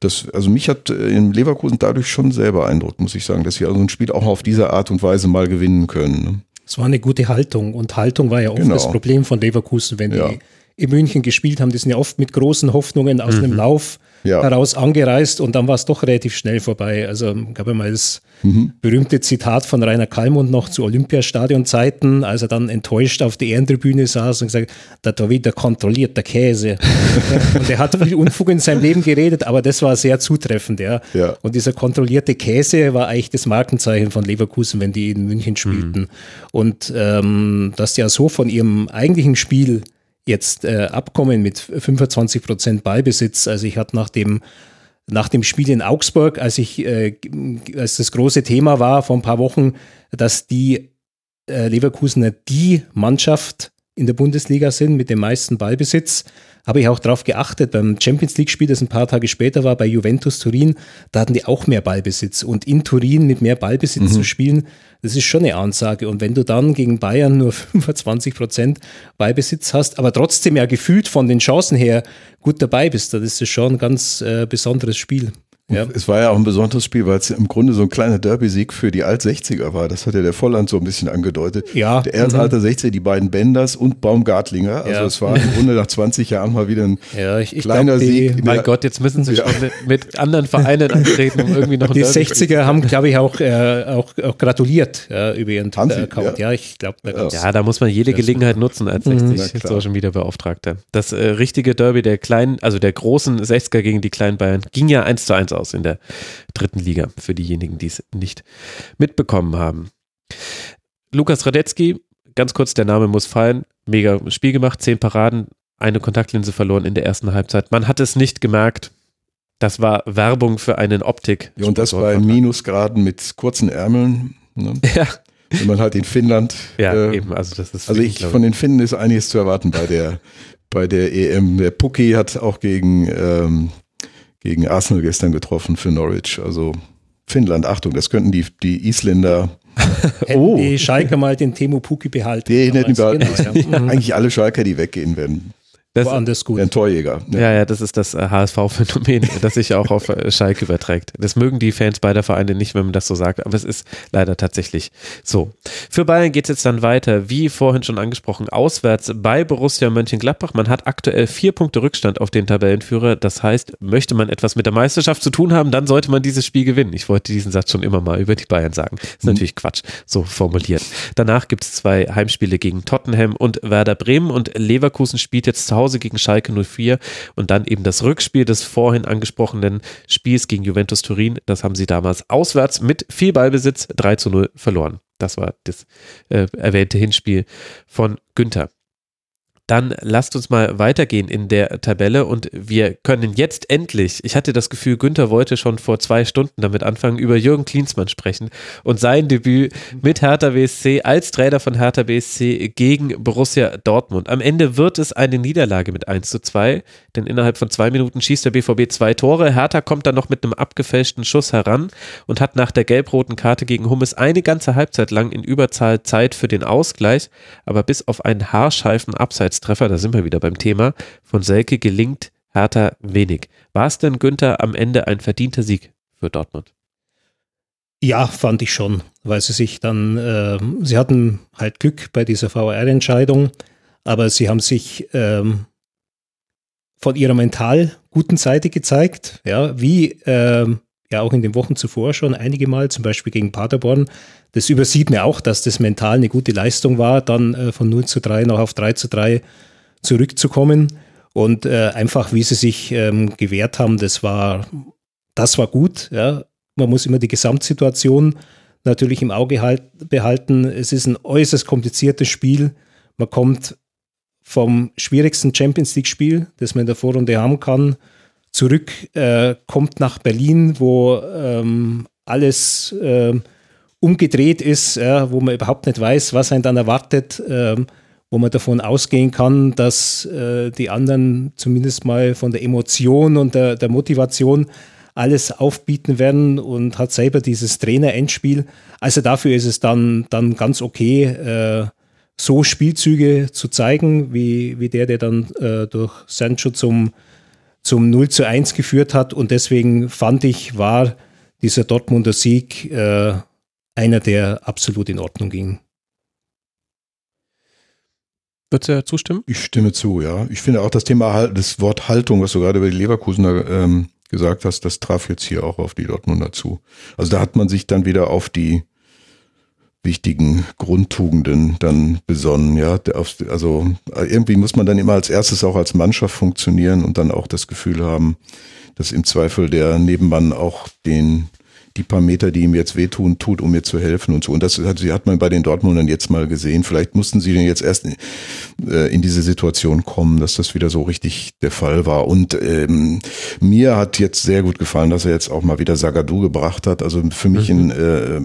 das, also mich hat äh, in Leverkusen dadurch schon sehr beeindruckt, muss ich sagen, dass sie also ein Spiel auch auf diese Art und Weise mal gewinnen können. Ne? Es war eine gute Haltung und Haltung war ja oft genau. das Problem von Leverkusen, wenn ja. die in München gespielt haben, die sind ja oft mit großen Hoffnungen aus mhm. einem Lauf ja. heraus angereist und dann war es doch relativ schnell vorbei. Also gab ja mal das mhm. berühmte Zitat von Rainer Kallmund noch zu Olympiastadionzeiten, als er dann enttäuscht auf der Ehrentribüne saß und gesagt, da da wieder kontrolliert der Käse. und er hat viel Unfug in seinem Leben geredet, aber das war sehr zutreffend, ja. ja. Und dieser kontrollierte Käse war eigentlich das Markenzeichen von Leverkusen, wenn die in München spielten. Mhm. Und ähm, dass die ja so von ihrem eigentlichen Spiel jetzt äh, abkommen mit 25 Prozent Ballbesitz. Also ich hatte nach dem nach dem Spiel in Augsburg, als ich, äh, als das große Thema war vor ein paar Wochen, dass die äh, Leverkusener die Mannschaft in der Bundesliga sind mit dem meisten Ballbesitz, habe ich auch darauf geachtet. Beim Champions League-Spiel, das ein paar Tage später war, bei Juventus Turin, da hatten die auch mehr Ballbesitz. Und in Turin mit mehr Ballbesitz mhm. zu spielen, das ist schon eine Ansage. Und wenn du dann gegen Bayern nur 25 Prozent Ballbesitz hast, aber trotzdem ja gefühlt von den Chancen her gut dabei bist, das ist schon ein ganz äh, besonderes Spiel. Ja. Es war ja auch ein besonderes Spiel, weil es im Grunde so ein kleiner Derby-Sieg für die Alt-60er war. Das hat ja der Volland so ein bisschen angedeutet. Ja. Der erste alter 60er, die beiden Benders und Baumgartlinger. Also Ja. es war im Grunde nach 20 Jahren mal wieder ein Ja, ich, ich kleiner glaub, die, Sieg. in Mein der- Gott, jetzt müssen sie Ja. schon mit, mit anderen Vereinen antreten, um irgendwie noch ein Die Derby- 60er haben, glaube ich, auch, äh, auch, auch gratuliert ja, über ihren? Twitter-Account. Ja. Ja. ich glaube, da Ja, da muss man jede Gelegenheit nutzen als Na 60 klar. Social Media Beauftragter. Das äh, richtige Derby der kleinen, also der großen 60er gegen die kleinen Bayern ging ja 1 zu 1 aus in der dritten Liga für diejenigen, die es nicht mitbekommen haben. Lukas Radetzky, ganz kurz, der Name muss fallen, mega Spiel gemacht, zehn Paraden, eine Kontaktlinse verloren in der ersten Halbzeit. Man hat es nicht gemerkt. Das war Werbung für einen Optik. Ja, und das bei Minusgraden mit kurzen Ärmeln. Ne? Ja, Wenn man halt in Finnland. ja äh, eben. Also das ist Also ich, glaub von den Finnen ist einiges zu erwarten bei der, bei der EM. Der Pucki hat auch gegen, ähm, gegen Arsenal gestern getroffen für Norwich. Also Finnland, Achtung, das könnten die, die Isländer, Hätten Oh. die Schalke mal den Timo Puki behalten. die hätten damals. behalten. Genau, ja. Eigentlich alle Schalker, die weggehen werden. Das, Woanders gut. Wären Torjäger. Ne? Ja, ja, das ist das äh, HSV-Phänomen, das sich auch auf äh, Schalke überträgt. Das mögen die Fans beider Vereine nicht, wenn man das so sagt, aber es ist leider tatsächlich so. Für Bayern geht es jetzt dann weiter, wie vorhin schon angesprochen, auswärts bei Borussia Mönchengladbach. Man hat aktuell vier Punkte Rückstand auf den Tabellenführer. Das heißt, möchte man etwas mit der Meisterschaft zu tun haben, dann sollte man dieses Spiel gewinnen. Ich wollte diesen Satz schon immer mal über die Bayern sagen. Ist natürlich Quatsch, so formuliert. Danach gibt es zwei Heimspiele gegen Tottenham und Werder Bremen und Leverkusen spielt jetzt zu Hause gegen Schalke 04 und dann eben das Rückspiel des vorhin angesprochenen Spiels gegen Juventus Turin. Das haben sie damals auswärts mit viel Ballbesitz 3 zu 0 verloren. Das war das äh, erwähnte Hinspiel von Günther. Dann lasst uns mal weitergehen in der Tabelle und wir können jetzt endlich, ich hatte das Gefühl, Günther wollte schon vor zwei Stunden damit anfangen, über Jürgen Klinsmann sprechen und sein Debüt mit Hertha BSC als Trainer von Hertha BSC gegen Borussia Dortmund. Am Ende wird es eine Niederlage mit 1 zu 2, denn innerhalb von zwei Minuten schießt der BVB zwei Tore. Hertha kommt dann noch mit einem abgefälschten Schuss heran und hat nach der gelb-roten Karte gegen Hummes eine ganze Halbzeit lang in Überzahl Zeit für den Ausgleich, aber bis auf einen haarscheifen Abseitstreffer, da sind wir wieder beim Thema, von Selke gelingt Hertha wenig. War es denn Günther am Ende ein verdienter Sieg für Dortmund? Ja, fand ich schon, weil sie sich dann, äh, sie hatten halt Glück bei dieser VR-Entscheidung, aber sie haben sich ähm, von ihrer mental guten Seite gezeigt, ja, wie ähm, ja auch in den Wochen zuvor schon einige Mal, zum Beispiel gegen Paderborn. Das übersieht mir auch, dass das mental eine gute Leistung war, dann äh, von 0 zu 3 noch auf 3 zu 3 zurückzukommen und äh, einfach, wie sie sich ähm, gewehrt haben, das war, das war gut, ja. Man muss immer die Gesamtsituation natürlich im Auge halt, behalten. Es ist ein äußerst kompliziertes Spiel. Man kommt vom schwierigsten Champions League-Spiel, das man in der Vorrunde haben kann, zurück, äh, kommt nach Berlin, wo ähm, alles ähm, umgedreht ist, ja, wo man überhaupt nicht weiß, was einen dann erwartet, ähm, wo man davon ausgehen kann, dass äh, die anderen zumindest mal von der Emotion und der, der Motivation alles aufbieten werden und hat selber dieses Trainer-Endspiel. Also dafür ist es dann, dann ganz okay, äh, so Spielzüge zu zeigen, wie, wie der, der dann äh, durch Sancho zum, zum 0 zu 1 geführt hat. Und deswegen fand ich, war dieser Dortmunder Sieg äh, einer, der absolut in Ordnung ging. Würdest du ja zustimmen? Ich stimme zu, ja. Ich finde auch das Thema, das Wort Haltung, was du gerade über die Leverkusener ähm, gesagt hast, das traf jetzt hier auch auf die Dortmunder zu. Also da hat man sich dann wieder auf die wichtigen Grundtugenden dann besonnen, ja. Also irgendwie muss man dann immer als erstes auch als Mannschaft funktionieren und dann auch das Gefühl haben, dass im Zweifel der Nebenmann auch den die paar Meter, die ihm jetzt wehtun, tut, um mir zu helfen und so. Und das hat, hat man bei den Dortmundern jetzt mal gesehen. Vielleicht mussten sie denn jetzt erst in, äh, in diese Situation kommen, dass das wieder so richtig der Fall war. Und ähm, mir hat jetzt sehr gut gefallen, dass er jetzt auch mal wieder Sagadu gebracht hat. Also für mich ein, äh,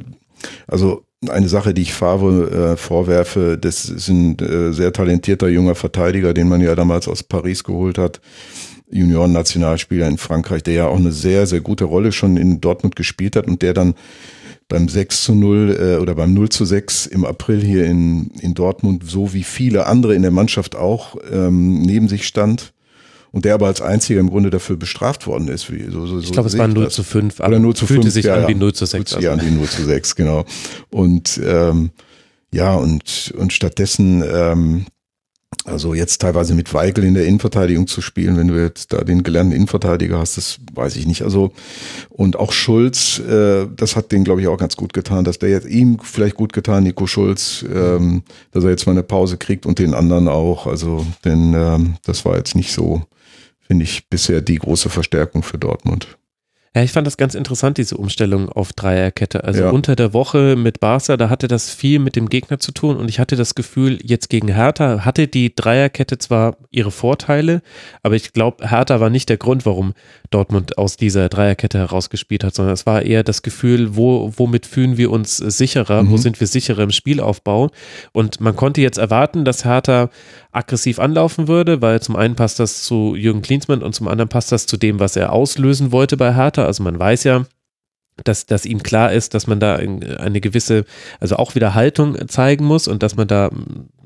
also eine Sache, die ich Favre äh, vorwerfe, das ist ein äh, sehr talentierter junger Verteidiger, den man ja damals aus Paris geholt hat. Junioren-Nationalspieler in Frankreich, der ja auch eine sehr, sehr gute Rolle schon in Dortmund gespielt hat und der dann beim 6 zu 0 äh, oder beim 0 zu 6 im April hier in, in Dortmund, so wie viele andere in der Mannschaft auch, ähm, neben sich stand und der aber als einziger im Grunde dafür bestraft worden ist. Wie, so, so, ich glaube, es war 0 zu 5. Oder 0 zu 5. Fühlte sich ja, an wie ja. 0 zu 6. Fühlt sich an wie 0 zu 6, genau. Und ähm, ja, und, und stattdessen ähm, also jetzt teilweise mit Weigel in der Innenverteidigung zu spielen, wenn du jetzt da den gelernten Innenverteidiger hast, das weiß ich nicht. Also und auch Schulz, äh, das hat den glaube ich auch ganz gut getan, dass der jetzt ihm vielleicht gut getan, Nico Schulz, ähm, dass er jetzt mal eine Pause kriegt und den anderen auch. Also denn ähm, das war jetzt nicht so, finde ich, bisher die große Verstärkung für Dortmund. Ja, ich fand das ganz interessant, diese Umstellung auf Dreierkette. Also Ja. unter der Woche mit Barca, da hatte das viel mit dem Gegner zu tun und ich hatte das Gefühl, jetzt gegen Hertha hatte die Dreierkette zwar ihre Vorteile, aber ich glaube, Hertha war nicht der Grund, warum Dortmund aus dieser Dreierkette herausgespielt hat, sondern es war eher das Gefühl, wo, womit fühlen wir uns sicherer, wo Mhm. sind wir sicherer im Spielaufbau und man konnte jetzt erwarten, dass Hertha aggressiv anlaufen würde, weil zum einen passt das zu Jürgen Klinsmann und zum anderen passt das zu dem, was er auslösen wollte bei Hertha. Also man weiß ja, dass, dass ihm klar ist, dass man da eine gewisse, also auch wieder Haltung zeigen muss und dass man da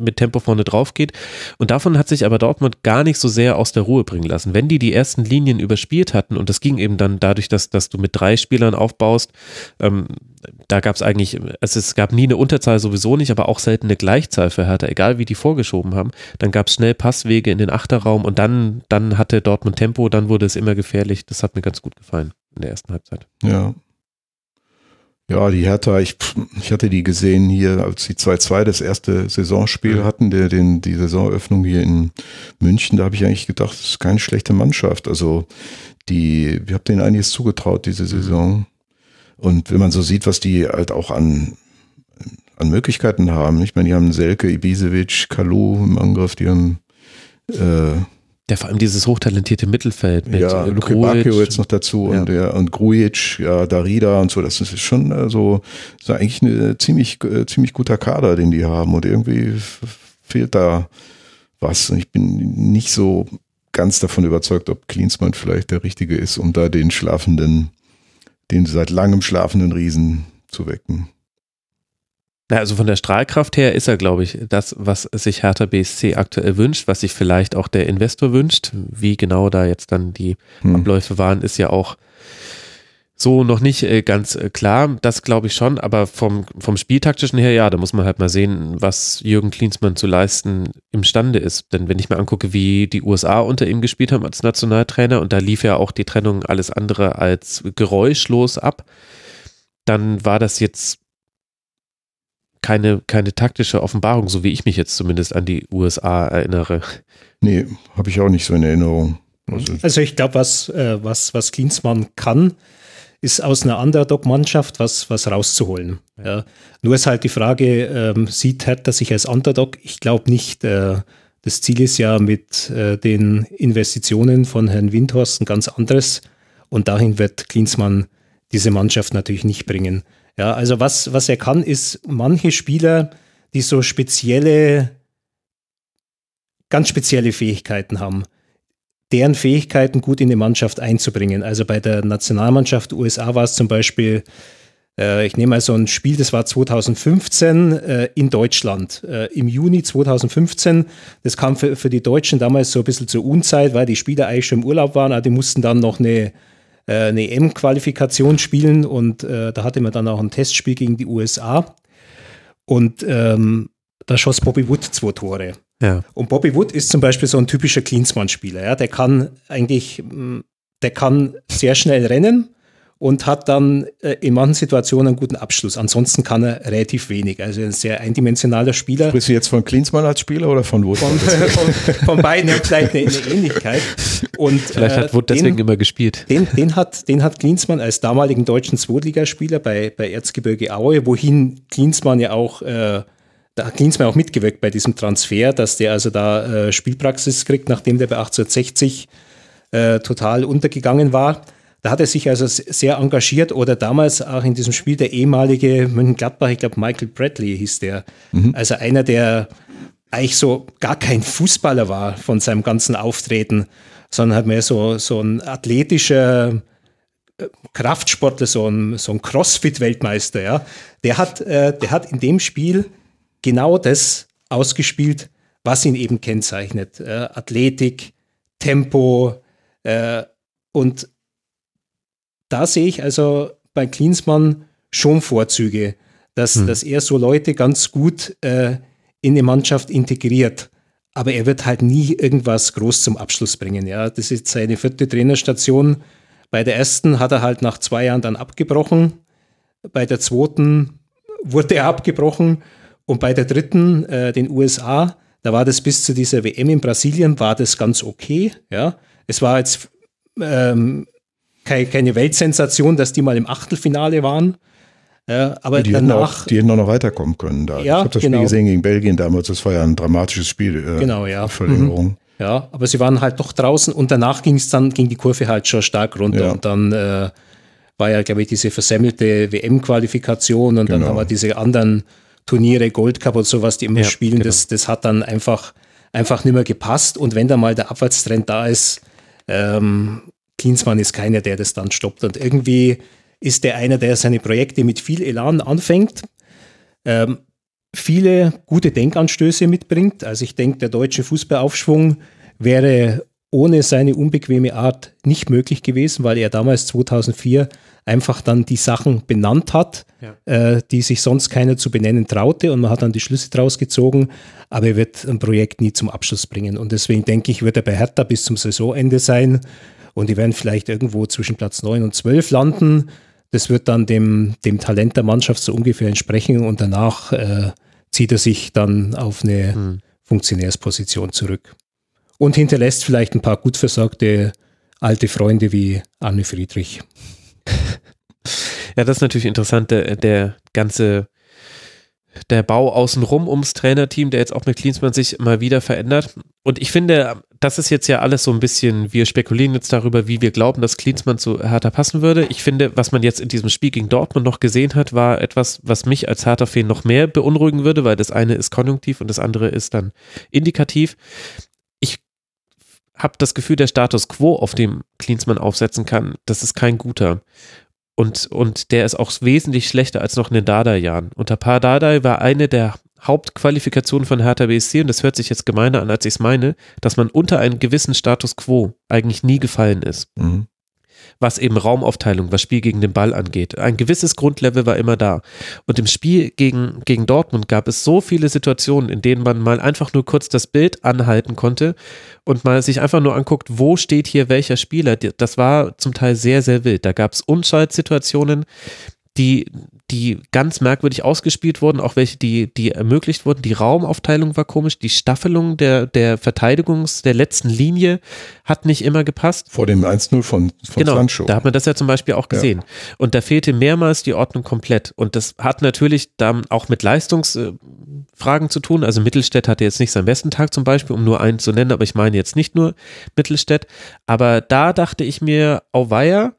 mit Tempo vorne drauf geht. Und davon hat sich aber Dortmund gar nicht so sehr aus der Ruhe bringen lassen. Wenn die die ersten Linien überspielt hatten, und das ging eben dann dadurch, dass, dass du mit drei Spielern aufbaust, ähm, da gab es eigentlich, also es gab nie eine Unterzahl sowieso nicht, aber auch selten eine Gleichzahl für Hertha, egal wie die vorgeschoben haben. Dann gab es schnell Passwege in den Achterraum und dann, dann hatte Dortmund Tempo, dann wurde es immer gefährlich. Das hat mir ganz gut gefallen in der ersten Halbzeit. Ja. Ja, die Hertha, ich, ich hatte die gesehen hier, als die 2-2 das erste Saisonspiel Mhm. hatten, der, den, die Saisoneröffnung hier in München, da habe ich eigentlich gedacht, das ist keine schlechte Mannschaft. Also die, ich habe denen einiges zugetraut diese Saison. Und wenn man so sieht, was die halt auch an, an Möglichkeiten haben, ich meine, die haben Selke, Ibisevic, Kalu im Angriff, die haben äh, Ja, vor allem dieses hochtalentierte Mittelfeld mit ja, äh, Luke. Bacchio jetzt noch dazu Ja. und der und Grujic, ja, Darida und so, das ist schon also ist eigentlich eine ziemlich äh, ziemlich guter Kader, den die haben und irgendwie fehlt da was. Und ich bin nicht so ganz davon überzeugt, ob Klinsmann vielleicht der richtige ist, um da den schlafenden, den seit langem schlafenden Riesen zu wecken. Na, also von der Strahlkraft her ist er, glaube ich, das, was sich Hertha BSC aktuell wünscht, was sich vielleicht auch der Investor wünscht. Wie genau da jetzt dann die Hm. Abläufe waren, ist ja auch so noch nicht äh, ganz äh, klar. Das glaube ich schon, aber vom, vom Spieltaktischen her, ja, da muss man halt mal sehen, was Jürgen Klinsmann zu leisten imstande ist. Denn wenn ich mir angucke, wie die USA unter ihm gespielt haben als Nationaltrainer und da lief ja auch die Trennung alles andere als geräuschlos ab, dann war das jetzt keine, keine taktische Offenbarung, so wie ich mich jetzt zumindest an die USA erinnere. Nee, habe ich auch nicht so in Erinnerung. Also, Also ich glaube, was, äh, was, was Klinsmann kann, ist aus einer Underdog-Mannschaft was, was rauszuholen. Ja. Nur ist halt die Frage, ähm, sieht Hertha sich als Underdog? Ich glaube nicht. Äh, das Ziel ist ja mit äh, den Investitionen von Herrn Windhorst ein ganz anderes. Und dahin wird Klinsmann diese Mannschaft natürlich nicht bringen. Ja, also was, was er kann, ist manche Spieler, die so spezielle, ganz spezielle Fähigkeiten haben deren Fähigkeiten gut in die Mannschaft einzubringen. Also bei der Nationalmannschaft USA war es zum Beispiel, äh, ich nehme mal so ein Spiel, das war 2015 äh, in Deutschland. Äh, Im Juni 2015, das kam für, für die Deutschen damals so ein bisschen zur Unzeit, weil die Spieler eigentlich schon im Urlaub waren, aber die mussten dann noch eine, äh, eine EM-Qualifikation spielen und äh, da hatte man dann auch ein Testspiel gegen die USA. Und ähm, da schoss Bobby Wood zwei Tore. Ja. Und Bobby Wood ist zum Beispiel so ein typischer Klinsmann-Spieler. Ja? Der kann eigentlich, mh, der kann sehr schnell rennen und hat dann äh, in manchen Situationen einen guten Abschluss. Ansonsten kann er relativ wenig. Also ein sehr eindimensionaler Spieler. sprichst du jetzt von Klinsmann als Spieler oder von Wood? Von, von, von beiden hat vielleicht eine, eine Ähnlichkeit. Und, Vielleicht hat äh, Wood deswegen den, immer gespielt. den, den, hat, den hat Klinsmann als damaligen deutschen Zweitligaspieler bei, bei Erzgebirge Aue, wohin Klinsmann ja auch, äh, da hat Klinsmann auch mitgewirkt bei diesem Transfer, dass der also da äh, Spielpraxis kriegt, nachdem der bei 1860 äh, total untergegangen war. Da hat er sich also sehr engagiert oder damals auch in diesem Spiel der ehemalige Mönchengladbach, ich glaube Michael Bradley hieß der. Also einer, der eigentlich so gar kein Fußballer war von seinem ganzen Auftreten, sondern halt mehr so, so ein athletischer äh, Kraftsportler, so ein, so ein Crossfit-Weltmeister, ja. Der hat, äh, der hat in dem Spiel genau das ausgespielt, was ihn eben kennzeichnet. Äh, Athletik, Tempo äh, und da sehe ich also bei Klinsmann schon Vorzüge, dass, hm. dass er so Leute ganz gut äh, in die Mannschaft integriert. Aber er wird halt nie irgendwas groß zum Abschluss bringen. Ja, das ist seine vierte Trainerstation. Bei der ersten hat er halt nach zwei Jahren dann abgebrochen. Bei der zweiten wurde er abgebrochen. Und bei der dritten, äh, den USA, da war das bis zu dieser WM in Brasilien, war das ganz okay. Ja, es war jetzt ähm, keine, keine Weltsensation, dass die mal im Achtelfinale waren. Ja, aber die danach. Hätten auch, die hätten auch noch weiterkommen können da. Ja, ich habe das genau. Spiel gesehen gegen Belgien damals, das war ja ein dramatisches Spiel. Äh, Genau, ja. Verlängerung. Mhm. Ja, aber sie waren halt doch draußen und danach ging es dann, ging die Kurve halt schon stark runter Ja. und dann äh, war ja, glaube ich, diese versemmelte WM-Qualifikation und dann Genau. haben wir diese anderen Turniere, Gold Cup und sowas, die immer Ja, spielen, genau. das, das hat dann einfach, einfach nicht mehr gepasst und wenn da mal der Abwärtstrend da ist, ähm, Klinsmann ist keiner, der das dann stoppt. Und irgendwie ist der einer, der seine Projekte mit viel Elan anfängt, ähm, viele gute Denkanstöße mitbringt. Also ich denke, der deutsche Fußballaufschwung wäre ohne seine unbequeme Art nicht möglich gewesen, weil er damals 2004 einfach dann die Sachen benannt hat, Ja. äh, die sich sonst keiner zu benennen traute. Und man hat dann die Schlüsse draus gezogen, aber er wird ein Projekt nie zum Abschluss bringen. Und deswegen denke ich, wird er bei Hertha bis zum Saisonende sein und die werden vielleicht irgendwo zwischen Platz 9 und 12 landen. Das wird dann dem, dem Talent der Mannschaft so ungefähr entsprechen und danach äh, zieht er sich dann auf eine Funktionärsposition zurück. Und hinterlässt vielleicht ein paar gut versorgte alte Freunde wie Arne Friedrich. Ja, das ist natürlich interessant, der, der ganze, der Bau außenrum ums Trainerteam, der jetzt auch mit Klinsmann sich mal wieder verändert. Und ich finde, das ist jetzt ja alles so ein bisschen, wir spekulieren jetzt darüber, wie wir glauben, dass Klinsmann zu Hertha passen würde. Ich finde, was man jetzt in diesem Spiel gegen Dortmund noch gesehen hat, war etwas, was mich als Hertha-Fan noch mehr beunruhigen würde, weil das eine ist konjunktiv und das andere ist dann indikativ. Ich habe das Gefühl, der Status quo, auf dem Klinsmann aufsetzen kann, das ist kein guter. Und, und der ist auch wesentlich schlechter als noch in den Dardai-Jahren. Unter Paar Dardai war eine der Hauptqualifikationen von Hertha BSC, und das hört sich jetzt gemeiner an, als ich es meine, dass man unter einen gewissen Status quo eigentlich nie gefallen ist. Mhm. Was eben Raumaufteilung, was Spiel gegen den Ball angeht. Ein gewisses Grundlevel war immer da. Und im Spiel gegen, gegen Dortmund gab es so viele Situationen, in denen man mal einfach nur kurz das Bild anhalten konnte und mal sich einfach nur anguckt, wo steht hier welcher Spieler. Das war zum Teil sehr, sehr wild. Da gab es Unschaltsituationen, die, die ganz merkwürdig ausgespielt wurden, auch welche, die, die ermöglicht wurden. Die Raumaufteilung war komisch, die Staffelung der, der Verteidigungs-, der letzten Linie hat nicht immer gepasst. Vor dem 1-0 von, von Genau, Sancho. da hat man das ja zum Beispiel auch gesehen. Und da fehlte mehrmals die Ordnung komplett. Und das hat natürlich dann auch mit Leistungsfragen zu tun. Also Mittelstädt hatte jetzt nicht seinen besten Tag zum Beispiel, um nur einen zu nennen, aber ich meine jetzt nicht nur Mittelstädt. Aber da dachte ich mir, auweia,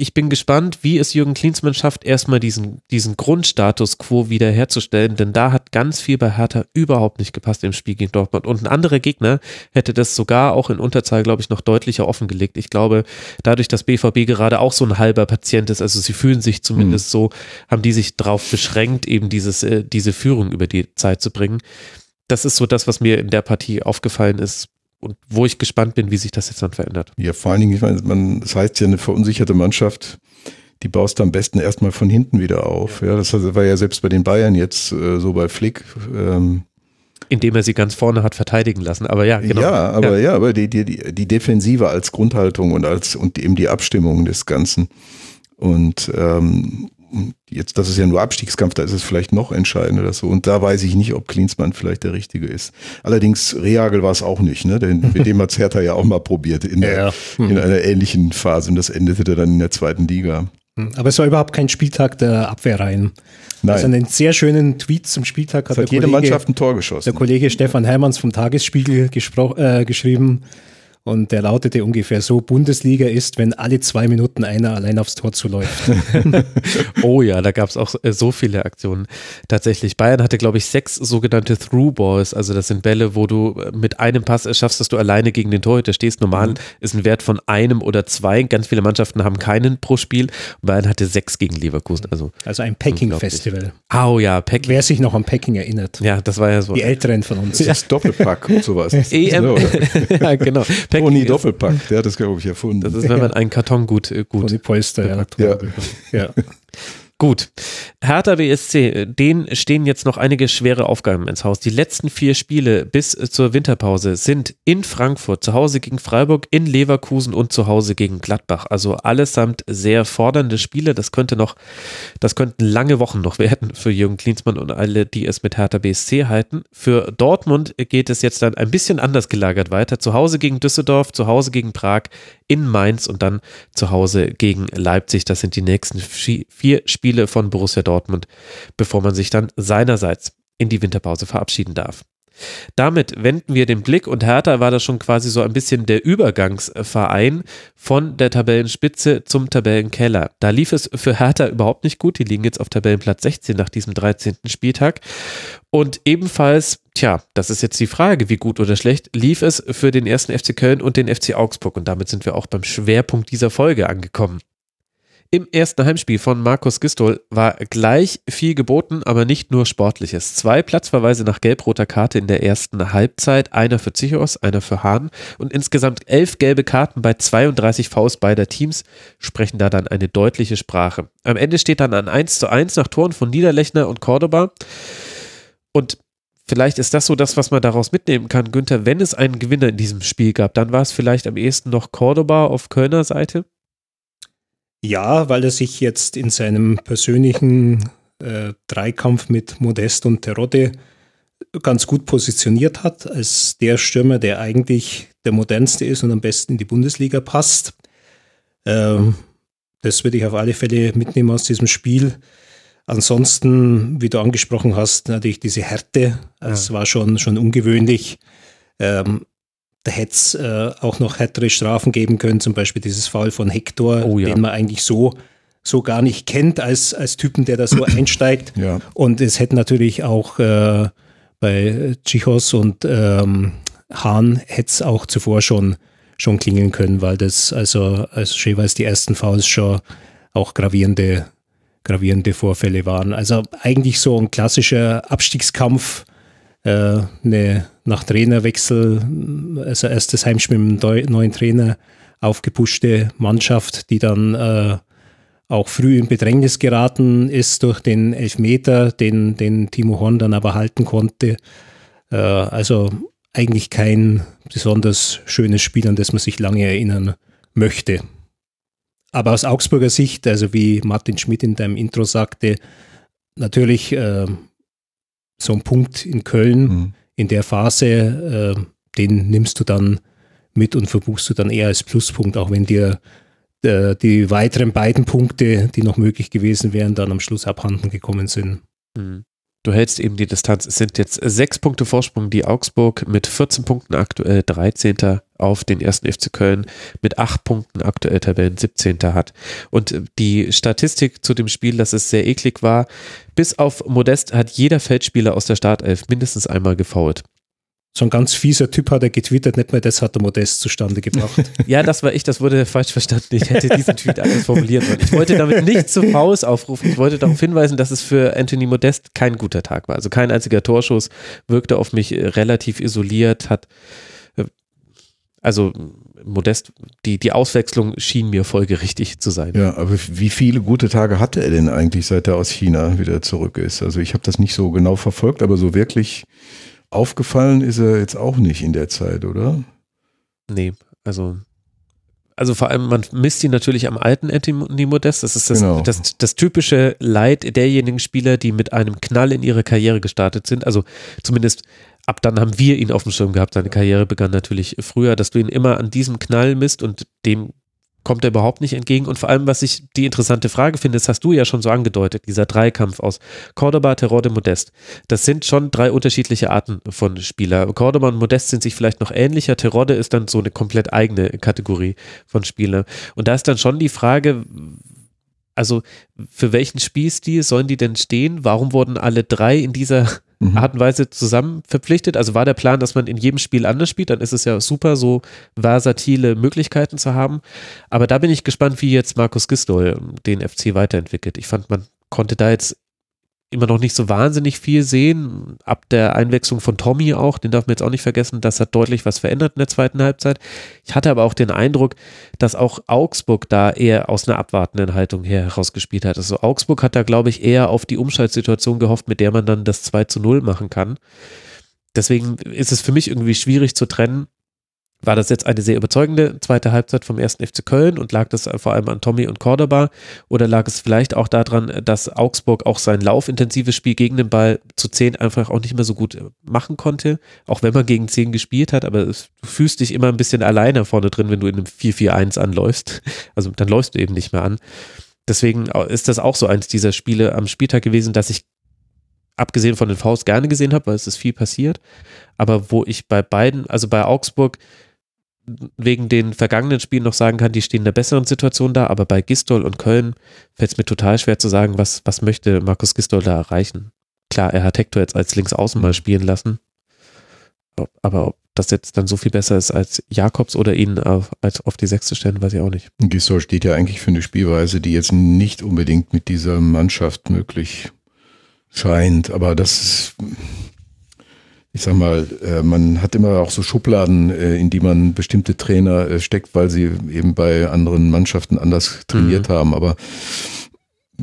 ich bin gespannt, wie es Jürgen Klinsmann schafft, erstmal diesen, diesen Grundstatus quo wiederherzustellen, denn da hat ganz viel bei Hertha überhaupt nicht gepasst im Spiel gegen Dortmund. Und ein anderer Gegner hätte das sogar auch in Unterzahl, glaube ich, noch deutlicher offengelegt. Ich glaube, dadurch, dass BVB gerade auch so ein halber Patient ist, also sie fühlen sich zumindest so, haben die sich darauf beschränkt, eben dieses, äh, diese Führung über die Zeit zu bringen. Das ist so das, was mir in der Partie aufgefallen ist und wo ich gespannt bin, wie sich das jetzt dann verändert. Ja, vor allen Dingen, ich meine, man, das heißt ja, eine verunsicherte Mannschaft, die baust du am besten erstmal von hinten wieder auf. Ja, das war ja selbst bei den Bayern jetzt äh, so bei Flick. Ähm, Indem er sie ganz vorne hat verteidigen lassen. Aber ja, genau. Ja, aber ja, aber die, die, die die Defensive als Grundhaltung und als und eben die Abstimmung des Ganzen. Und ähm, jetzt, das ist ja nur Abstiegskampf, da ist es vielleicht noch entscheidender oder so. Und da weiß ich nicht, ob Klinsmann vielleicht der Richtige ist. Allerdings, Reagel war es auch nicht, ne? Denn mit dem hat Hertha ja auch mal probiert in, der, Ja. in einer ähnlichen Phase und das endete dann in der zweiten Liga. Aber es war überhaupt kein Spieltag der Abwehrreihen. Nein. Also einen sehr schönen Tweet zum Spieltag hat Es hat der jede Kollege, Mannschaft ein Tor geschossen. der Kollege Stefan Hermanns vom Tagesspiegel äh, geschrieben. Und der lautete ungefähr so, Bundesliga ist, wenn alle zwei Minuten einer allein aufs Tor zuläuft. Oh ja, da gab es auch äh, so viele Aktionen. Tatsächlich, Bayern hatte, glaube ich, sechs sogenannte Through-Balls. Also das sind Bälle, wo du äh, mit einem Pass es schaffst, dass du alleine gegen den Torhüter stehst. Normal ist ein Wert von einem oder zwei. Ganz viele Mannschaften haben keinen pro Spiel. Bayern hatte sechs gegen Leverkusen. Also, Also ein Packing-Festival. au ja, Peck. Wer sich noch an Packing erinnert. Ja, das war ja so. Die Älteren von uns. das Älteren. Doppelpack und sowas. EM, ja, genau. Toni Doppelpack, der hat das, glaube ich, erfunden. Das ist, wenn man einen Karton gut, äh, gut Toni Polster, ja. Ja. ja. Gut. Hertha BSC, denen stehen jetzt noch einige schwere Aufgaben ins Haus. Die letzten vier Spiele bis zur Winterpause sind in Frankfurt, zu Hause gegen Freiburg, in Leverkusen und zu Hause gegen Gladbach. Also allesamt sehr fordernde Spiele. Das könnte noch, das könnten lange Wochen noch werden für Jürgen Klinsmann und alle, die es mit Hertha BSC halten. Für Dortmund geht es jetzt dann ein bisschen anders gelagert weiter. Zu Hause gegen Düsseldorf, zu Hause gegen Prag, in Mainz und dann zu Hause gegen Leipzig. Das sind die nächsten vier Spiele von Borussia Dortmund, bevor man sich dann seinerseits in die Winterpause verabschieden darf. Damit wenden wir den Blick und Hertha war das schon quasi so ein bisschen der Übergangsverein von der Tabellenspitze zum Tabellenkeller. Da lief es für Hertha überhaupt nicht gut. Die liegen jetzt auf Tabellenplatz 16 nach diesem 13. Spieltag. Und ebenfalls, tja, das ist jetzt die Frage, wie gut oder schlecht, lief es für den ersten FC Köln und den FC Augsburg. Und damit sind wir auch beim Schwerpunkt dieser Folge angekommen. Im ersten Heimspiel von Markus Gistol war gleich viel geboten, aber nicht nur Sportliches. Zwei Platzverweise nach gelb-roter Karte in der ersten Halbzeit, einer für Zichos, einer für Hahn und insgesamt elf gelbe Karten bei 32 Vs beider Teams sprechen da dann eine deutliche Sprache. Am Ende steht dann ein 1 zu 1 nach Toren von Niederlechner und Cordoba und Vielleicht ist das so das, was man daraus mitnehmen kann, Günther. Wenn es einen Gewinner in diesem Spiel gab, dann war es vielleicht am ehesten noch Cordoba auf Kölner Seite. Ja, weil er sich jetzt in seinem persönlichen äh, Dreikampf mit Modest und Terodde ganz gut positioniert hat, als der Stürmer, der eigentlich der modernste ist und am besten in die Bundesliga passt. Ähm, das würde ich auf alle Fälle mitnehmen aus diesem Spiel. Ansonsten, wie du angesprochen hast, natürlich diese Härte. Es ja. war schon, schon ungewöhnlich. Ähm, da hätte es äh, auch noch härtere Strafen geben können, zum Beispiel dieses Fall von Hector, oh, ja. den man eigentlich so, so gar nicht kennt als, als Typen, der da so einsteigt. Ja. Und es hätte natürlich auch äh, bei Chichos und ähm, Hahn hätte es auch zuvor schon, schon klingeln können, weil das also als jeweils die ersten Fouls schon auch gravierende, gravierende Vorfälle waren. Also eigentlich so ein klassischer Abstiegskampf äh, eine, nach Trainerwechsel, also erstes Heimspiel mit einem neuen Trainer, aufgepuschte Mannschaft, die dann äh, auch früh in Bedrängnis geraten ist durch den Elfmeter, den, den Timo Horn dann aber halten konnte. Äh, also eigentlich kein besonders schönes Spiel, an das man sich lange erinnern möchte. Aber aus Augsburger Sicht, also wie Martin Schmidt in deinem Intro sagte, natürlich äh, so ein Punkt in Köln mhm. in der Phase, äh, den nimmst du dann mit und verbuchst du dann eher als Pluspunkt, auch wenn dir äh, die weiteren beiden Punkte, die noch möglich gewesen wären, dann am Schluss abhanden gekommen sind. Mhm. Du hältst eben die Distanz. Es sind jetzt sechs Punkte Vorsprung, die Augsburg mit 14 Punkten aktuell 13. auf den ersten FC Köln mit acht Punkten aktuell Tabellen 17. hat. Und die Statistik zu dem Spiel, dass es sehr eklig war, bis auf Modest hat jeder Feldspieler aus der Startelf mindestens einmal gefault so ein ganz fieser Typ hat er getwittert, nicht mehr das hat der Modest zustande gebracht. ja, das war ich, das wurde falsch verstanden. Ich hätte diesen Tweet anders formulieren sollen. Ich wollte damit nicht zu Faust aufrufen. Ich wollte darauf hinweisen, dass es für Anthony Modest kein guter Tag war. Also kein einziger Torschuss, wirkte auf mich äh, relativ isoliert, hat äh, also Modest, die, die Auswechslung schien mir folgerichtig zu sein. Ja, aber wie viele gute Tage hatte er denn eigentlich, seit er aus China wieder zurück ist? Also ich habe das nicht so genau verfolgt, aber so wirklich Aufgefallen ist er jetzt auch nicht in der Zeit, oder? Nee, also also vor allem, man misst ihn natürlich am alten Anthony Modest. Das ist das, genau. das, das, typische Leid derjenigen Spieler, die mit einem Knall in ihre Karriere gestartet sind. Also zumindest ab dann haben wir ihn auf dem Schirm gehabt. Seine Karriere begann natürlich früher, dass du ihn immer an diesem Knall misst und dem kommt er überhaupt nicht entgegen. Und vor allem, was ich die interessante Frage finde, das hast du ja schon so angedeutet, dieser Dreikampf aus Cordoba, Terode, Modest. Das sind schon drei unterschiedliche Arten von Spieler. Cordoba und Modest sind sich vielleicht noch ähnlicher. Terode ist dann so eine komplett eigene Kategorie von Spieler. Und da ist dann schon die Frage, also für welchen Spielstil sollen die denn stehen? Warum wurden alle drei in dieser mhm. Art und Weise zusammen verpflichtet? Also war der Plan, dass man in jedem Spiel anders spielt? Dann ist es ja super, so versatile Möglichkeiten zu haben. Aber da bin ich gespannt, wie jetzt Markus Gistol den FC weiterentwickelt. Ich fand, man konnte da jetzt immer noch nicht so wahnsinnig viel sehen. Ab der Einwechslung von Tommy auch, den darf man jetzt auch nicht vergessen, das hat deutlich was verändert in der zweiten Halbzeit. Ich hatte aber auch den Eindruck, dass auch Augsburg da eher aus einer abwartenden Haltung her herausgespielt hat. Also Augsburg hat da, glaube ich, eher auf die Umschaltsituation gehofft, mit der man dann das 2 zu 0 machen kann. Deswegen ist es für mich irgendwie schwierig zu trennen, war das jetzt eine sehr überzeugende zweite Halbzeit vom ersten FC Köln und lag das vor allem an Tommy und Cordoba? Oder lag es vielleicht auch daran, dass Augsburg auch sein laufintensives Spiel gegen den Ball zu 10 einfach auch nicht mehr so gut machen konnte, auch wenn man gegen 10 gespielt hat, aber du fühlst dich immer ein bisschen alleine vorne drin, wenn du in einem 4-4-1 anläufst, also dann läufst du eben nicht mehr an. Deswegen ist das auch so eins dieser Spiele am Spieltag gewesen, dass ich abgesehen von den Faust gerne gesehen habe, weil es ist viel passiert, aber wo ich bei beiden, also bei Augsburg wegen den vergangenen Spielen noch sagen kann, die stehen in einer besseren Situation da, aber bei Gistol und Köln fällt es mir total schwer zu sagen, was, was möchte Markus Gistol da erreichen. Klar, er hat Hector jetzt als Linksaußen mal spielen lassen, aber ob das jetzt dann so viel besser ist als Jakobs oder ihn auf, als auf die sechste stellen, weiß ich auch nicht. Gistol steht ja eigentlich für eine Spielweise, die jetzt nicht unbedingt mit dieser Mannschaft möglich scheint, aber das ist ich sag mal, äh, man hat immer auch so Schubladen, äh, in die man bestimmte Trainer äh, steckt, weil sie eben bei anderen Mannschaften anders trainiert mhm. haben. Aber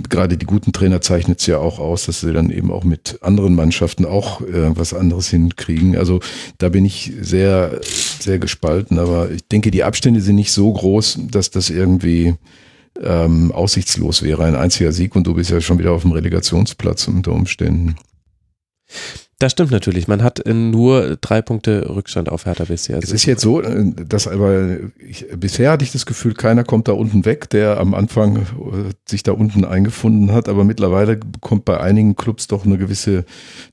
gerade die guten Trainer zeichnet es ja auch aus, dass sie dann eben auch mit anderen Mannschaften auch was anderes hinkriegen. Also da bin ich sehr, sehr gespalten. Aber ich denke, die Abstände sind nicht so groß, dass das irgendwie ähm, aussichtslos wäre. Ein einziger Sieg und du bist ja schon wieder auf dem Relegationsplatz unter Umständen. Das stimmt natürlich. Man hat nur drei Punkte Rückstand auf Hertha bisher. Also es ist jetzt so, dass aber ich, bisher hatte ich das Gefühl, keiner kommt da unten weg, der am Anfang äh, sich da unten eingefunden hat. Aber mittlerweile kommt bei einigen Clubs doch eine gewisse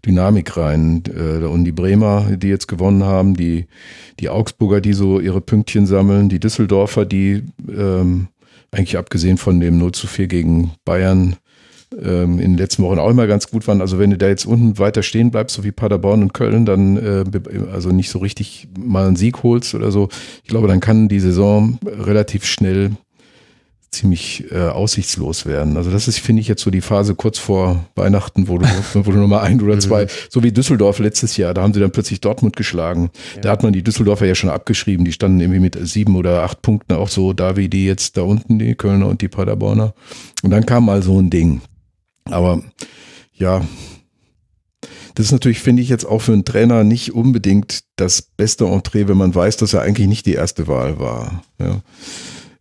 Dynamik rein. Äh, und die Bremer, die jetzt gewonnen haben, die, die Augsburger, die so ihre Pünktchen sammeln, die Düsseldorfer, die ähm, eigentlich abgesehen von dem 0 zu 4 gegen Bayern in den letzten Wochen auch immer ganz gut waren. Also wenn du da jetzt unten weiter stehen bleibst, so wie Paderborn und Köln, dann äh, also nicht so richtig mal einen Sieg holst oder so, ich glaube, dann kann die Saison relativ schnell ziemlich äh, aussichtslos werden. Also das ist, finde ich, jetzt so die Phase kurz vor Weihnachten, wo du, wo du nur mal ein oder zwei, so wie Düsseldorf letztes Jahr, da haben sie dann plötzlich Dortmund geschlagen. Ja. Da hat man die Düsseldorfer ja schon abgeschrieben, die standen irgendwie mit sieben oder acht Punkten auch so da wie die jetzt da unten, die Kölner und die Paderborner. Und dann kam mal so ein Ding. Aber ja, das ist natürlich, finde ich, jetzt auch für einen Trainer nicht unbedingt das beste Entree, wenn man weiß, dass er eigentlich nicht die erste Wahl war. Ja.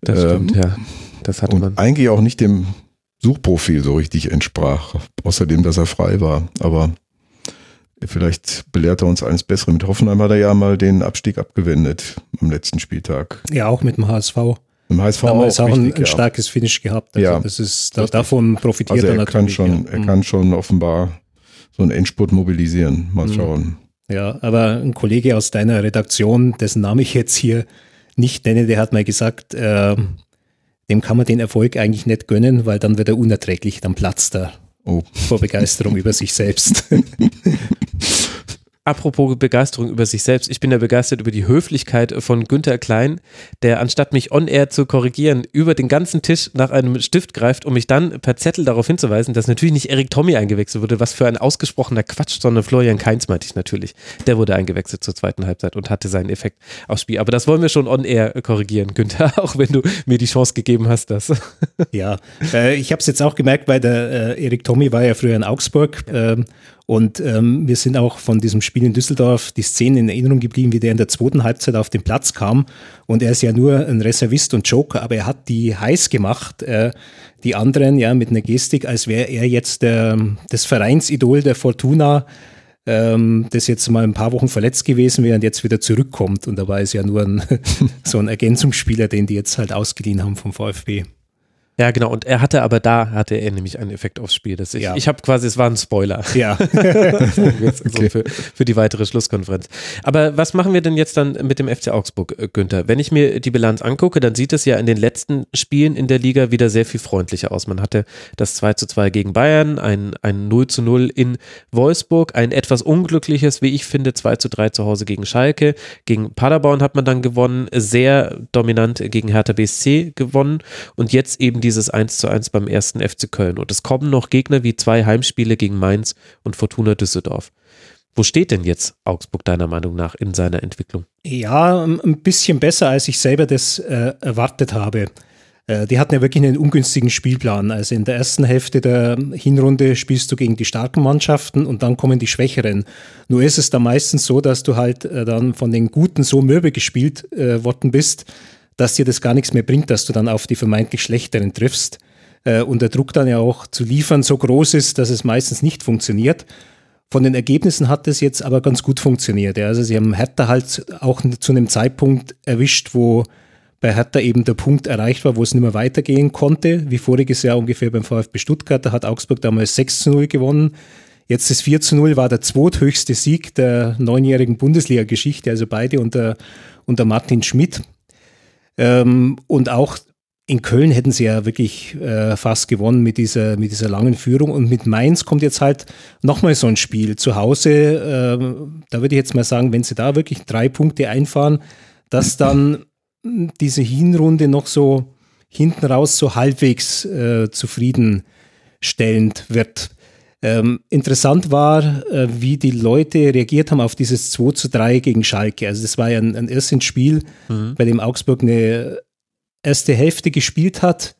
Das stimmt, ähm, ja. Das hat und man. Eigentlich auch nicht dem Suchprofil so richtig entsprach. Außerdem, dass er frei war. Aber vielleicht belehrt er uns eines Besseren. Mit Hoffenheim hat er ja mal den Abstieg abgewendet am letzten Spieltag. Ja, auch mit dem HSV. Im HSV auch, auch ein, ein starkes Finish gehabt. Also ja, das ist, da, davon profitiert also er, er natürlich. Kann schon, ja. Er mhm. kann schon offenbar so einen Endspurt mobilisieren. Mal mhm. schauen. Ja, aber ein Kollege aus deiner Redaktion, dessen Name ich jetzt hier nicht nenne, der hat mal gesagt, äh, dem kann man den Erfolg eigentlich nicht gönnen, weil dann wird er unerträglich, dann platzt er oh. vor Begeisterung über sich selbst. Apropos Begeisterung über sich selbst, ich bin ja begeistert über die Höflichkeit von Günther Klein, der anstatt mich on-air zu korrigieren, über den ganzen Tisch nach einem Stift greift, um mich dann per Zettel darauf hinzuweisen, dass natürlich nicht Erik Tommy eingewechselt wurde, was für ein ausgesprochener Quatsch, sondern Florian Kainz meinte ich natürlich. Der wurde eingewechselt zur zweiten Halbzeit und hatte seinen Effekt aufs Spiel. Aber das wollen wir schon on-air korrigieren, Günther, auch wenn du mir die Chance gegeben hast, das. Ja, äh, ich habe es jetzt auch gemerkt, weil der äh, Erik Tommy war ja früher in Augsburg äh, und ähm, wir sind auch von diesem Spiel in Düsseldorf die Szene in Erinnerung geblieben, wie der in der zweiten Halbzeit auf den Platz kam. Und er ist ja nur ein Reservist und Joker, aber er hat die heiß gemacht, äh, die anderen ja mit einer Gestik, als wäre er jetzt der, das Vereinsidol der Fortuna, ähm, das jetzt mal ein paar Wochen verletzt gewesen wäre und jetzt wieder zurückkommt. Und da war es ja nur ein, so ein Ergänzungsspieler, den die jetzt halt ausgeliehen haben vom VfB. Ja, genau. Und er hatte aber da, hatte er nämlich einen Effekt aufs Spiel. Das ich ja. ich habe quasi, es war ein Spoiler. Ja. so für, für die weitere Schlusskonferenz. Aber was machen wir denn jetzt dann mit dem FC Augsburg, äh, Günther? Wenn ich mir die Bilanz angucke, dann sieht es ja in den letzten Spielen in der Liga wieder sehr viel freundlicher aus. Man hatte das 2 zu 2 gegen Bayern, ein, ein 0 zu 0 in Wolfsburg, ein etwas unglückliches, wie ich finde, 2 zu 3 zu Hause gegen Schalke. Gegen Paderborn hat man dann gewonnen, sehr dominant gegen Hertha BSC gewonnen und jetzt eben dieses 1 zu 1 beim ersten FC Köln. Und es kommen noch Gegner wie zwei Heimspiele gegen Mainz und Fortuna Düsseldorf. Wo steht denn jetzt Augsburg deiner Meinung nach in seiner Entwicklung? Ja, ein bisschen besser, als ich selber das äh, erwartet habe. Äh, die hatten ja wirklich einen ungünstigen Spielplan. Also in der ersten Hälfte der Hinrunde spielst du gegen die starken Mannschaften und dann kommen die Schwächeren. Nur ist es da meistens so, dass du halt äh, dann von den Guten so mürbe gespielt äh, worden bist, dass dir das gar nichts mehr bringt, dass du dann auf die vermeintlich Schlechteren triffst. Äh, und der Druck dann ja auch zu liefern so groß ist, dass es meistens nicht funktioniert. Von den Ergebnissen hat es jetzt aber ganz gut funktioniert. Ja. Also sie haben Hertha halt auch zu einem Zeitpunkt erwischt, wo bei Hertha eben der Punkt erreicht war, wo es nicht mehr weitergehen konnte, wie voriges Jahr ungefähr beim VfB Stuttgart. Da hat Augsburg damals 6 zu 0 gewonnen. Jetzt das 4 zu 0 war der zweithöchste Sieg der neunjährigen Bundesliga-Geschichte, also beide unter, unter Martin Schmidt. Ähm, und auch in Köln hätten sie ja wirklich äh, fast gewonnen mit dieser, mit dieser langen Führung. Und mit Mainz kommt jetzt halt nochmal so ein Spiel. Zu Hause, äh, da würde ich jetzt mal sagen, wenn sie da wirklich drei Punkte einfahren, dass dann diese Hinrunde noch so hinten raus so halbwegs äh, zufriedenstellend wird. Ähm, interessant war, äh, wie die Leute reagiert haben auf dieses 2 zu 3 gegen Schalke. Also das war ja ein, ein erstes Spiel, mhm. bei dem Augsburg eine erste Hälfte gespielt hat,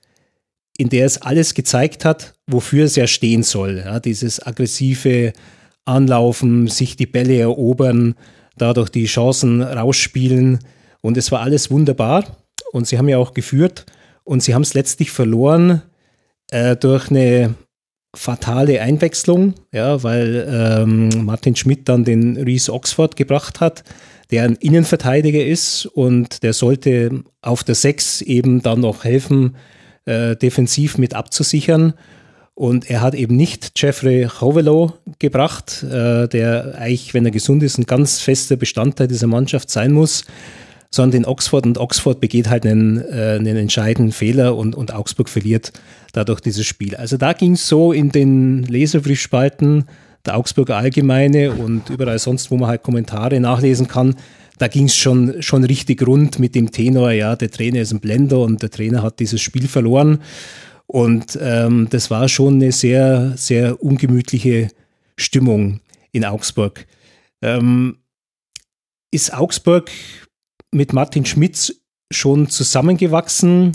in der es alles gezeigt hat, wofür es ja stehen soll. Ja, dieses aggressive Anlaufen, sich die Bälle erobern, dadurch die Chancen rausspielen. Und es war alles wunderbar. Und sie haben ja auch geführt. Und sie haben es letztlich verloren äh, durch eine fatale Einwechslung, ja, weil ähm, Martin Schmidt dann den Reese Oxford gebracht hat, der ein Innenverteidiger ist und der sollte auf der Sechs eben dann noch helfen, äh, defensiv mit abzusichern. Und er hat eben nicht Jeffrey Hovelo gebracht, äh, der eigentlich, wenn er gesund ist, ein ganz fester Bestandteil dieser Mannschaft sein muss, sondern den Oxford. Und Oxford begeht halt einen, äh, einen entscheidenden Fehler und, und Augsburg verliert dadurch dieses Spiel. Also da ging es so in den Leserbriefspalten der Augsburger Allgemeine und überall sonst, wo man halt Kommentare nachlesen kann, da ging es schon, schon richtig rund mit dem Tenor, ja, der Trainer ist ein Blender und der Trainer hat dieses Spiel verloren. Und ähm, das war schon eine sehr, sehr ungemütliche Stimmung in Augsburg. Ähm, ist Augsburg mit Martin Schmitz schon zusammengewachsen?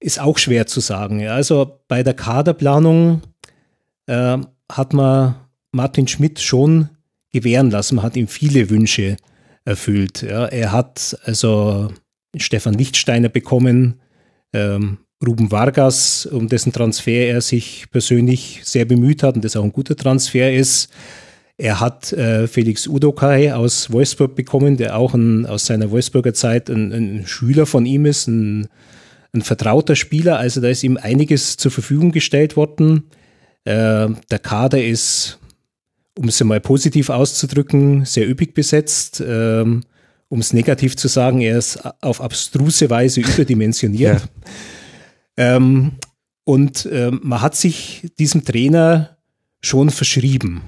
Ist auch schwer zu sagen. Ja. Also bei der Kaderplanung äh, hat man Martin Schmidt schon gewähren lassen. Man hat ihm viele Wünsche erfüllt. Ja. Er hat also Stefan Lichtsteiner bekommen, ähm, Ruben Vargas, um dessen Transfer er sich persönlich sehr bemüht hat und das auch ein guter Transfer ist. Er hat äh, Felix Udokai aus Wolfsburg bekommen, der auch ein, aus seiner Wolfsburger Zeit ein, ein Schüler von ihm ist, ein, ein, vertrauter Spieler. Also da ist ihm einiges zur Verfügung gestellt worden. Äh, der Kader ist um es mal positiv auszudrücken, sehr üppig besetzt. Ähm, um es negativ zu sagen, er ist auf abstruse Weise überdimensioniert. Ja. Ähm, und ähm, man hat sich diesem Trainer schon verschrieben.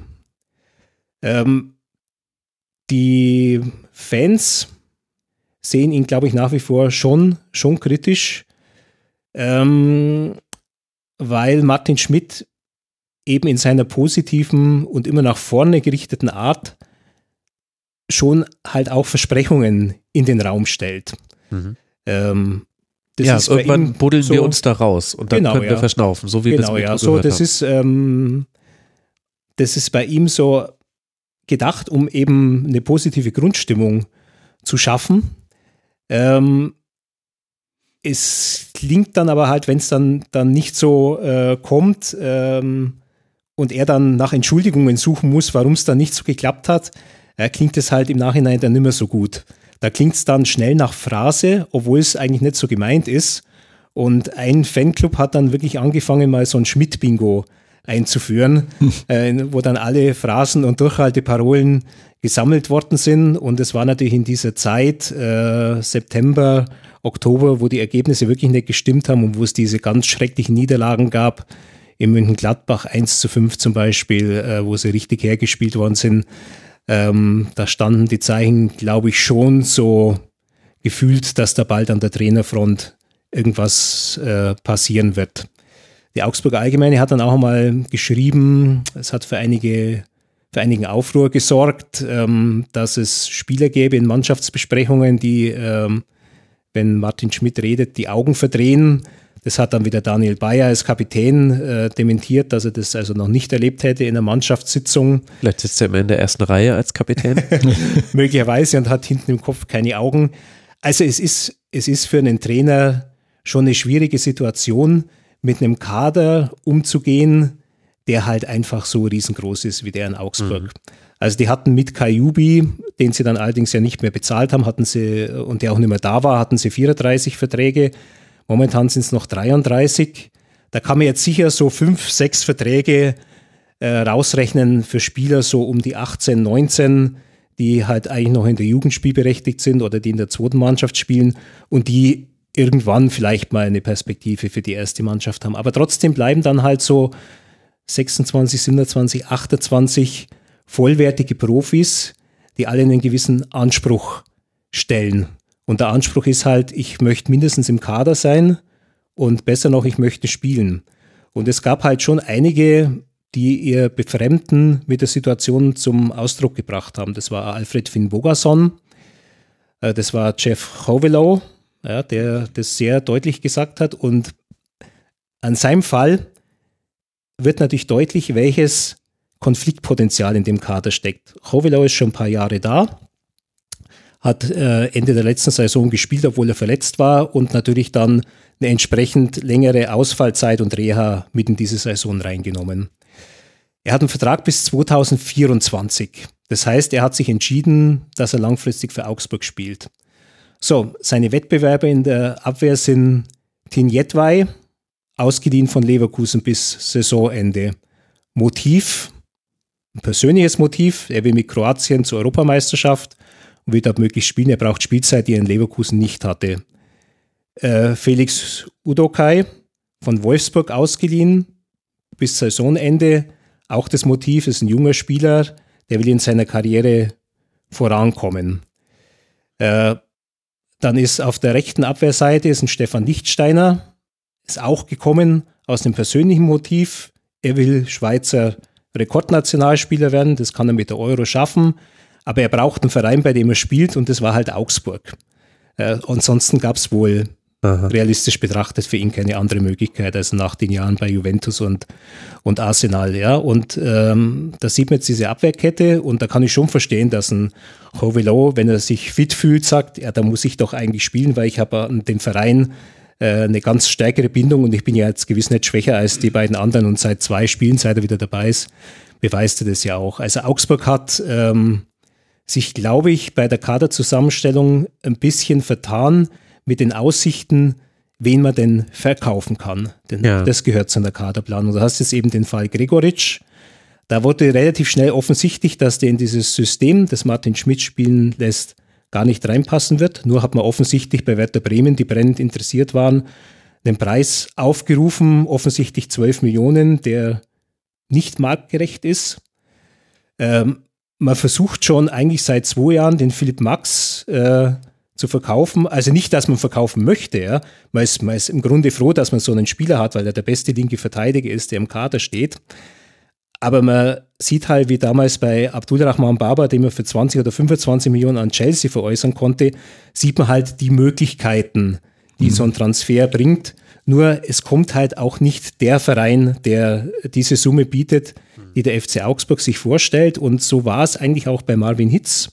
Ähm, die Fans sehen ihn, glaube ich, nach wie vor schon, schon kritisch, ähm, weil Martin Schmidt eben in seiner positiven und immer nach vorne gerichteten Art schon halt auch Versprechungen in den Raum stellt. Mhm. Ähm, ja, irgendwann buddeln so, wir uns da raus und dann genau, können wir ja. verschnaufen, so wie genau, wir es ja, so das haben. ist ähm, das ist bei ihm so gedacht, um eben eine positive Grundstimmung zu schaffen. Ähm, es klingt dann aber halt, wenn es dann, dann nicht so äh, kommt, ähm, und er dann nach Entschuldigungen suchen muss, warum es dann nicht so geklappt hat, äh, klingt es halt im Nachhinein dann nicht mehr so gut. Da klingt es dann schnell nach Phrase, obwohl es eigentlich nicht so gemeint ist. Und ein Fanclub hat dann wirklich angefangen, mal so ein Schmidt-Bingo einzuführen, äh, wo dann alle Phrasen und Durchhalteparolen gesammelt worden sind. Und es war natürlich in dieser Zeit, äh, September, Oktober, wo die Ergebnisse wirklich nicht gestimmt haben und wo es diese ganz schrecklichen Niederlagen gab, in München-Gladbach 1 zu 5 zum Beispiel, äh, wo sie richtig hergespielt worden sind. Ähm, da standen die Zeichen, glaube ich, schon so gefühlt, dass da bald an der Trainerfront irgendwas äh, passieren wird. Die Augsburger Allgemeine hat dann auch mal geschrieben, es hat für einige für einigen Aufruhr gesorgt, ähm, dass es Spieler gäbe in Mannschaftsbesprechungen, die, ähm, wenn Martin Schmidt redet, die Augen verdrehen. Das hat dann wieder Daniel Bayer als Kapitän äh, dementiert, dass er das also noch nicht erlebt hätte in einer Mannschaftssitzung. Vielleicht sitzt er immer in der ersten Reihe als Kapitän. Möglicherweise und hat hinten im Kopf keine Augen. Also es ist, es ist für einen Trainer schon eine schwierige Situation, mit einem Kader umzugehen, der halt einfach so riesengroß ist wie der in Augsburg. Mhm. Also die hatten mit Kajubi, den sie dann allerdings ja nicht mehr bezahlt haben, hatten sie, und der auch nicht mehr da war, hatten sie 34 Verträge. Momentan sind es noch 33. Da kann man jetzt sicher so fünf, sechs Verträge äh, rausrechnen für Spieler so um die 18, 19, die halt eigentlich noch in der Jugend spielberechtigt sind oder die in der zweiten Mannschaft spielen und die irgendwann vielleicht mal eine Perspektive für die erste Mannschaft haben. Aber trotzdem bleiben dann halt so 26, 27, 28 vollwertige Profis, die alle einen gewissen Anspruch stellen. Und der Anspruch ist halt, ich möchte mindestens im Kader sein und besser noch, ich möchte spielen. Und es gab halt schon einige, die ihr Befremden mit der Situation zum Ausdruck gebracht haben. Das war Alfred Finn Bogason, äh, das war Jeff Hovelow, ja, der das sehr deutlich gesagt hat. Und an seinem Fall wird natürlich deutlich, welches Konfliktpotenzial in dem Kader steckt. Hovelau ist schon ein paar Jahre da, hat äh, Ende der letzten Saison gespielt, obwohl er verletzt war und natürlich dann eine entsprechend längere Ausfallzeit und Reha mit in diese Saison reingenommen. Er hat einen Vertrag bis 2024. Das heißt, er hat sich entschieden, dass er langfristig für Augsburg spielt. So, seine Wettbewerber in der Abwehr sind Tin Jedwai, ausgeliehen von Leverkusen bis Saisonende. Motiv, ein persönliches Motiv, er will mit Kroatien zur Europameisterschaft und will dort möglichst spielen. Er braucht Spielzeit, die er in Leverkusen nicht hatte. Äh, Felix Udokai von Wolfsburg ausgeliehen bis Saisonende. Auch das Motiv ist ein junger Spieler, der will in seiner Karriere vorankommen. Äh, dann ist auf der rechten Abwehrseite ist ein Stefan Lichtsteiner, ist auch gekommen aus dem persönlichen Motiv. Er will Schweizer Rekordnationalspieler werden, das kann er mit der Euro schaffen, aber er braucht einen Verein, bei dem er spielt und das war halt Augsburg. Äh, ansonsten gab es wohl Aha. realistisch betrachtet für ihn keine andere Möglichkeit als nach den Jahren bei Juventus und, und Arsenal. Ja. Und ähm, da sieht man jetzt diese Abwehrkette und da kann ich schon verstehen, dass ein Hovelo, wenn er sich fit fühlt, sagt, ja, da muss ich doch eigentlich spielen, weil ich habe den Verein äh, eine ganz stärkere Bindung und ich bin ja jetzt gewiss nicht schwächer als die beiden anderen und seit zwei Spielen, seit er wieder dabei ist, beweist er das ja auch. Also Augsburg hat ähm, sich, glaube ich, bei der Kaderzusammenstellung ein bisschen vertan mit den Aussichten, wen man denn verkaufen kann. Denn ja. das gehört zu einer Kaderplanung. Du hast jetzt eben den Fall Gregoritsch. Da wurde relativ schnell offensichtlich, dass der in dieses System, das Martin Schmidt spielen lässt, gar nicht reinpassen wird. Nur hat man offensichtlich bei Werder Bremen, die brennend interessiert waren, einen Preis aufgerufen, offensichtlich 12 Millionen, der nicht marktgerecht ist. Ähm, man versucht schon eigentlich seit zwei Jahren den Philipp Max äh, zu verkaufen. Also nicht, dass man verkaufen möchte. Ja. Man, ist, man ist im Grunde froh, dass man so einen Spieler hat, weil er der beste linke Verteidiger ist, der im Kader steht. Aber man sieht halt, wie damals bei Abdulrahman Baba, den man für 20 oder 25 Millionen an Chelsea veräußern konnte, sieht man halt die Möglichkeiten, die mhm. so ein Transfer bringt. Nur es kommt halt auch nicht der Verein, der diese Summe bietet, die der FC Augsburg sich vorstellt. Und so war es eigentlich auch bei Marvin Hitz,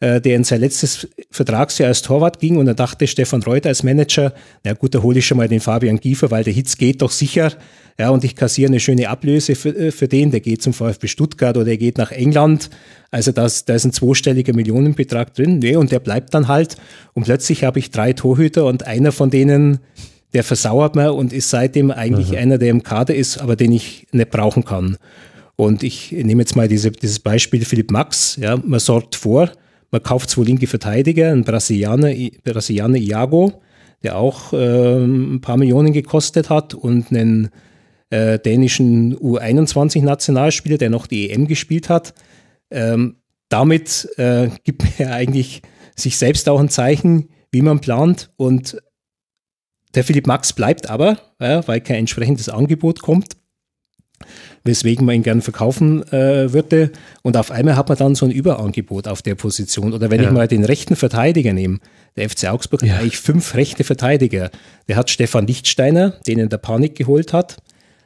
äh, der in sein letztes Vertragsjahr als Torwart ging. Und da dachte Stefan Reuter als Manager, na gut, da hole ich schon mal den Fabian Giefer, weil der Hitz geht doch sicher. Ja, und ich kassiere eine schöne Ablöse für, äh, für den. Der geht zum VfB Stuttgart oder er geht nach England. Also das, da ist ein zweistelliger Millionenbetrag drin. Nee, und der bleibt dann halt. Und plötzlich habe ich drei Torhüter und einer von denen, der versauert mir und ist seitdem eigentlich mhm. einer, der im Kader ist, aber den ich nicht brauchen kann. Und ich nehme jetzt mal diese, dieses Beispiel Philipp Max. Ja, man sorgt vor, man kauft zwei linke Verteidiger, einen Brasilianer, Brasilianer Iago, der auch äh, ein paar Millionen gekostet hat und einen äh, dänischen U21-Nationalspieler, der noch die EM gespielt hat. Ähm, damit äh, gibt er eigentlich sich selbst auch ein Zeichen, wie man plant. Und der Philipp Max bleibt aber, ja, weil kein entsprechendes Angebot kommt weswegen man ihn gern verkaufen äh, würde. Und auf einmal hat man dann so ein Überangebot auf der Position. Oder wenn ja. ich mal den rechten Verteidiger nehme, der FC Augsburg ja. hat eigentlich fünf rechte Verteidiger. Der hat Stefan Lichtsteiner, den in der Panik geholt hat.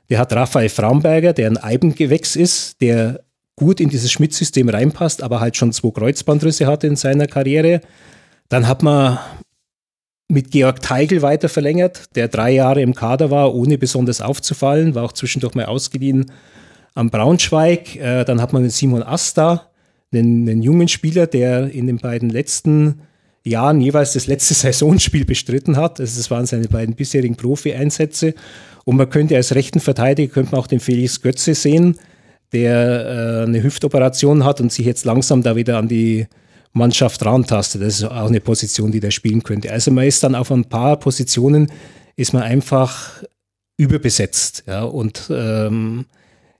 Der hat Raphael Framberger, der ein Eibengewächs ist, der gut in dieses Schmidt-System reinpasst, aber halt schon zwei Kreuzbandrisse hatte in seiner Karriere. Dann hat man mit Georg Teigl weiter verlängert, der drei Jahre im Kader war, ohne besonders aufzufallen, war auch zwischendurch mal ausgeliehen am Braunschweig. Äh, dann hat man mit Simon Asta, einen, einen, jungen Spieler, der in den beiden letzten Jahren jeweils das letzte Saisonspiel bestritten hat. Also das waren seine beiden bisherigen Profi-Einsätze. Und man könnte als rechten Verteidiger könnte man auch den Felix Götze sehen, der äh, eine Hüftoperation hat und sich jetzt langsam da wieder an die Mannschaft rantastet. Das ist auch eine Position, die der spielen könnte. Also man ist dann auf ein paar Positionen ist man einfach überbesetzt. Ja, und ähm,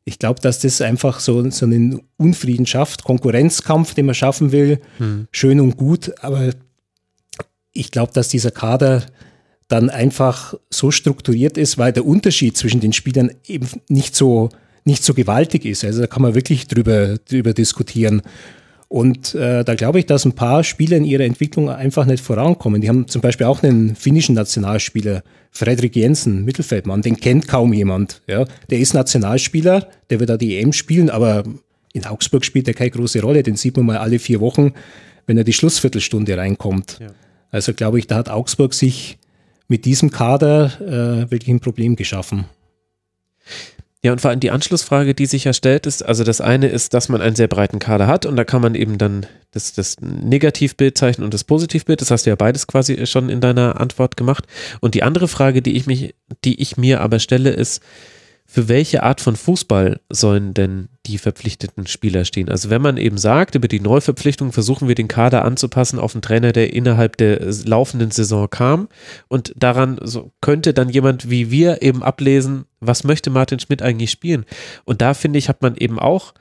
ich glaube, dass das einfach so, so einen Unfrieden schafft, Konkurrenzkampf, den man schaffen will, hm. schön und gut, aber ich glaube, dass dieser Kader dann einfach so strukturiert ist, weil der Unterschied zwischen den Spielern eben nicht so, nicht so gewaltig ist. Also da kann man wirklich drüber, drüber diskutieren. Und äh, da glaube ich, dass ein paar Spieler in ihrer Entwicklung einfach nicht vorankommen. Die haben zum Beispiel auch einen finnischen Nationalspieler, Fredrik Jensen, Mittelfeldmann, den kennt kaum jemand. Ja. Der ist Nationalspieler, der wird da die EM spielen, aber in Augsburg spielt er keine große Rolle. Den sieht man mal alle vier Wochen, wenn er die Schlussviertelstunde reinkommt. Ja. Also glaube ich, da hat Augsburg sich mit diesem Kader äh, wirklich ein Problem geschaffen. Ja, und vor allem die Anschlussfrage, die sich ja stellt, ist, also das eine ist, dass man einen sehr breiten Kader hat und da kann man eben dann das, das Negativbild zeichnen und das Positivbild. Das hast du ja beides quasi schon in deiner Antwort gemacht. Und die andere Frage, die ich mich, die ich mir aber stelle, ist, für welche Art von Fußball sollen denn die verpflichteten Spieler stehen? Also wenn man eben sagt, über die Neuverpflichtung versuchen wir den Kader anzupassen auf einen Trainer, der innerhalb der laufenden Saison kam und daran so könnte dann jemand wie wir eben ablesen, was möchte Martin Schmidt eigentlich spielen? Und da finde ich, hat man eben auch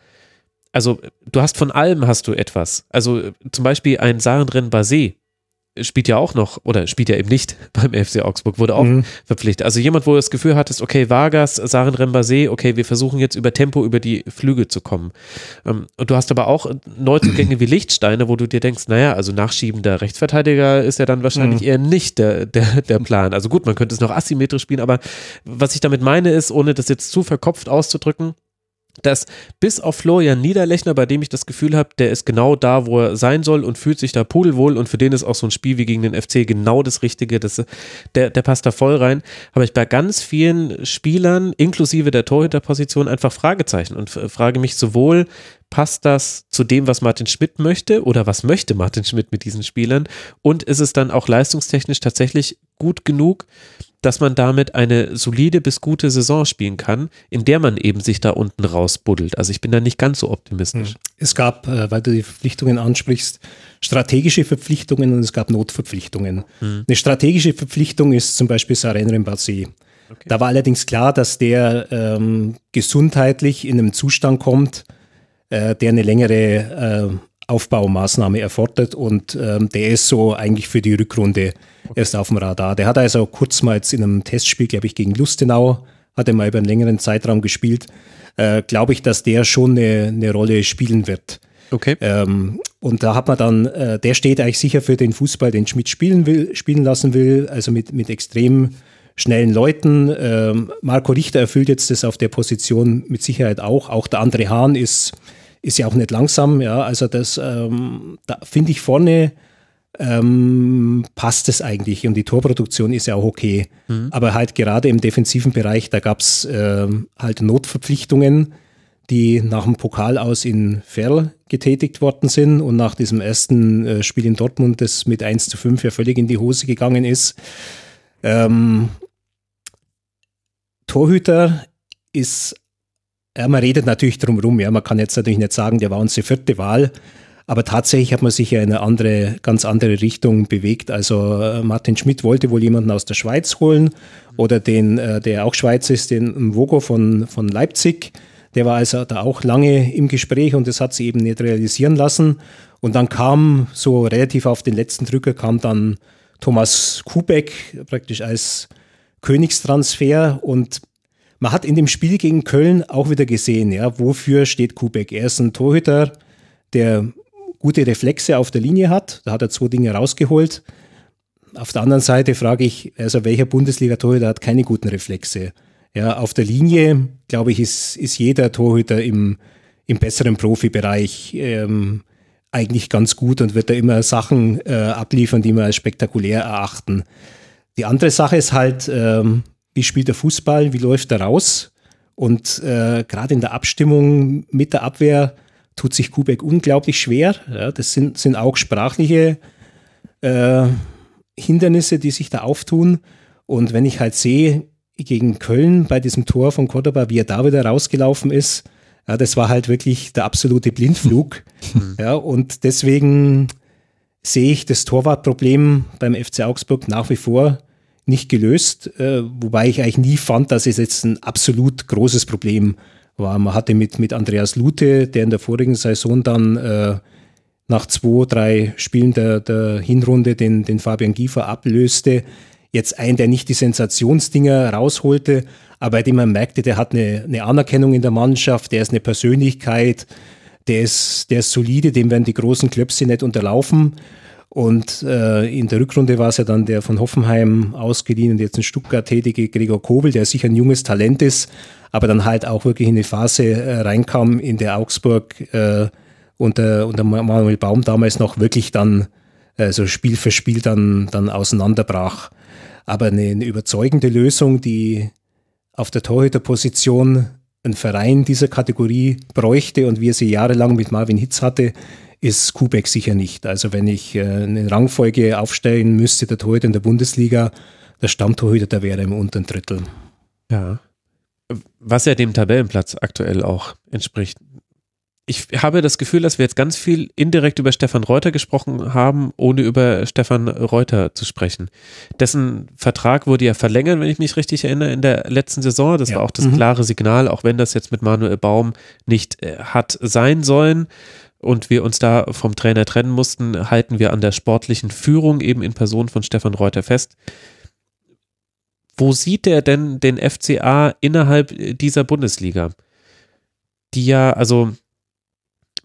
also du hast von allem hast du etwas. Also zum Beispiel ein Sarenren Basé, spielt ja auch noch, oder spielt ja eben nicht beim FC Augsburg, wurde auch mhm. verpflichtet. Also jemand, wo du das Gefühl hattest, okay, Vargas, Saren Rembase, okay, wir versuchen jetzt über Tempo über die Flügel zu kommen. Ähm, und du hast aber auch Neuzugänge wie Lichtsteine, wo du dir denkst, naja, also nachschiebender Rechtsverteidiger ist ja dann wahrscheinlich mhm. eher nicht der, der, der Plan. Also gut, man könnte es noch asymmetrisch spielen, aber was ich damit meine ist, ohne das jetzt zu verkopft auszudrücken, dass bis auf Florian Niederlechner, bei dem ich das Gefühl habe, der ist genau da, wo er sein soll und fühlt sich da pudelwohl und für den ist auch so ein Spiel wie gegen den FC genau das Richtige, das, der, der passt da voll rein, habe ich bei ganz vielen Spielern, inklusive der Torhüterposition, einfach Fragezeichen und frage mich sowohl, passt das zu dem, was Martin Schmidt möchte oder was möchte Martin Schmidt mit diesen Spielern? Und ist es dann auch leistungstechnisch tatsächlich gut genug, dass man damit eine solide bis gute Saison spielen kann, in der man eben sich da unten rausbuddelt. Also ich bin da nicht ganz so optimistisch. Hm. Es gab, äh, weil du die Verpflichtungen ansprichst, strategische Verpflichtungen und es gab Notverpflichtungen. Hm. Eine strategische Verpflichtung ist zum Beispiel Saren Rembazi. Okay. Da war allerdings klar, dass der ähm, gesundheitlich in einem Zustand kommt, äh, der eine längere äh, Aufbaumaßnahme erfordert und ähm, der ist so eigentlich für die Rückrunde erst auf dem Radar. Der hat also kurz mal jetzt in einem Testspiel, glaube ich, gegen Lustenau, hat er mal über einen längeren Zeitraum gespielt. Äh, glaube ich, dass der schon eine, eine Rolle spielen wird. Okay. Ähm, und da hat man dann, äh, der steht eigentlich sicher für den Fußball, den Schmidt spielen will, spielen lassen will, also mit, mit extrem schnellen Leuten. Ähm, Marco Richter erfüllt jetzt das auf der Position mit Sicherheit auch. Auch der André Hahn ist, ist ja auch nicht langsam, ja. Also das, ähm, da finde ich vorne ähm, passt es eigentlich und die Torproduktion ist ja auch okay. Mhm. Aber halt gerade im defensiven Bereich, da gab es ähm, halt Notverpflichtungen, die nach dem Pokal aus in Ferl getätigt worden sind und nach diesem ersten äh, Spiel in Dortmund, das mit 1 zu 5 ja völlig in die Hose gegangen ist. Ähm, Torhüter ist, ja, man redet natürlich drum rum, ja, man kann jetzt natürlich nicht sagen, der war unsere vierte Wahl, aber tatsächlich hat man sich ja in eine andere, ganz andere Richtung bewegt. Also äh, Martin Schmidt wollte wohl jemanden aus der Schweiz holen oder den, äh, der auch Schweiz ist, den Vogo von, von Leipzig. Der war also da auch lange im Gespräch und das hat sie eben nicht realisieren lassen. Und dann kam so relativ auf den letzten Drücker kam dann Thomas Kubek praktisch als Königstransfer und man hat in dem Spiel gegen Köln auch wieder gesehen, ja, wofür steht Kubek. Er ist ein Torhüter, der gute Reflexe auf der Linie hat. Da hat er zwei Dinge rausgeholt. Auf der anderen Seite frage ich, also welcher Bundesliga-Torhüter hat keine guten Reflexe? Ja, auf der Linie, glaube ich, ist, ist jeder Torhüter im, im besseren Profibereich ähm, eigentlich ganz gut und wird da immer Sachen äh, abliefern, die wir als spektakulär erachten. Die andere Sache ist halt, ähm, wie spielt der Fußball, wie läuft er raus? Und äh, gerade in der Abstimmung mit der Abwehr tut sich Kubek unglaublich schwer. Ja, das sind, sind auch sprachliche äh, Hindernisse, die sich da auftun. Und wenn ich halt sehe, gegen Köln bei diesem Tor von Cordoba, wie er da wieder rausgelaufen ist, ja, das war halt wirklich der absolute Blindflug. ja, und deswegen sehe ich das Torwartproblem beim FC Augsburg nach wie vor nicht gelöst, äh, wobei ich eigentlich nie fand, dass es jetzt ein absolut großes Problem war. Man hatte mit, mit Andreas Lute, der in der vorigen Saison dann äh, nach zwei, drei Spielen der, der Hinrunde den, den Fabian Giefer ablöste, jetzt einen, der nicht die Sensationsdinger rausholte, aber bei dem man merkte, der hat eine, eine Anerkennung in der Mannschaft, der ist eine Persönlichkeit, der ist, der ist solide, dem werden die großen Klöpse nicht unterlaufen. Und äh, in der Rückrunde war es ja dann der von Hoffenheim ausgeliehen und jetzt in Stuttgart tätige Gregor Kobel, der sicher ein junges Talent ist, aber dann halt auch wirklich in eine Phase äh, reinkam, in der Augsburg äh, unter, unter Manuel Baum damals noch wirklich dann äh, so Spiel für Spiel dann, dann auseinanderbrach. Aber eine, eine überzeugende Lösung, die auf der Torhüterposition ein Verein dieser Kategorie bräuchte und wie er sie jahrelang mit Marvin Hitz hatte, ist Kubek sicher nicht. Also wenn ich äh, eine Rangfolge aufstellen müsste, der Torhüter in der Bundesliga, der Stammtorhüter, der wäre im unteren Drittel. Ja. Was ja dem Tabellenplatz aktuell auch entspricht ich habe das Gefühl, dass wir jetzt ganz viel indirekt über Stefan Reuter gesprochen haben, ohne über Stefan Reuter zu sprechen. Dessen Vertrag wurde ja verlängert, wenn ich mich richtig erinnere, in der letzten Saison. Das ja. war auch das mhm. klare Signal, auch wenn das jetzt mit Manuel Baum nicht äh, hat sein sollen und wir uns da vom Trainer trennen mussten, halten wir an der sportlichen Führung eben in Person von Stefan Reuter fest. Wo sieht er denn den FCA innerhalb dieser Bundesliga? Die ja, also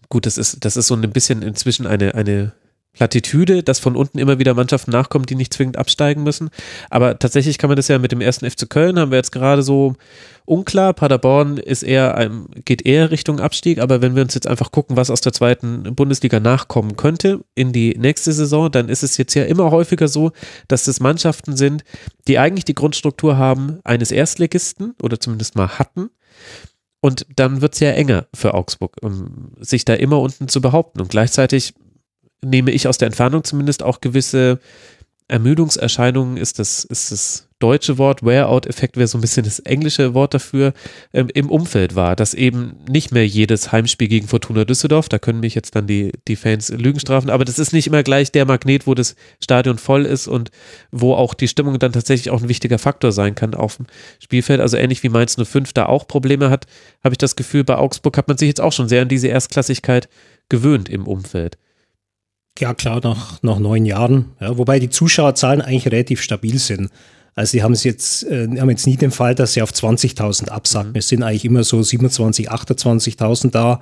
gut, das ist, das ist so ein bisschen inzwischen eine, eine Plattitüde, dass von unten immer wieder Mannschaften nachkommen, die nicht zwingend absteigen müssen. Aber tatsächlich kann man das ja mit dem ersten FC Köln, haben wir jetzt gerade so unklar. Paderborn ist eher, geht eher Richtung Abstieg. Aber wenn wir uns jetzt einfach gucken, was aus der zweiten Bundesliga nachkommen könnte in die nächste Saison, dann ist es jetzt ja immer häufiger so, dass es Mannschaften sind, die eigentlich die Grundstruktur haben eines Erstligisten oder zumindest mal hatten und dann wird es ja enger für Augsburg, um sich da immer unten zu behaupten. Und gleichzeitig nehme ich aus der Entfernung zumindest auch gewisse Ermüdungserscheinungen, ist das, ist das deutsche Wort, Wear-out-Effekt wäre so ein bisschen das englische Wort dafür, ähm, im Umfeld war, dass eben nicht mehr jedes Heimspiel gegen Fortuna Düsseldorf, da können mich jetzt dann die, die Fans Lügen strafen, aber das ist nicht immer gleich der Magnet, wo das Stadion voll ist und wo auch die Stimmung dann tatsächlich auch ein wichtiger Faktor sein kann auf dem Spielfeld. Also ähnlich wie Mainz 05 da auch Probleme hat, habe ich das Gefühl, bei Augsburg hat man sich jetzt auch schon sehr an diese Erstklassigkeit gewöhnt im Umfeld. Ja, klar, nach, nach neun Jahren. Ja, wobei die Zuschauerzahlen eigentlich relativ stabil sind. Also sie haben es jetzt, äh, haben jetzt nie den Fall, dass sie auf 20.000 absacken. Mhm. Es sind eigentlich immer so 27.000, 28.000 da.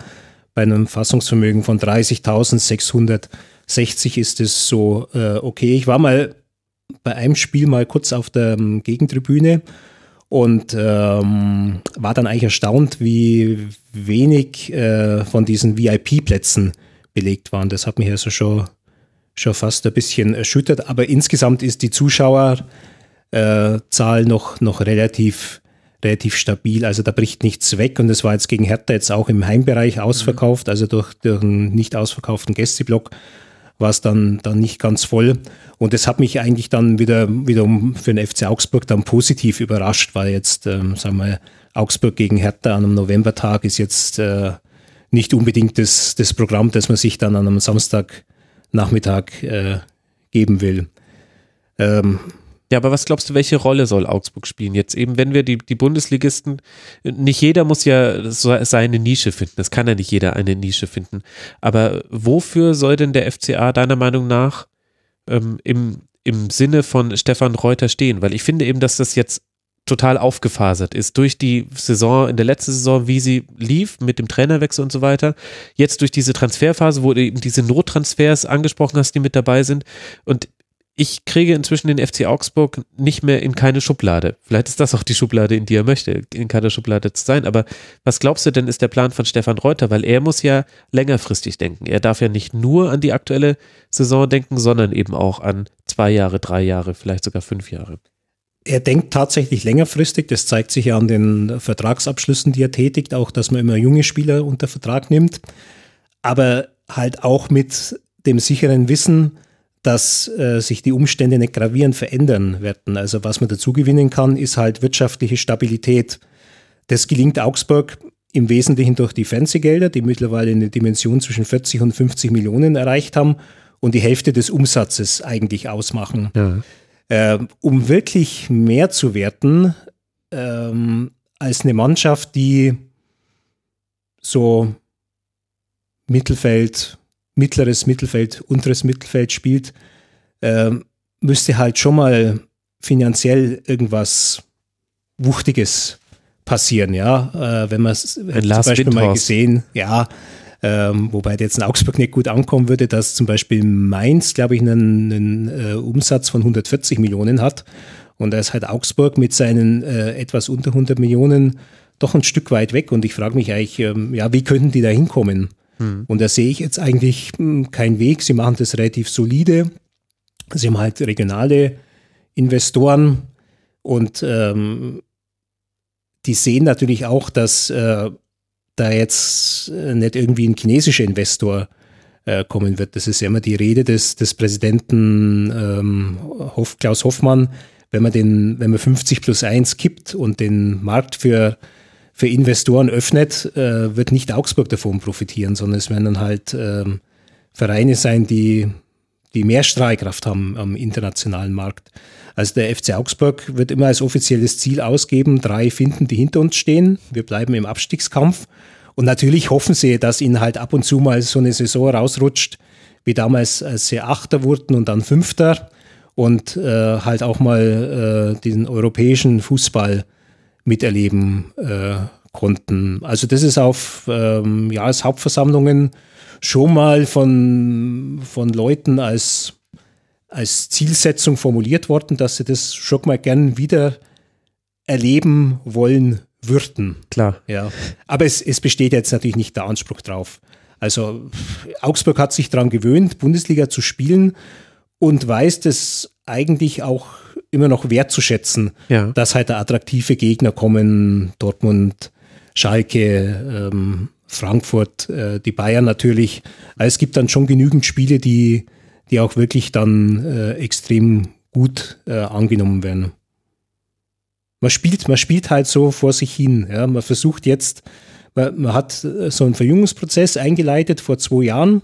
Bei einem Fassungsvermögen von 30.660 ist es so äh, okay. Ich war mal bei einem Spiel mal kurz auf der ähm, Gegentribüne und ähm, war dann eigentlich erstaunt, wie wenig äh, von diesen VIP-Plätzen belegt waren. Das hat mich also schon, schon fast ein bisschen erschüttert. Aber insgesamt ist die Zuschauer äh, noch, noch relativ, relativ stabil. Also da bricht nichts weg und es war jetzt gegen Hertha jetzt auch im Heimbereich ausverkauft, also durch, durch einen nicht ausverkauften Gästeblock war es dann, dann nicht ganz voll. Und das hat mich eigentlich dann wieder, wiederum für den FC Augsburg dann positiv überrascht, weil jetzt, ähm, sagen wir, Augsburg gegen Hertha an einem Novembertag ist jetzt äh, nicht unbedingt das, das Programm, das man sich dann an einem Samstagnachmittag äh, geben will. Ähm, ja, aber was glaubst du, welche Rolle soll Augsburg spielen? Jetzt eben, wenn wir die, die Bundesligisten, nicht jeder muss ja seine Nische finden. Das kann ja nicht jeder eine Nische finden. Aber wofür soll denn der FCA deiner Meinung nach ähm, im, im Sinne von Stefan Reuter stehen, weil ich finde eben, dass das jetzt total aufgefasert ist durch die Saison, in der letzten Saison, wie sie lief mit dem Trainerwechsel und so weiter. Jetzt durch diese Transferphase, wo du eben diese Nottransfers angesprochen hast, die mit dabei sind. Und ich kriege inzwischen den FC Augsburg nicht mehr in keine Schublade. Vielleicht ist das auch die Schublade, in die er möchte, in keiner Schublade zu sein. Aber was glaubst du denn, ist der Plan von Stefan Reuter? Weil er muss ja längerfristig denken. Er darf ja nicht nur an die aktuelle Saison denken, sondern eben auch an zwei Jahre, drei Jahre, vielleicht sogar fünf Jahre. Er denkt tatsächlich längerfristig. Das zeigt sich ja an den Vertragsabschlüssen, die er tätigt, auch, dass man immer junge Spieler unter Vertrag nimmt. Aber halt auch mit dem sicheren Wissen, dass äh, sich die Umstände nicht gravierend verändern werden. Also was man dazu gewinnen kann, ist halt wirtschaftliche Stabilität. Das gelingt Augsburg im Wesentlichen durch die Fernsehgelder, die mittlerweile eine Dimension zwischen 40 und 50 Millionen erreicht haben und die Hälfte des Umsatzes eigentlich ausmachen. Ja. Äh, um wirklich mehr zu werten ähm, als eine Mannschaft, die so Mittelfeld, mittleres Mittelfeld, unteres Mittelfeld spielt, äh, müsste halt schon mal finanziell irgendwas Wuchtiges passieren, ja. Äh, wenn man es zum Beispiel Windhaus. mal gesehen, ja, ähm, wobei jetzt in Augsburg nicht gut ankommen würde, dass zum Beispiel Mainz, glaube ich, einen, einen äh, Umsatz von 140 Millionen hat und da ist halt Augsburg mit seinen äh, etwas unter 100 Millionen doch ein Stück weit weg und ich frage mich eigentlich, ähm, ja, wie könnten die da hinkommen? Hm. Und da sehe ich jetzt eigentlich hm, keinen Weg. Sie machen das relativ solide. Sie haben halt regionale Investoren und ähm, die sehen natürlich auch, dass äh, da jetzt äh, nicht irgendwie ein chinesischer Investor äh, kommen wird. Das ist ja immer die Rede des, des Präsidenten ähm, Hoff, Klaus Hoffmann. Wenn man den, wenn man 50 plus 1 kippt und den Markt für für Investoren öffnet, äh, wird nicht Augsburg davon profitieren, sondern es werden dann halt ähm, Vereine sein, die, die mehr Strahlkraft haben am internationalen Markt. Also der FC Augsburg wird immer als offizielles Ziel ausgeben, drei finden, die hinter uns stehen. Wir bleiben im Abstiegskampf. Und natürlich hoffen sie, dass ihnen halt ab und zu mal so eine Saison rausrutscht, wie damals, als sie Achter wurden und dann Fünfter und äh, halt auch mal äh, diesen europäischen Fußball miterleben äh, konnten. Also das ist auf ähm, Jahreshauptversammlungen schon mal von, von Leuten als, als Zielsetzung formuliert worden, dass sie das schon mal gern wieder erleben wollen würden. Klar. Ja. Aber es, es besteht jetzt natürlich nicht der Anspruch drauf. Also Augsburg hat sich daran gewöhnt, Bundesliga zu spielen und weiß das eigentlich auch immer noch wertzuschätzen, ja. dass halt attraktive Gegner kommen, Dortmund, Schalke, ähm, Frankfurt, äh, die Bayern natürlich. Also es gibt dann schon genügend Spiele, die, die auch wirklich dann äh, extrem gut äh, angenommen werden. Man spielt, man spielt halt so vor sich hin. Ja. Man versucht jetzt, man, man hat so einen Verjüngungsprozess eingeleitet vor zwei Jahren.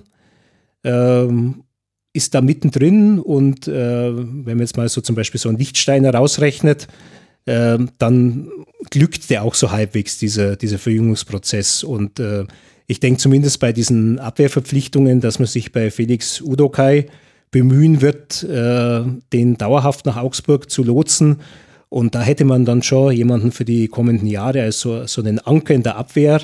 Ähm, ist da mittendrin und äh, wenn man jetzt mal so zum Beispiel so einen Lichtsteiner rausrechnet, äh, dann glückt der auch so halbwegs, dieser, dieser Verjüngungsprozess. Und äh, ich denke zumindest bei diesen Abwehrverpflichtungen, dass man sich bei Felix Udokai bemühen wird, äh, den dauerhaft nach Augsburg zu lotsen. Und da hätte man dann schon jemanden für die kommenden Jahre, also so einen Anker in der Abwehr,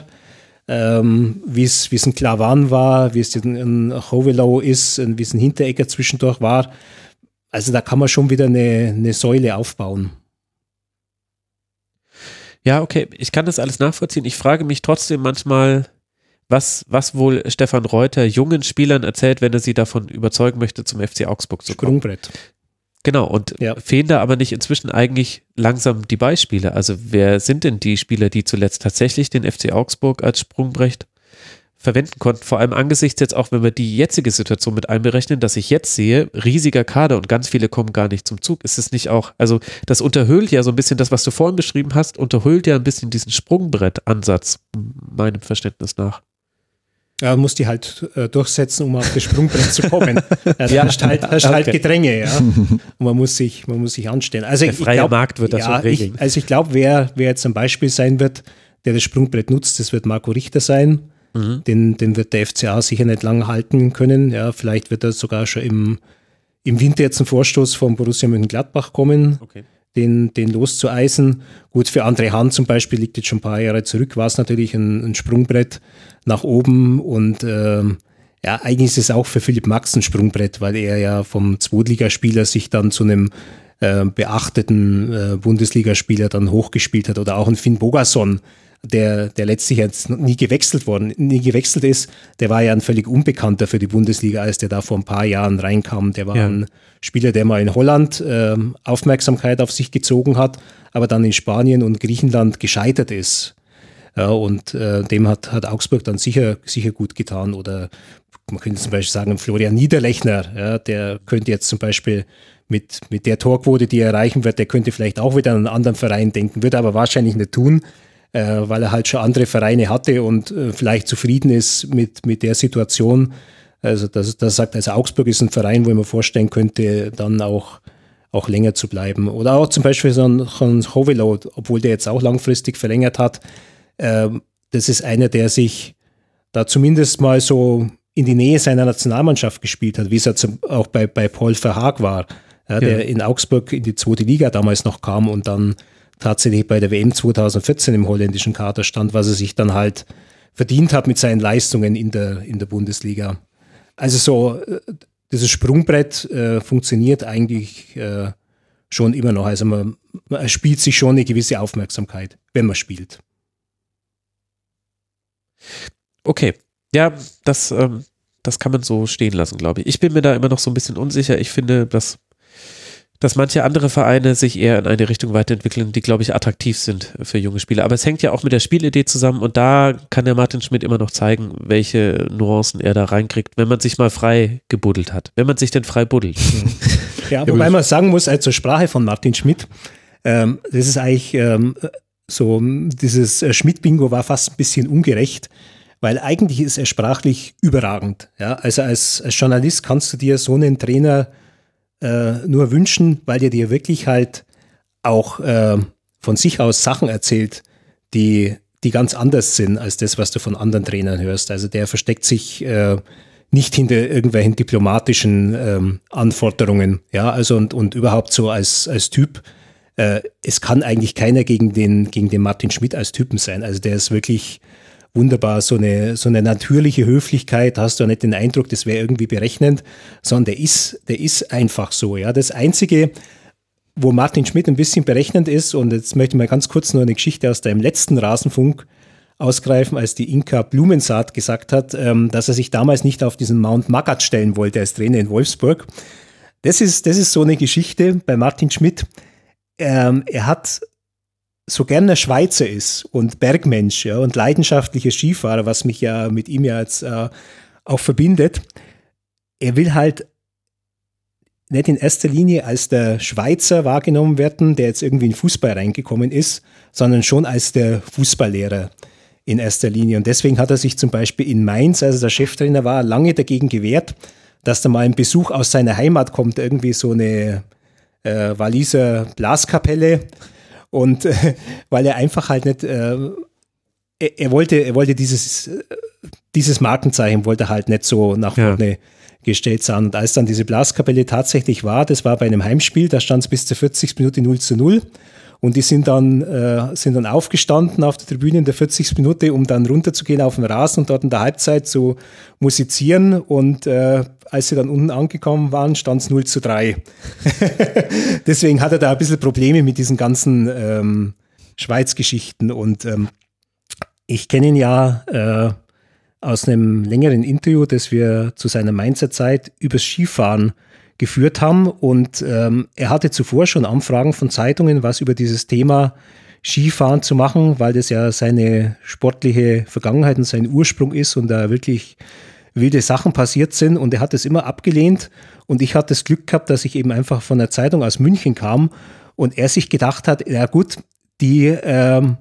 ähm, wie es ein Klavan war, wie es ein Hovelow ist, wie es ein Hinteregger zwischendurch war. Also da kann man schon wieder eine, eine Säule aufbauen. Ja, okay, ich kann das alles nachvollziehen. Ich frage mich trotzdem manchmal, was, was wohl Stefan Reuter jungen Spielern erzählt, wenn er sie davon überzeugen möchte, zum FC Augsburg zu kommen. Sprungbrett. Genau, und ja. fehlen da aber nicht inzwischen eigentlich langsam die Beispiele? Also wer sind denn die Spieler, die zuletzt tatsächlich den FC Augsburg als Sprungbrett verwenden konnten? Vor allem angesichts jetzt auch, wenn wir die jetzige Situation mit einberechnen, dass ich jetzt sehe, riesiger Kader und ganz viele kommen gar nicht zum Zug. Ist es nicht auch, also das unterhöhlt ja so ein bisschen das, was du vorhin beschrieben hast, unterhöhlt ja ein bisschen diesen Sprungbrett-Ansatz, meinem Verständnis nach. Ja, muss die halt äh, durchsetzen, um auf das Sprungbrett zu kommen. Ja, ja. Hast halt, hast halt okay. Gedränge, ja. Und man muss sich, man muss sich anstellen. Also der ich, freie glaub, Markt wird das ja, so regeln. Ich, also ich glaube, wer, wer jetzt ein Beispiel sein wird, der das Sprungbrett nutzt, das wird Marco Richter sein. Mhm. Den, den wird der FCA sicher nicht lang halten können. Ja, vielleicht wird er sogar schon im, im Winter jetzt ein Vorstoß von Borussia Mönchengladbach kommen, okay. Den, den loszueisen. Gut, für André Hahn zum Beispiel liegt jetzt schon ein paar Jahre zurück, war es natürlich ein, ein, Sprungbrett nach oben und ähm, ja, eigentlich ist es auch für Philipp Max ein Sprungbrett, weil er ja vom Zweitligaspieler sich dann zu einem äh, beachteten äh, Bundesligaspieler dann hochgespielt hat oder auch ein Finn Bogason, der, der letztlich jetzt nie gewechselt worden, nie gewechselt ist, der war ja ein völlig Unbekannter für die Bundesliga, als der da vor ein paar Jahren reinkam. Der war ja. ein Spieler, der mal in Holland äh, Aufmerksamkeit auf sich gezogen hat, aber dann in Spanien und Griechenland gescheitert ist. Ja, und äh, dem hat, hat Augsburg dann sicher, sicher gut getan. Oder man könnte zum Beispiel sagen, Florian Niederlechner, ja, der könnte jetzt zum Beispiel mit, mit der Torquote, die er erreichen wird, der könnte vielleicht auch wieder an einen anderen Verein denken, wird aber wahrscheinlich nicht tun, äh, weil er halt schon andere Vereine hatte und äh, vielleicht zufrieden ist mit, mit der Situation. Also das, das sagt, also Augsburg ist ein Verein, wo ich mir vorstellen könnte, dann auch, auch länger zu bleiben. Oder auch zum Beispiel so ein, ein Hovelo, obwohl der jetzt auch langfristig verlängert hat. Äh, das ist einer, der sich da zumindest mal so in die Nähe seiner Nationalmannschaft gespielt hat, wie es jetzt auch bei, bei Paul Verhaag war, ja, der ja. in Augsburg in die zweite Liga damals noch kam und dann tatsächlich bei der WM 2014 im holländischen Kader stand, was er sich dann halt verdient hat mit seinen Leistungen in der, in der Bundesliga. Also so, äh, dieses Sprungbrett äh, funktioniert eigentlich äh, schon immer noch. Also man, man spielt sich schon eine gewisse Aufmerksamkeit, wenn man spielt. Okay, ja, das, ähm, das kann man so stehen lassen, glaube ich. Ich bin mir da immer noch so ein bisschen unsicher. Ich finde, dass dass manche andere Vereine sich eher in eine Richtung weiterentwickeln, die, glaube ich, attraktiv sind für junge Spieler. Aber es hängt ja auch mit der Spielidee zusammen und da kann der Martin Schmidt immer noch zeigen, welche Nuancen er da reinkriegt, wenn man sich mal frei gebuddelt hat. Wenn man sich denn frei buddelt. Ja, wobei man sagen muss, also zur Sprache von Martin Schmidt, ähm, das ist eigentlich ähm, so, dieses äh, Schmidt-Bingo war fast ein bisschen ungerecht, weil eigentlich ist er sprachlich überragend. Ja, also als, als Journalist kannst du dir so einen Trainer äh, nur wünschen, weil er dir wirklich halt auch äh, von sich aus Sachen erzählt, die, die ganz anders sind als das, was du von anderen Trainern hörst. Also der versteckt sich äh, nicht hinter irgendwelchen diplomatischen ähm, Anforderungen, ja, also und, und überhaupt so als, als Typ. Äh, es kann eigentlich keiner gegen den, gegen den Martin Schmidt als Typen sein. Also der ist wirklich wunderbar so eine, so eine natürliche Höflichkeit, hast du ja nicht den Eindruck, das wäre irgendwie berechnend, sondern der ist, der ist einfach so. Ja. Das Einzige, wo Martin Schmidt ein bisschen berechnend ist, und jetzt möchte ich mal ganz kurz nur eine Geschichte aus deinem letzten Rasenfunk ausgreifen, als die Inka Blumensaat gesagt hat, ähm, dass er sich damals nicht auf diesen Mount Magat stellen wollte als Trainer in Wolfsburg. Das ist, das ist so eine Geschichte bei Martin Schmidt. Ähm, er hat so gern der Schweizer ist und Bergmensch ja, und leidenschaftlicher Skifahrer, was mich ja mit ihm ja jetzt äh, auch verbindet, er will halt nicht in erster Linie als der Schweizer wahrgenommen werden, der jetzt irgendwie in Fußball reingekommen ist, sondern schon als der Fußballlehrer in erster Linie. Und deswegen hat er sich zum Beispiel in Mainz, als er der Cheftrainer war, lange dagegen gewehrt, dass da mal ein Besuch aus seiner Heimat kommt, irgendwie so eine äh, Waliser Blaskapelle und äh, weil er einfach halt nicht, äh, er, er, wollte, er wollte dieses, dieses Markenzeichen wollte halt nicht so nach vorne ja. gestellt sein. Und als dann diese Blaskapelle tatsächlich war, das war bei einem Heimspiel, da stand es bis zur 40. Minute 0 zu 0. Und die sind dann, äh, sind dann aufgestanden auf der Tribüne in der 40. Minute, um dann runterzugehen auf den Rasen und dort in der Halbzeit zu musizieren. Und äh, als sie dann unten angekommen waren, stand es 0 zu 3. Deswegen hat er da ein bisschen Probleme mit diesen ganzen ähm, Schweiz-Geschichten. Und ähm, ich kenne ihn ja äh, aus einem längeren Interview, das wir zu seiner Mainzer Zeit übers Skifahren geführt haben. Und ähm, er hatte zuvor schon Anfragen von Zeitungen, was über dieses Thema Skifahren zu machen, weil das ja seine sportliche Vergangenheit und sein Ursprung ist und da wirklich wilde Sachen passiert sind. Und er hat es immer abgelehnt. Und ich hatte das Glück gehabt, dass ich eben einfach von der Zeitung aus München kam und er sich gedacht hat, ja gut, die ähm,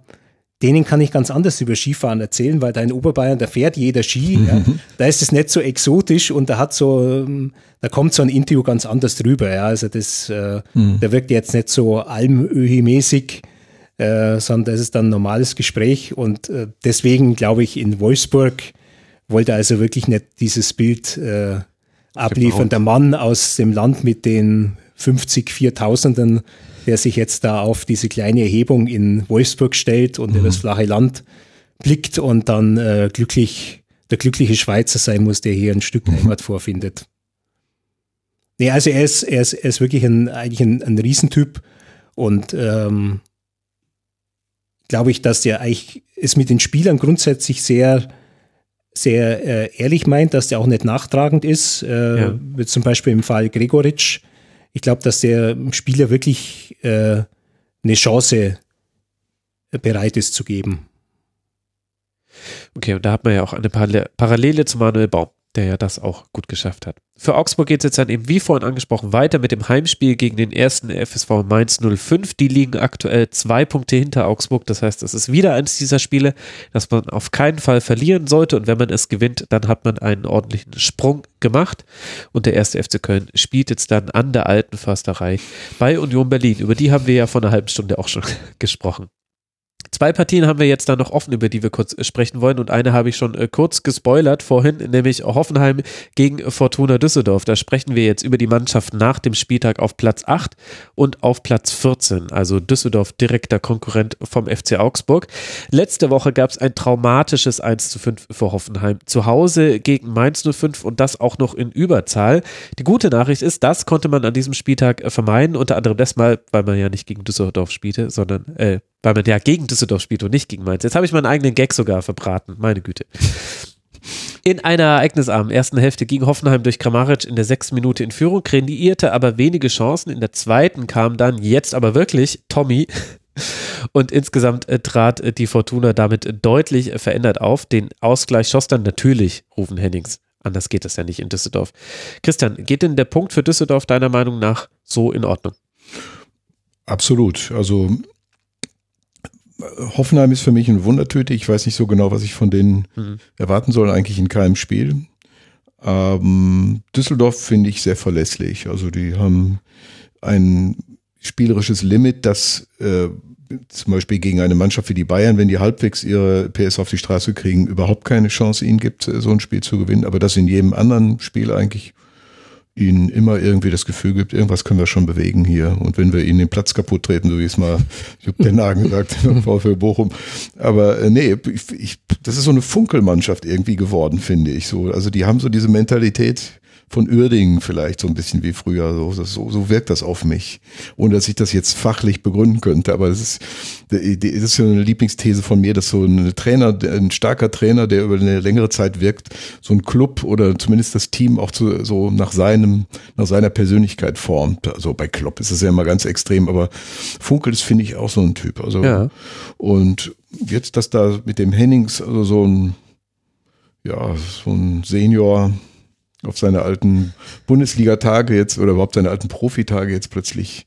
denen kann ich ganz anders über Skifahren erzählen, weil da in Oberbayern, da fährt jeder Ski. Mhm. Ja. Da ist es nicht so exotisch und da hat so, ähm, da kommt so ein Interview ganz anders drüber. Ja. Also das, äh, mhm. da wirkt jetzt nicht so almöhi-mäßig, äh, sondern das ist dann ein normales Gespräch und äh, deswegen glaube ich in Wolfsburg wollte also wirklich nicht dieses Bild äh, abliefernder Mann aus dem Land mit den 50 Viertausenden, der sich jetzt da auf diese kleine Erhebung in Wolfsburg stellt und mhm. in das flache Land blickt und dann äh, glücklich, der glückliche Schweizer sein muss, der hier ein Stück mhm. Heimat vorfindet. Nee, also er ist, er ist, er ist wirklich ein, eigentlich ein, ein Riesentyp und ähm, glaube ich, dass der eigentlich es mit den Spielern grundsätzlich sehr sehr äh, ehrlich meint, dass der auch nicht nachtragend ist. Äh, ja. Wie zum Beispiel im Fall Gregoritsch. Ich glaube, dass der Spieler wirklich äh, eine Chance bereit ist zu geben. Okay, und da hat man ja auch eine Parallele zu Manuel Baum der ja das auch gut geschafft hat. Für Augsburg geht es jetzt dann eben, wie vorhin angesprochen, weiter mit dem Heimspiel gegen den ersten FSV Mainz 05. Die liegen aktuell zwei Punkte hinter Augsburg. Das heißt, es ist wieder eines dieser Spiele, das man auf keinen Fall verlieren sollte. Und wenn man es gewinnt, dann hat man einen ordentlichen Sprung gemacht. Und der erste FC Köln spielt jetzt dann an der alten Försterei bei Union Berlin. Über die haben wir ja vor einer halben Stunde auch schon gesprochen. Zwei Partien haben wir jetzt da noch offen, über die wir kurz äh, sprechen wollen. Und eine habe ich schon äh, kurz gespoilert vorhin, nämlich Hoffenheim gegen Fortuna Düsseldorf. Da sprechen wir jetzt über die Mannschaft nach dem Spieltag auf Platz 8 und auf Platz 14. Also Düsseldorf direkter Konkurrent vom FC Augsburg. Letzte Woche gab es ein traumatisches 1 zu 5 für Hoffenheim. Zu Hause gegen Mainz 05 und das auch noch in Überzahl. Die gute Nachricht ist, das konnte man an diesem Spieltag äh, vermeiden. Unter anderem deshalb, weil man ja nicht gegen Düsseldorf spielte, sondern äh, weil man ja gegen Düsseldorf spielt und nicht gegen Mainz. Jetzt habe ich meinen eigenen Gag sogar verbraten, meine Güte. In einer ereignisarmen ersten Hälfte ging Hoffenheim durch Kramaric in der sechsten Minute in Führung, kreierte aber wenige Chancen. In der zweiten kam dann jetzt aber wirklich Tommy und insgesamt äh, trat äh, die Fortuna damit deutlich äh, verändert auf. Den Ausgleich schoss dann natürlich Rufen Hennings. Anders geht das ja nicht in Düsseldorf. Christian, geht denn der Punkt für Düsseldorf deiner Meinung nach so in Ordnung? Absolut. Also Hoffenheim ist für mich ein Wundertüte. Ich weiß nicht so genau, was ich von denen mhm. erwarten soll, eigentlich in keinem Spiel. Ähm, Düsseldorf finde ich sehr verlässlich. Also die haben ein spielerisches Limit, das äh, zum Beispiel gegen eine Mannschaft wie die Bayern, wenn die halbwegs ihre PS auf die Straße kriegen, überhaupt keine Chance ihnen gibt, so ein Spiel zu gewinnen. Aber das in jedem anderen Spiel eigentlich ihnen immer irgendwie das Gefühl gibt, irgendwas können wir schon bewegen hier. Und wenn wir ihnen den Platz kaputt treten, so wie es mal Jupp den Nagen gesagt VfL Bochum. Aber äh, nee, ich, ich, das ist so eine Funkelmannschaft irgendwie geworden, finde ich. So, also die haben so diese Mentalität, von Uerdingen vielleicht so ein bisschen wie früher. So, so, so wirkt das auf mich. Ohne dass ich das jetzt fachlich begründen könnte. Aber das ist, das ist so eine Lieblingsthese von mir, dass so ein Trainer, ein starker Trainer, der über eine längere Zeit wirkt, so ein Club oder zumindest das Team auch zu, so nach seinem, nach seiner Persönlichkeit formt. Also bei Klopp ist es ja immer ganz extrem, aber Funkel ist, finde ich, auch so ein Typ. Also, ja. und jetzt, dass da mit dem Hennings, also so ein, ja, so ein Senior, auf seine alten Bundesliga-Tage jetzt oder überhaupt seine alten Profitage jetzt plötzlich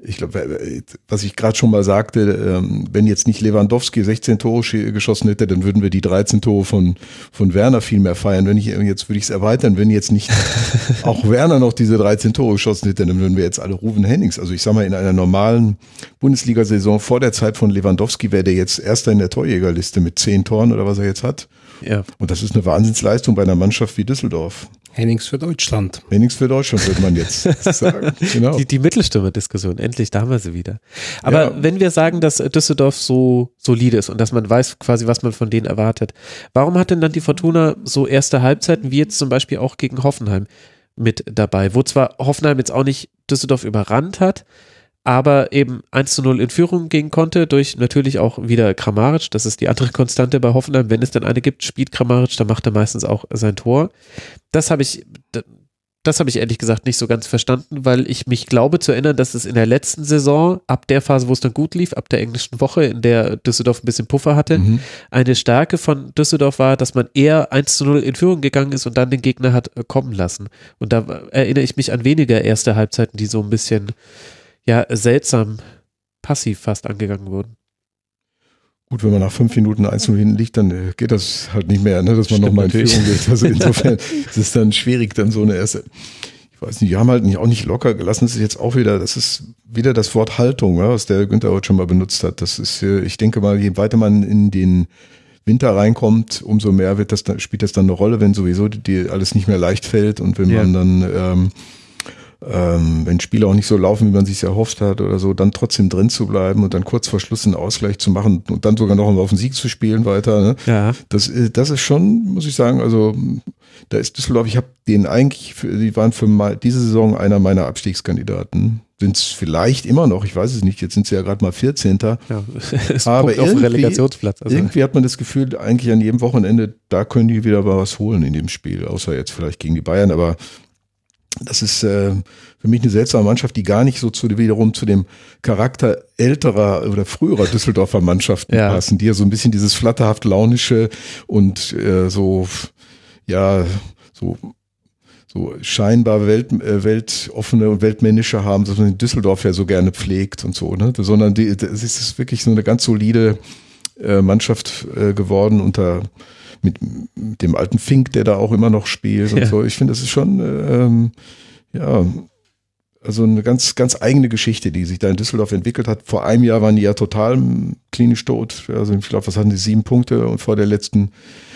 ich glaube, was ich gerade schon mal sagte, ähm, wenn jetzt nicht Lewandowski 16 Tore geschossen hätte, dann würden wir die 13 Tore von, von Werner viel mehr feiern. Wenn ich jetzt würde ich es erweitern, wenn jetzt nicht auch Werner noch diese 13 Tore geschossen hätte, dann würden wir jetzt alle Rufen Hennings. Also ich sag mal, in einer normalen Bundesliga-Saison vor der Zeit von Lewandowski wäre der jetzt erster in der Torjägerliste mit 10 Toren oder was er jetzt hat. Ja. Und das ist eine Wahnsinnsleistung bei einer Mannschaft wie Düsseldorf. Hennings für Deutschland. Hennings für Deutschland, würde man jetzt sagen. Genau. Die, die Mittelstimme-Diskussion, endlich, da haben wir sie wieder. Aber ja. wenn wir sagen, dass Düsseldorf so solide ist und dass man weiß quasi, was man von denen erwartet, warum hat denn dann die Fortuna so erste Halbzeiten, wie jetzt zum Beispiel auch gegen Hoffenheim mit dabei, wo zwar Hoffenheim jetzt auch nicht Düsseldorf überrannt hat, aber eben 1 zu 0 in Führung gehen konnte, durch natürlich auch wieder Kramaric. Das ist die andere Konstante bei Hoffenheim. Wenn es dann eine gibt, spielt Kramaric, dann macht er meistens auch sein Tor. Das habe ich, das habe ich ehrlich gesagt nicht so ganz verstanden, weil ich mich glaube zu erinnern, dass es in der letzten Saison, ab der Phase, wo es dann gut lief, ab der englischen Woche, in der Düsseldorf ein bisschen Puffer hatte, mhm. eine Stärke von Düsseldorf war, dass man eher 1 zu 0 in Führung gegangen ist und dann den Gegner hat kommen lassen. Und da erinnere ich mich an weniger erste Halbzeiten, die so ein bisschen ja seltsam passiv fast angegangen wurden. Gut, wenn man nach fünf Minuten eins hinten liegt, dann äh, geht das halt nicht mehr, ne, dass man nochmal in Führung geht. Also insofern ist es dann schwierig, dann so eine erste. Ich weiß nicht, die haben halt nicht, auch nicht locker gelassen. Das ist jetzt auch wieder, das ist wieder das Wort Haltung, ja, was der Günther heute schon mal benutzt hat. Das ist, ich denke mal, je weiter man in den Winter reinkommt, umso mehr wird das dann, spielt das dann eine Rolle, wenn sowieso die alles nicht mehr leicht fällt und wenn Ja. man dann ähm, ähm, wenn Spiele auch nicht so laufen, wie man sich erhofft hat oder so, dann trotzdem drin zu bleiben und dann kurz vor Schluss einen Ausgleich zu machen und dann sogar noch auf den Sieg zu spielen weiter. Ne? Ja. Das, äh, das ist schon, muss ich sagen, also da ist Düsseldorf, ich habe den eigentlich, für, die waren für mal, diese Saison einer meiner Abstiegskandidaten. Sind es vielleicht immer noch, ich weiß es nicht, jetzt sind sie ja gerade mal 14. ja. es Aber Punkt auf irgendwie- Relegationsplatz. Also, Irgendwie hat man das Gefühl, eigentlich an jedem Wochenende, da können die wieder mal was holen in dem Spiel, außer jetzt vielleicht gegen die Bayern, aber das ist äh, für mich eine seltsame Mannschaft, die gar nicht so zu, wiederum zu dem Charakter älterer oder früherer Düsseldorfer Mannschaften Ja. passen, die ja so ein bisschen dieses flatterhaft launische und äh, so ja so so scheinbar Welt, äh, weltoffene und weltmännische haben, das man in Düsseldorf ja so gerne pflegt und so, ne? Sondern die, das ist wirklich so eine ganz solide äh, Mannschaft äh, geworden unter mit, mit dem alten Fink, der da auch immer noch spielt und Ja. so. Ich finde, das ist schon äh, ähm, ja also eine ganz ganz eigene Geschichte, die sich da in Düsseldorf entwickelt hat. Vor einem Jahr waren die ja total klinisch tot. Also ich glaube, was hatten die sieben Punkte und vor der letzten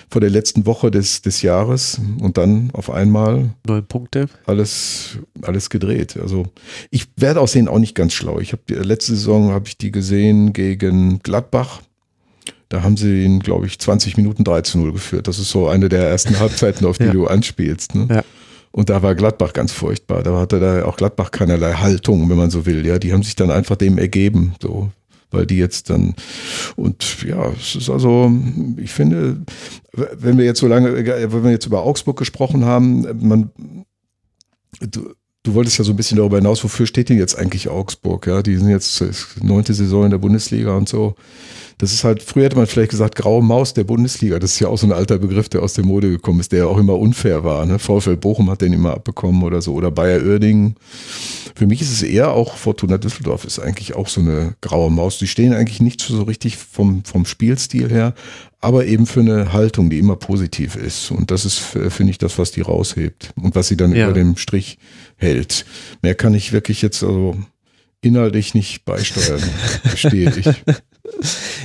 vor der letzten Woche des des Jahres und dann auf einmal neun Punkte. alles, alles gedreht. Also ich werde aus denen auch nicht ganz schlau. Ich habe letzte Saison habe ich die gesehen gegen Gladbach. Da haben sie ihn, glaube ich, 20 Minuten 3 zu 0 geführt. Das ist so eine der ersten Halbzeiten, auf die Ja. du anspielst. Ne? Ja. Und da war Gladbach ganz furchtbar. Da hatte da auch Gladbach keinerlei Haltung, wenn man so will. Ja, die haben sich dann einfach dem ergeben, so, weil die jetzt dann und ja, es ist also, ich finde, wenn wir jetzt so lange, wenn wir jetzt über Augsburg gesprochen haben, man, du, du wolltest ja so ein bisschen darüber hinaus, wofür steht denn jetzt eigentlich Augsburg? Ja, die sind jetzt äh, neunte Saison in der Bundesliga und so. Das ist halt, früher hätte man vielleicht gesagt, graue Maus der Bundesliga. Das ist ja auch so ein alter Begriff, der aus der Mode gekommen ist, der ja auch immer unfair war. Ne? VfL Bochum hat den immer abbekommen oder so. Oder Bayer Oerdingen. Für mich ist es eher auch, Fortuna Düsseldorf ist eigentlich auch so eine graue Maus. Die stehen eigentlich nicht so richtig vom, vom Spielstil her, aber eben für eine Haltung, die immer positiv ist. Und das ist, finde ich, das, was die raushebt und was sie dann Ja. über dem Strich hält. Mehr kann ich wirklich jetzt also inhaltlich nicht beisteuern, gestehe ich.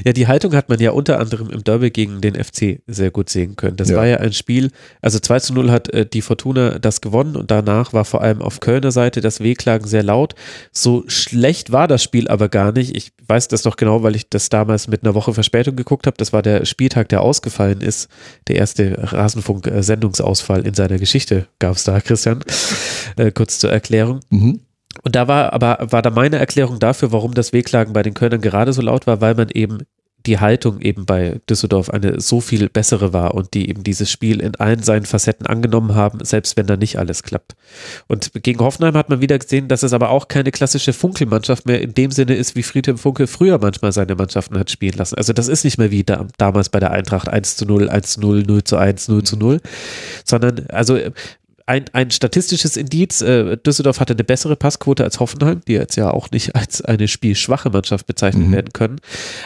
Ja, die Haltung hat man ja unter anderem im Derby gegen den FC sehr gut sehen können. Das Ja. war ja ein Spiel, also 2 zu 0 hat äh, die Fortuna das gewonnen und danach war vor allem auf Kölner Seite das Wehklagen sehr laut. So schlecht war das Spiel aber gar nicht. Ich weiß das doch genau, weil ich das damals mit einer Woche Verspätung geguckt habe. Das war der Spieltag, der ausgefallen ist. Der erste Rasenfunk-Sendungsausfall in seiner Geschichte gab es da, Christian. Äh, kurz zur Erklärung. Mhm. Und da war aber, war da meine Erklärung dafür, warum das Wehklagen bei den Kölnern gerade so laut war, weil man eben die Haltung eben bei Düsseldorf eine so viel bessere war und die eben dieses Spiel in allen seinen Facetten angenommen haben, selbst wenn da nicht alles klappt. Und gegen Hoffenheim hat man wieder gesehen, dass es aber auch keine klassische Funkelmannschaft mehr in dem Sinne ist, wie Friedhelm Funkel früher manchmal seine Mannschaften hat spielen lassen. Also das ist nicht mehr wie da, damals bei der Eintracht 1 zu 0, 1 zu 0, 0 zu 1, 0 zu 0, sondern also ein, ein statistisches Indiz, äh, Düsseldorf hatte eine bessere Passquote als Hoffenheim, die jetzt ja auch nicht als eine spielschwache Mannschaft bezeichnet Mhm. werden können.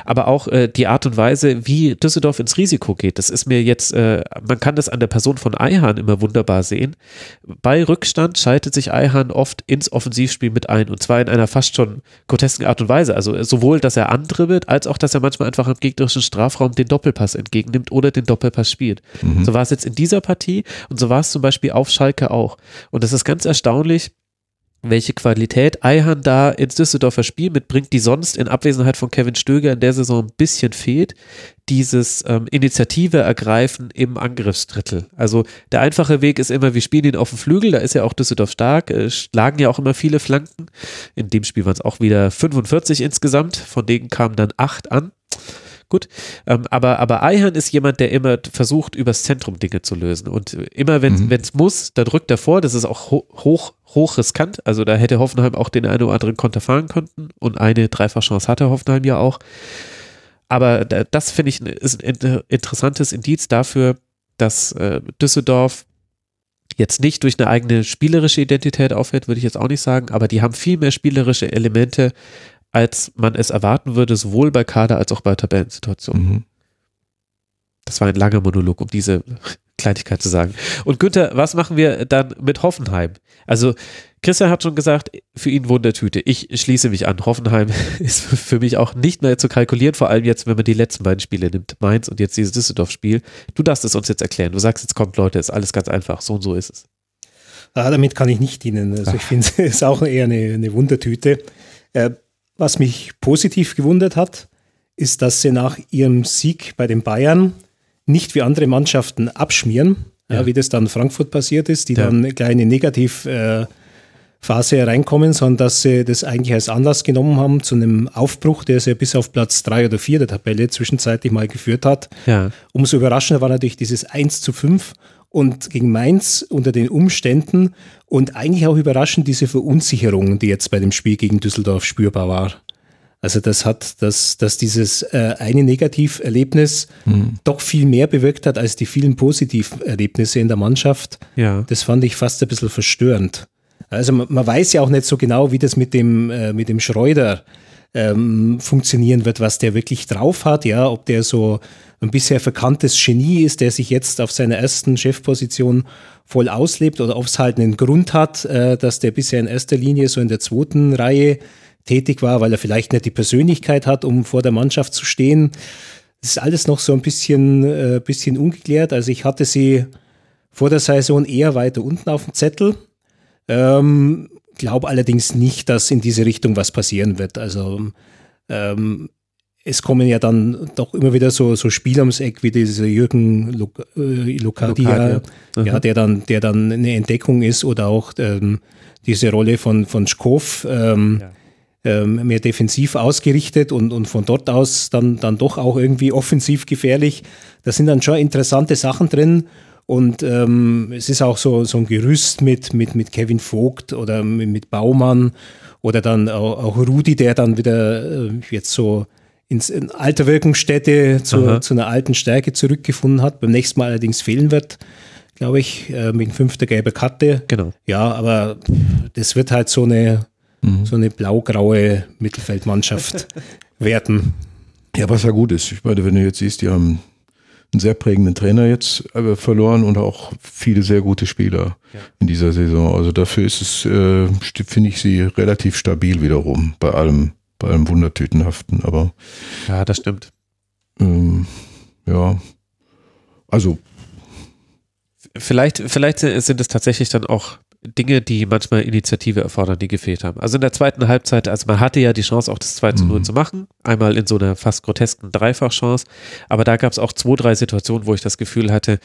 Aber auch äh, die Art und Weise, wie Düsseldorf ins Risiko geht, das ist mir jetzt, äh, man kann das an der Person von Eihan immer wunderbar sehen. Bei Rückstand schaltet sich Eihan oft ins Offensivspiel mit ein und zwar in einer fast schon grotesken Art und Weise. Also äh, sowohl, dass er andribbelt, als auch, dass er manchmal einfach im gegnerischen Strafraum den Doppelpass entgegennimmt oder den Doppelpass spielt. So war es jetzt in dieser Partie und so war es zum Beispiel auf Schalke auch. Und das ist ganz erstaunlich, welche Qualität Eihan da ins Düsseldorfer Spiel mitbringt, die sonst in Abwesenheit von Kevin Stöger in der Saison ein bisschen fehlt. Dieses ähm, Initiative ergreifen im Angriffsdrittel. Also der einfache Weg ist immer, wir spielen ihn auf dem Flügel, da ist ja auch Düsseldorf stark, äh, schlagen ja auch immer viele Flanken. In dem Spiel waren es auch wieder 45 insgesamt, von denen kamen dann acht an. Gut, ähm, aber, aber Eihan ist jemand, der immer versucht, übers Zentrum Dinge zu lösen. Und immer, wenn es muss, da drückt er vor. Das ist auch ho hoch, hoch riskant. Also da hätte Hoffenheim auch den einen oder anderen Konter fahren können. Und eine Dreifachchance hatte Hoffenheim ja auch. Aber da, das finde ich ist ein inter interessantes Indiz dafür, dass äh, Düsseldorf jetzt nicht durch eine eigene spielerische Identität aufhört, würde ich jetzt auch nicht sagen, aber die haben viel mehr spielerische Elemente, als man es erwarten würde, sowohl bei Kader als auch bei Tabellensituationen. Mhm. Das war ein langer Monolog, um diese Kleinigkeit zu sagen. Und Günther, was machen wir dann mit Hoffenheim? Also Christian hat schon gesagt, für ihn Wundertüte. Ich schließe mich an. Hoffenheim ist für mich auch nicht mehr zu kalkulieren, vor allem jetzt, wenn man die letzten beiden Spiele nimmt. Mainz und jetzt dieses Düsseldorf-Spiel. Du darfst es uns jetzt erklären. Du sagst, jetzt kommt Leute, ist alles ganz einfach. So und so ist es. Ah, damit kann ich nicht dienen. Also ich finde, es ist auch eher eine, eine Wundertüte. Äh, was mich positiv gewundert hat, ist, dass sie nach ihrem Sieg bei den Bayern nicht wie andere Mannschaften abschmieren, ja. Ja, wie das dann Frankfurt passiert ist, die ja. dann eine kleine Negativphase äh, reinkommen, sondern dass sie das eigentlich als Anlass genommen haben zu einem Aufbruch, der sie bis auf Platz drei oder vier der Tabelle zwischenzeitlich mal geführt hat. Umso überraschender war natürlich dieses 1 zu 5 und gegen Mainz unter den Umständen und eigentlich auch überraschend diese Verunsicherung, die jetzt bei dem Spiel gegen Düsseldorf spürbar war. Also das hat, dass, dass dieses äh, eine Negativerlebnis mhm. doch viel mehr bewirkt hat als die vielen Positiverlebnisse in der Mannschaft. Ja. Das fand ich fast ein bisschen verstörend. Also man, man weiß ja auch nicht so genau, wie das mit dem, äh, mit dem Schreuder ähm, funktionieren wird, was der wirklich drauf hat, ja, ob der so ein bisher verkanntes Genie ist, der sich jetzt auf seiner ersten Chefposition voll auslebt oder ob es halt einen Grund hat, äh, dass der bisher in erster Linie so in der zweiten Reihe tätig war, weil er vielleicht nicht die Persönlichkeit hat, um vor der Mannschaft zu stehen. Das ist alles noch so ein bisschen, äh, bisschen ungeklärt. Also ich hatte sie vor der Saison eher weiter unten auf dem Zettel. Ähm, glaube allerdings nicht, dass in diese Richtung was passieren wird. Also ähm, es kommen ja dann doch immer wieder so, so Spiele ums Eck wie dieser Jürgen Luk äh, Lukadia, ja, der dann, der dann eine Entdeckung ist oder auch ähm, diese Rolle von, von Schkow. Ähm, ja ähm, mehr defensiv ausgerichtet und, und von dort aus dann, dann doch auch irgendwie offensiv gefährlich. Da sind dann schon interessante Sachen drin. Und ähm, es ist auch so, so ein Gerüst mit, mit, mit Kevin Vogt oder mit, mit Baumann oder dann auch, auch Rudi, der dann wieder äh, jetzt so ins in alter Wirkungsstätte zu, zu einer alten Stärke zurückgefunden hat, beim nächsten Mal allerdings fehlen wird, glaube ich, äh, wegen fünfter gelber Karte. Genau. Ja, aber das wird halt so eine, mhm. so eine blau-graue Mittelfeldmannschaft werden. Ja, was ja gut ist. Ich meine, wenn du jetzt siehst, die haben einen sehr prägenden Trainer jetzt äh, verloren und auch viele sehr gute Spieler ja. in dieser Saison. Also dafür ist es, äh, finde ich sie relativ stabil wiederum bei allem, bei allem Wundertütenhaften. Aber ja, das stimmt. Ähm, ja, also vielleicht, vielleicht sind es tatsächlich dann auch Dinge, die manchmal Initiative erfordern, die gefehlt haben. Also in der zweiten Halbzeit, also man hatte ja die Chance, auch das 2 zu 0 mhm. zu machen. Einmal in so einer fast grotesken Dreifachchance. Aber da gab es auch zwei, drei Situationen, wo ich das Gefühl hatte,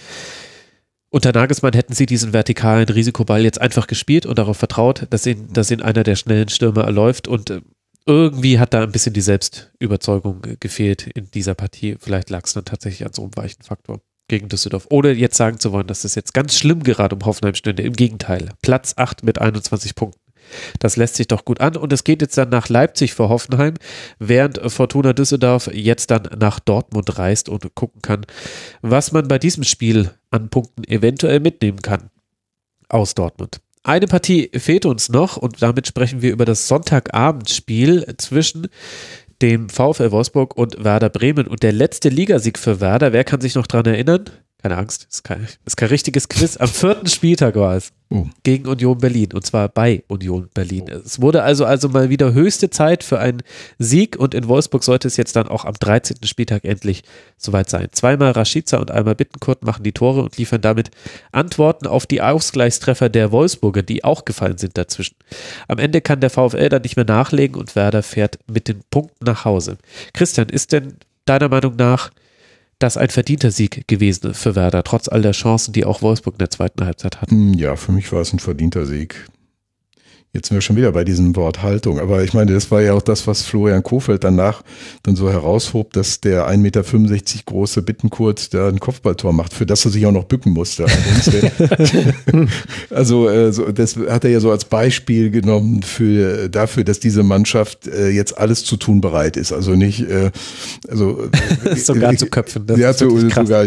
unter Nagelsmann hätten sie diesen vertikalen Risikoball jetzt einfach gespielt und darauf vertraut, dass ihn, dass ihn einer der schnellen Stürmer erläuft und äh, irgendwie hat da ein bisschen die Selbstüberzeugung gefehlt in dieser Partie. Vielleicht lag es dann tatsächlich an so einem weichen Faktor gegen Düsseldorf. Ohne jetzt sagen zu wollen, dass das jetzt ganz schlimm gerade um Hoffenheim stünde. Im Gegenteil. Platz 8 mit 21 Punkten. Das lässt sich doch gut an. Und es geht jetzt dann nach Leipzig für Hoffenheim, während Fortuna Düsseldorf jetzt dann nach Dortmund reist und gucken kann, was man bei diesem Spiel an Punkten eventuell mitnehmen kann aus Dortmund. Eine Partie fehlt uns noch und damit sprechen wir über das Sonntagabendspiel zwischen dem VfL Wolfsburg und Werder Bremen. Und der letzte Ligasieg für Werder, wer kann sich noch dran erinnern? Keine Angst, ist kein, ist kein richtiges Quiz. Am vierten Spieltag war es. Oh. Gegen Union Berlin. Und zwar bei Union Berlin. Oh. Es wurde also, also mal wieder höchste Zeit für einen Sieg. Und in Wolfsburg sollte es jetzt dann auch am 13. Spieltag endlich soweit sein. Zweimal Rashica und einmal Bittenkurt machen die Tore und liefern damit Antworten auf die Ausgleichstreffer der Wolfsburger, die auch gefallen sind dazwischen. Am Ende kann der VfL dann nicht mehr nachlegen und Werder fährt mit den Punkten nach Hause. Christian, ist denn deiner Meinung nach das ein verdienter Sieg gewesen für Werder, trotz all der Chancen, die auch Wolfsburg in der zweiten Halbzeit hat. Hm, ja, für mich war es ein verdienter Sieg. Jetzt sind wir schon wieder bei diesem Wort Haltung. Aber ich meine, das war ja auch das, was Florian Kofeld danach dann so heraushob, dass der 1,65 Meter große Bittenkurt da ein Kopfballtor macht, für das er sich auch noch bücken musste. also äh, das hat er ja so als Beispiel genommen für dafür, dass diese Mannschaft äh, jetzt alles zu tun bereit ist. Also nicht, äh, also sogar zu köpfen. Das ja, zu, sogar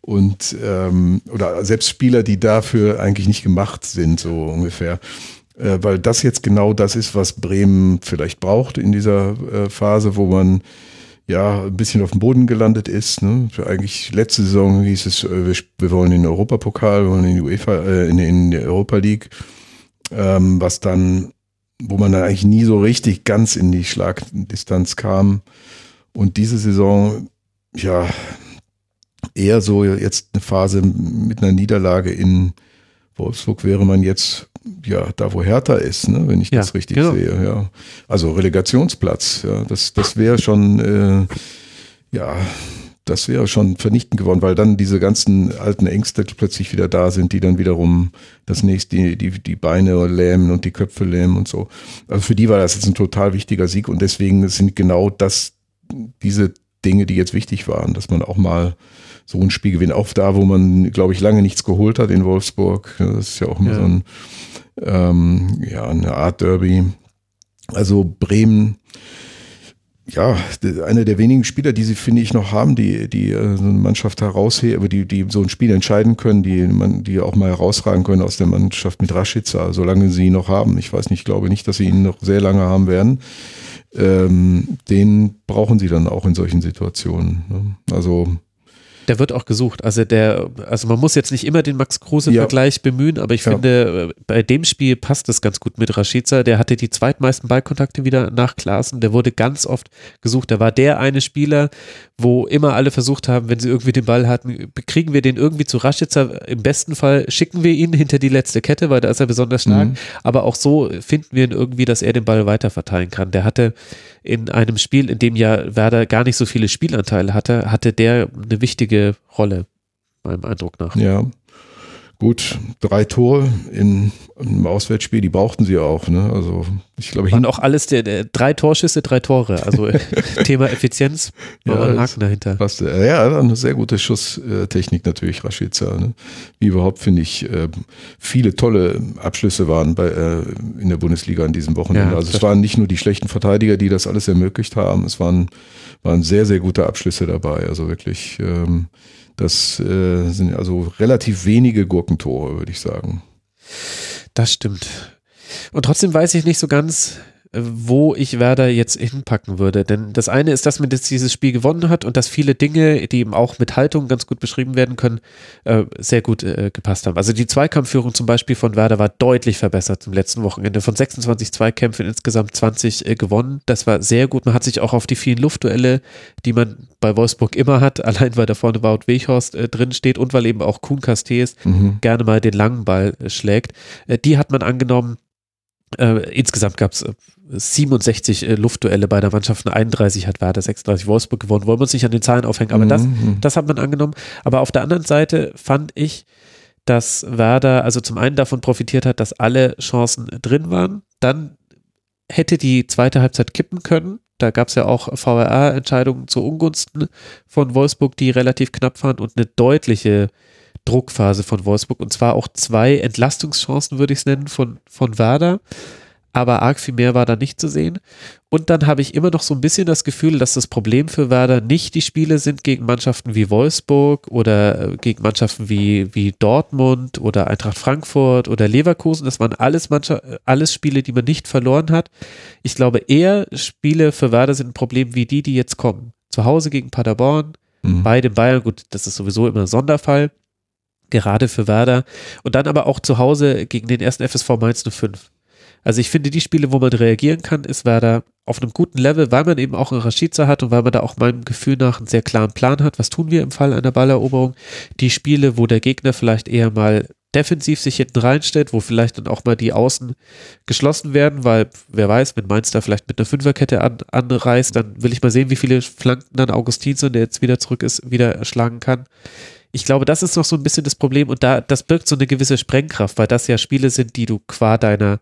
und ähm, oder selbst Spieler, die dafür eigentlich nicht gemacht sind, so ungefähr. Äh, weil das jetzt genau das ist, was Bremen vielleicht braucht in dieser äh, Phase, wo man ja, ein bisschen auf dem Boden gelandet ist. Ne? Eigentlich letzte Saison hieß es, äh, wir, wir wollen in den Europapokal, wir wollen in die UEFA, äh, in, in die Europa League, ähm, was dann, wo man dann eigentlich nie so richtig ganz in die Schlagdistanz kam. Und diese Saison, ja, eher so jetzt eine Phase mit einer Niederlage in Wolfsburg wäre man jetzt ja da, wo Hertha ist, ne, wenn ich ja, das richtig genau. sehe. Ja. Also Relegationsplatz, ja, das, das wäre schon, äh, ja, das wäre schon vernichtend geworden, weil dann diese ganzen alten Ängste plötzlich wieder da sind, die dann wiederum das nächste, die, die, die Beine lähmen und die Köpfe lähmen und so. Also für die war das jetzt ein total wichtiger Sieg und deswegen sind genau das, diese Dinge, die jetzt wichtig waren, dass man auch mal so ein Spiel gewinnt, auch da, wo man, glaube ich, lange nichts geholt hat in Wolfsburg. Das ist ja auch immer ja. so ein, ähm, ja, eine Art Derby. Also Bremen, ja, einer der wenigen Spieler, die sie, finde ich, noch haben, die, die äh, so eine Mannschaft herausheben, die, die so ein Spiel entscheiden können, die man, die auch mal herausragen können aus der Mannschaft mit Rashica, solange sie ihn noch haben. Ich weiß nicht, ich glaube nicht, dass sie ihn noch sehr lange haben werden. Ähm, den brauchen sie dann auch in solchen Situationen. Ne? Also der wird auch gesucht. Also der, also man muss jetzt nicht immer den Max Kruse-Vergleich ja. bemühen, aber ich ja. finde, bei dem Spiel passt es ganz gut mit Rashica. Der hatte die zweitmeisten Ballkontakte wieder nach Klaassen. Der wurde ganz oft gesucht. Der war der eine Spieler, wo immer alle versucht haben, wenn sie irgendwie den Ball hatten, kriegen wir den irgendwie zu Rashica. Im besten Fall schicken wir ihn hinter die letzte Kette, weil da ist er besonders stark. Mhm. Aber auch so finden wir ihn irgendwie, dass er den Ball weiter verteilen kann. Der hatte in einem Spiel, in dem ja Werder gar nicht so viele Spielanteile hatte, hatte der eine wichtige Rolle, meinem Eindruck nach. Ja. Gut, drei Tore in, im Auswärtsspiel, die brauchten sie auch. Ne? Also ich glaube, waren auch alles der, der, drei Torschüsse, drei Tore. Also Thema Effizienz, war ja, ein Haken dahinter. Passt, ja, eine sehr gute Schusstechnik natürlich, Rashica. Ne? Wie überhaupt finde ich, äh, viele tolle Abschlüsse waren bei, äh, in der Bundesliga an diesem Wochenende. Ja, also es waren nicht nur die schlechten Verteidiger, die das alles ermöglicht haben, es waren, waren sehr, sehr gute Abschlüsse dabei. Also wirklich. Ähm, das äh, sind also relativ wenige Gurkentore, würde ich sagen. Das stimmt. Und trotzdem weiß ich nicht so ganz, wo ich Werder jetzt hinpacken würde. Denn das eine ist, dass man jetzt dieses Spiel gewonnen hat und dass viele Dinge, die eben auch mit Haltung ganz gut beschrieben werden können, äh, sehr gut äh, gepasst haben. Also die Zweikampfführung zum Beispiel von Werder war deutlich verbessert zum letzten Wochenende. Von 26 Zweikämpfen insgesamt 20 äh, gewonnen. Das war sehr gut. Man hat sich auch auf die vielen Luftduelle, die man bei Wolfsburg immer hat, allein weil da vorne Wout Weghorst äh, drin steht und weil eben auch Kuhn Castells mhm. gerne mal den langen Ball äh, schlägt, äh, die hat man angenommen äh, insgesamt gab es 67 äh, Luftduelle bei der Mannschaft, 31 hat Werder, 36 Wolfsburg gewonnen. Wollen wir uns nicht an den Zahlen aufhängen, aber mhm. das, das hat man angenommen. Aber auf der anderen Seite fand ich, dass Werder also zum einen davon profitiert hat, dass alle Chancen drin waren. Dann hätte die zweite Halbzeit kippen können. Da gab es ja auch VRA-Entscheidungen zu Ungunsten von Wolfsburg, die relativ knapp waren und eine deutliche Druckphase von Wolfsburg und zwar auch zwei Entlastungschancen, würde ich es nennen, von, von Werder. Aber arg viel mehr war da nicht zu sehen. Und dann habe ich immer noch so ein bisschen das Gefühl, dass das Problem für Werder nicht die Spiele sind gegen Mannschaften wie Wolfsburg oder äh, gegen Mannschaften wie, wie Dortmund oder Eintracht Frankfurt oder Leverkusen. Das waren alles, Mannschaft, alles Spiele, die man nicht verloren hat. Ich glaube eher Spiele für Werder sind ein Problem wie die, die jetzt kommen. Zu Hause gegen Paderborn, mhm. bei den Bayern, gut, das ist sowieso immer ein Sonderfall gerade für Werder. Und dann aber auch zu Hause gegen den ersten FSV Mainz 05. Also ich finde, die Spiele, wo man reagieren kann, ist Werder auf einem guten Level, weil man eben auch einen Rashica hat und weil man da auch meinem Gefühl nach einen sehr klaren Plan hat. Was tun wir im Fall einer Balleroberung? Die Spiele, wo der Gegner vielleicht eher mal defensiv sich hinten reinstellt, wo vielleicht dann auch mal die Außen geschlossen werden, weil wer weiß, wenn Mainz da vielleicht mit einer Fünferkette an, anreißt, dann will ich mal sehen, wie viele Flanken dann Augustinson, der jetzt wieder zurück ist, wieder erschlagen kann ich glaube, das ist noch so ein bisschen das Problem und da, das birgt so eine gewisse Sprengkraft, weil das ja Spiele sind, die du qua deiner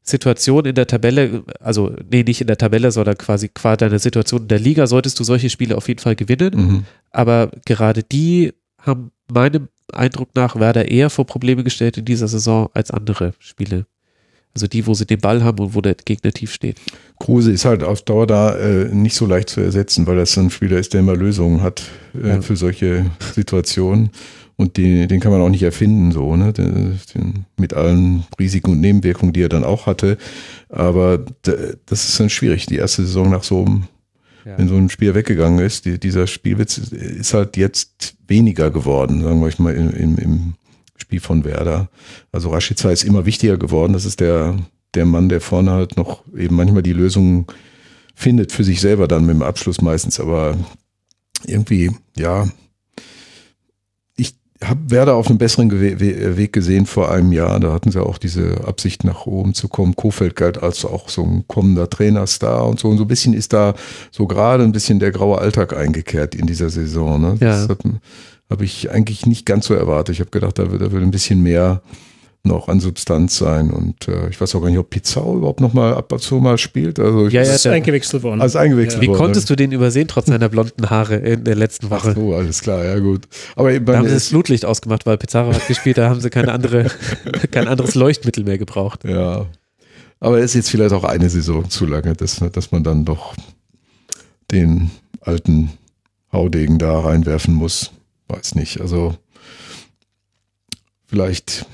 Situation in der Tabelle, also nee, nicht in der Tabelle, sondern quasi qua deiner Situation in der Liga, solltest du solche Spiele auf jeden Fall gewinnen. Mhm. Aber gerade die haben meinem Eindruck nach Werder eher vor Probleme gestellt in dieser Saison als andere Spiele. Also die, wo sie den Ball haben und wo der Gegner tief steht. Kruse ist halt auf Dauer da äh, nicht so leicht zu ersetzen, weil das ein Spieler ist, der immer Lösungen hat äh, ja. für solche Situationen. Und den, den kann man auch nicht erfinden, so, ne? Den, den, mit allen Risiken und Nebenwirkungen, die er dann auch hatte. Aber das ist dann schwierig, die erste Saison nach so einem Ja. Wenn so ein Spiel weggegangen ist, die, dieser Spielwitz ist halt jetzt weniger geworden, sagen wir mal, im, im, im Spiel von Werder. Also Rashica ist immer wichtiger geworden. Das ist der, der Mann, der vorne halt noch eben manchmal die Lösung findet für sich selber dann mit dem Abschluss meistens. Aber irgendwie, ja, ich habe Werder auf einem besseren Weg gesehen vor einem Jahr. Da hatten sie auch diese Absicht nach oben zu kommen. Kofeld galt als auch so ein kommender Trainerstar und so. Und so ein bisschen ist da so gerade ein bisschen der graue Alltag eingekehrt in dieser Saison. Ne? Das ja. Habe ich eigentlich nicht ganz so erwartet. Ich habe gedacht, da wird, da wird ein bisschen mehr noch an Substanz sein. Und äh, ich weiß auch gar nicht, ob Pizzao überhaupt noch mal ab und zu mal spielt. Also ja, er ist eingewechselt worden. Also eingewechselt ja. Wie worden. konntest du den übersehen, trotz seiner blonden Haare in der letzten Woche? Ach so, alles klar, ja gut. Aber da haben sie das Flutlicht ausgemacht, weil Pizarro hat gespielt, da haben sie keine andere, kein anderes Leuchtmittel mehr gebraucht. Ja. Aber es ist jetzt vielleicht auch eine Saison zu lange, dass, dass man dann doch den alten Haudegen da reinwerfen muss. Weiß nicht. Also vielleicht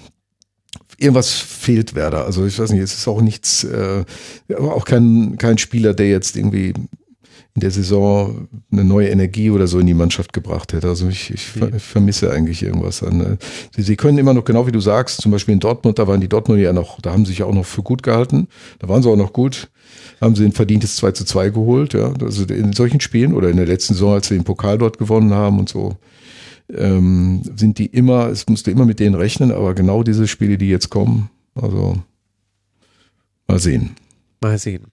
irgendwas fehlt Werder. Also ich weiß nicht, es ist auch nichts, äh, auch kein, kein Spieler, der jetzt irgendwie in der Saison eine neue Energie oder so in die Mannschaft gebracht hätte. Also ich, ich, ich vermisse eigentlich irgendwas an. Äh, sie, sie, können immer noch, genau wie du sagst, zum Beispiel in Dortmund, da waren die Dortmund ja noch, da haben sie sich auch noch für gut gehalten. Da waren sie auch noch gut. Haben sie ein verdientes 2 zu 2 geholt, ja. Also in solchen Spielen oder in der letzten Saison, als sie den Pokal dort gewonnen haben und so ähm, sind die immer, es musste immer mit denen rechnen, aber genau diese Spiele, die jetzt kommen, also mal sehen. Mal sehen.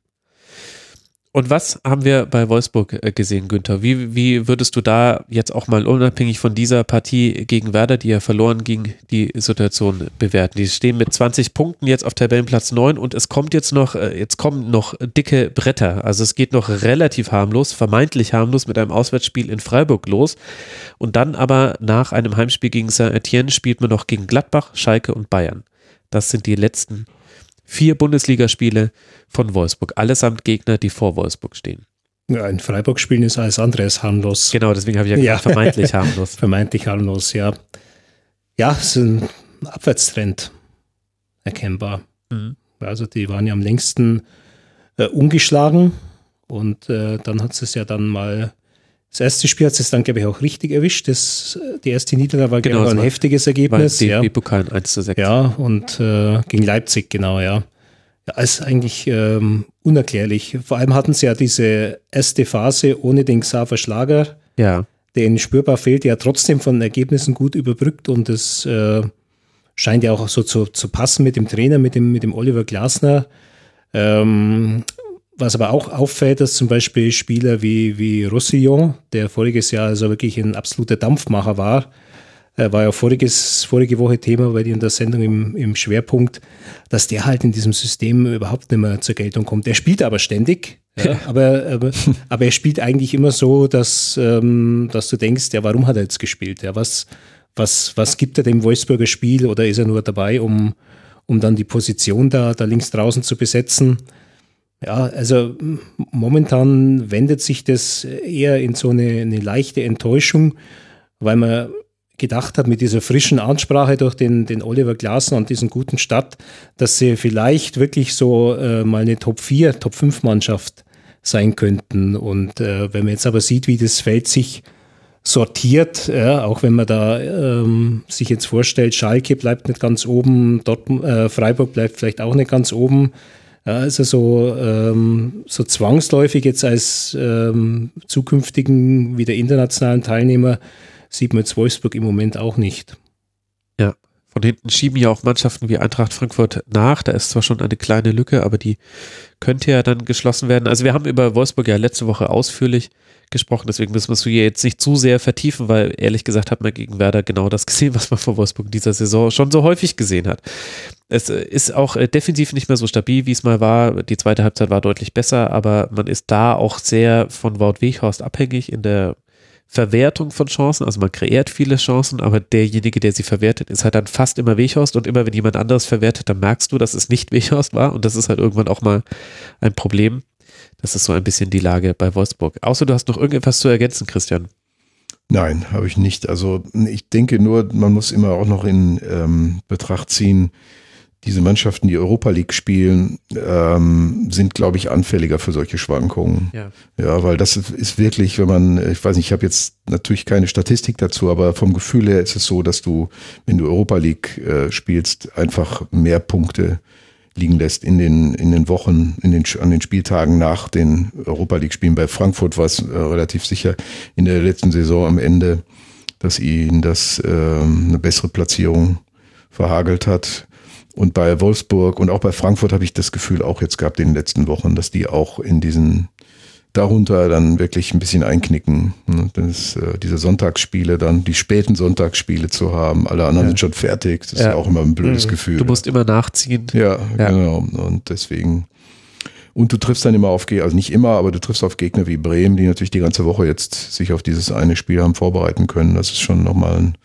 Und was haben wir bei Wolfsburg äh, gesehen, Günther? Wie, wie würdest du da jetzt auch mal unabhängig von dieser Partie gegen Werder, die ja verloren ging, die Situation bewerten? Die stehen mit 20 Punkten jetzt auf Tabellenplatz 9 und es kommt jetzt noch, äh, jetzt kommen noch dicke Bretter. Also es geht noch relativ harmlos, vermeintlich harmlos mit einem Auswärtsspiel in Freiburg los. Und dann aber nach einem Heimspiel gegen Saint-Etienne spielt man noch gegen Gladbach, Schalke und Bayern. Das sind die letzten vier Bundesligaspiele von Wolfsburg. Allesamt Gegner, die vor Wolfsburg stehen. Ja, in Freiburg spielen ist alles andere als harmlos. Genau, deswegen habe ich ja gesagt, ja. vermeintlich harmlos. vermeintlich harmlos, ja. Ja, es ist ein Abwärtstrend erkennbar. Mhm. Also die waren ja am längsten äh, ungeschlagen und äh, dann hat es ja dann mal das erste Spiel hat es dann, glaube ich, auch richtig erwischt. Das, die erste Niederlage war, genau, ein heftiges Ergebnis. War DFB-Pokal 1 zu 6. Ja, und äh, gegen Leipzig, genau, ja. Ja, ist eigentlich ähm, unerklärlich. Vor allem hatten sie ja diese erste Phase ohne den Xaver Schlager, ja. ihnen spürbar fehlt, ja trotzdem von Ergebnissen gut überbrückt und es äh, scheint ja auch so zu, zu passen mit dem Trainer, mit dem, mit dem Oliver Glasner. Ähm, was aber auch auffällt, dass zum Beispiel Spieler wie, wie Roussillon, der voriges Jahr also wirklich ein absoluter Dampfmacher war, äh, war ja voriges, vorige Woche Thema bei dir in der Sendung im, im Schwerpunkt, dass der halt in diesem System überhaupt nicht mehr zur Geltung kommt. Der spielt aber ständig, ja, aber, aber, aber er spielt eigentlich immer so, dass, ähm, dass du denkst, ja, warum hat er jetzt gespielt? Ja, was, was, was gibt er dem Wolfsburger Spiel oder ist er nur dabei, um, um dann die Position da, da links draußen zu besetzen? Ja, also momentan wendet sich das eher in so eine, eine leichte Enttäuschung, weil man gedacht hat mit dieser frischen Ansprache durch den, den Oliver Glasner und diesen guten Stadt, dass sie vielleicht wirklich so äh, mal eine Top 4, Top 5 Mannschaft sein könnten. Und äh, wenn man jetzt aber sieht, wie das Feld sich sortiert, ja, auch wenn man da ähm, sich jetzt vorstellt, Schalke bleibt nicht ganz oben, Dortmund, äh, Freiburg bleibt vielleicht auch nicht ganz oben, ja, also so, ähm, so zwangsläufig jetzt als ähm, zukünftigen wieder internationalen Teilnehmer sieht man jetzt Wolfsburg im Moment auch nicht. Von hinten schieben ja auch Mannschaften wie Eintracht Frankfurt nach. Da ist zwar schon eine kleine Lücke, aber die könnte ja dann geschlossen werden. Also wir haben über Wolfsburg ja letzte Woche ausführlich gesprochen, deswegen müssen wir es hier jetzt nicht zu sehr vertiefen, weil ehrlich gesagt hat man gegen Werder genau das gesehen, was man vor Wolfsburg in dieser Saison schon so häufig gesehen hat. Es ist auch äh, defensiv nicht mehr so stabil, wie es mal war. Die zweite Halbzeit war deutlich besser, aber man ist da auch sehr von Wout Weghorst abhängig in der Verwertung von Chancen. Also man kreiert viele Chancen, aber derjenige, der sie verwertet, ist halt dann fast immer Weghorst und immer wenn jemand anderes verwertet, dann merkst du, dass es nicht Weghorst war und das ist halt irgendwann auch mal ein Problem. Das ist so ein bisschen die Lage bei Wolfsburg. Außer du hast noch irgendetwas zu ergänzen, Christian. Nein, habe ich nicht. Also ich denke nur, man muss immer auch noch in ähm, Betracht ziehen, diese Mannschaften, die Europa League spielen, ähm, sind, glaube ich, anfälliger für solche Schwankungen. Ja. ja, weil das ist wirklich, wenn man, ich weiß nicht, ich habe jetzt natürlich keine Statistik dazu, aber vom Gefühl her ist es so, dass du, wenn du Europa League äh, spielst, einfach mehr Punkte liegen lässt in den, in den Wochen, in den, an den Spieltagen nach den Europa League Spielen. Bei Frankfurt war es äh, relativ sicher in der letzten Saison am Ende, dass ihnen das äh, eine bessere Platzierung verhagelt hat. Und bei Wolfsburg und auch bei Frankfurt habe ich das Gefühl auch jetzt gehabt in den letzten Wochen, dass die auch in diesen darunter dann wirklich ein bisschen einknicken. Ne? Das, äh, diese Sonntagsspiele dann, die späten Sonntagsspiele zu haben, alle anderen ja. sind schon fertig, das ist ja. auch immer ein blödes mhm. Gefühl. Du musst immer nachziehen. Ja, ja, genau. Und deswegen, und du triffst dann immer auf, also nicht immer, aber du triffst auf Gegner wie Bremen, die natürlich die ganze Woche jetzt sich auf dieses eine Spiel haben vorbereiten können. Das ist schon nochmal ein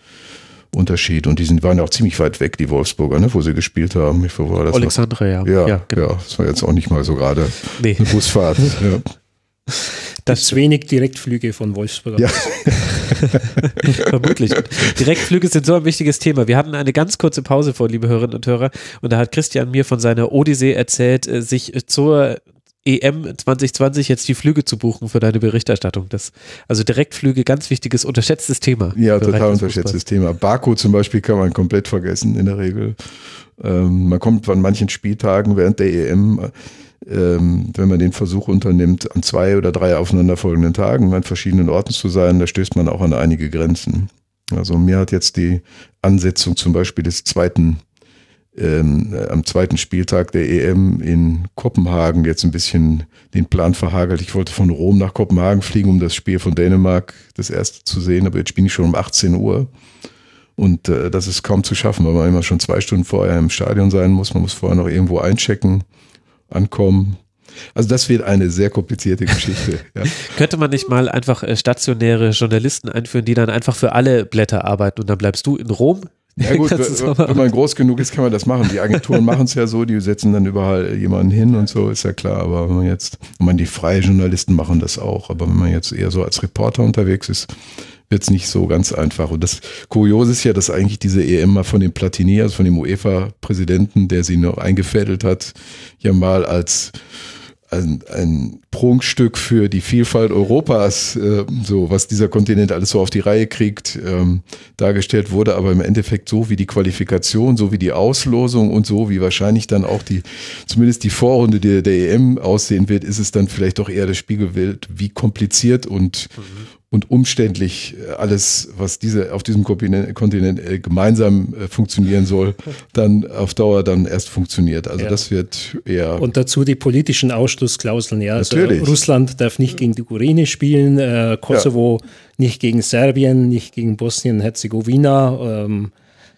Unterschied. Und die sind, waren ja auch ziemlich weit weg, die Wolfsburger, ne, wo sie gespielt haben. Ich, war das Alexandre, ja. Ja, ja, genau. ja, das war jetzt auch nicht mal so gerade nee. eine Busfahrt. ja. Das wenig Direktflüge von Wolfsburg. Ja. Vermutlich. Direktflüge sind so ein wichtiges Thema. Wir hatten eine ganz kurze Pause vor, liebe Hörerinnen und Hörer, und da hat Christian mir von seiner Odyssee erzählt, äh, sich zur EM 2020 jetzt die Flüge zu buchen für deine Berichterstattung. Das, also Direktflüge, ganz wichtiges, unterschätztes Thema. Ja, total unterschätztes Thema. Baku zum Beispiel kann man komplett vergessen in der Regel. Ähm, man kommt an manchen Spieltagen während der EM ähm, wenn man den Versuch unternimmt, an zwei oder drei aufeinanderfolgenden Tagen an verschiedenen Orten zu sein, da stößt man auch an einige Grenzen. Also mir hat jetzt die Ansetzung zum Beispiel des zweiten, ähm, äh, am zweiten Spieltag der EM in Kopenhagen jetzt ein bisschen den Plan verhagelt. Ich wollte von Rom nach Kopenhagen fliegen, um das Spiel von Dänemark das erste zu sehen, aber jetzt bin ich schon um 18 Uhr. Und äh, das ist kaum zu schaffen, weil man immer schon zwei Stunden vorher im Stadion sein muss. Man muss vorher noch irgendwo einchecken ankommen. Also das wird eine sehr komplizierte Geschichte. Ja. Könnte man nicht mal einfach äh, stationäre Journalisten einführen, die dann einfach für alle Blätter arbeiten und dann bleibst du in Rom? Ja gut, wenn man groß genug ist, kann man das machen. Die Agenturen machen es ja so, die setzen dann überall jemanden hin und so, ist ja klar. Aber wenn man jetzt, wenn man die freien Journalisten machen das auch, aber wenn man jetzt eher so als Reporter unterwegs ist, wird es nicht so ganz einfach. Und das Kuriose ist ja, dass eigentlich diese EM mal von dem Platini, also von dem UEFA-Präsidenten, der sie noch eingefädelt hat, ja mal als ein, ein Prunkstück für die Vielfalt Europas, äh, so was dieser Kontinent alles so auf die Reihe kriegt, ähm, dargestellt wurde, aber im Endeffekt so wie die Qualifikation, so wie die Auslosung und so wie wahrscheinlich dann auch die, zumindest die Vorrunde der, der EM aussehen wird, ist es dann vielleicht doch eher das Spiegelbild, wie kompliziert und, mhm und umständlich äh, alles, was diese auf diesem Kontinent äh, gemeinsam äh, funktionieren soll, dann auf Dauer dann erst funktioniert. Also ja. das wird eher. Und dazu die politischen Ausschlussklauseln, ja. Also Natürlich. Russland darf nicht gegen die Ukraine spielen, äh, Kosovo ja. nicht gegen Serbien, nicht gegen Bosnien-Herzegowina. Ähm,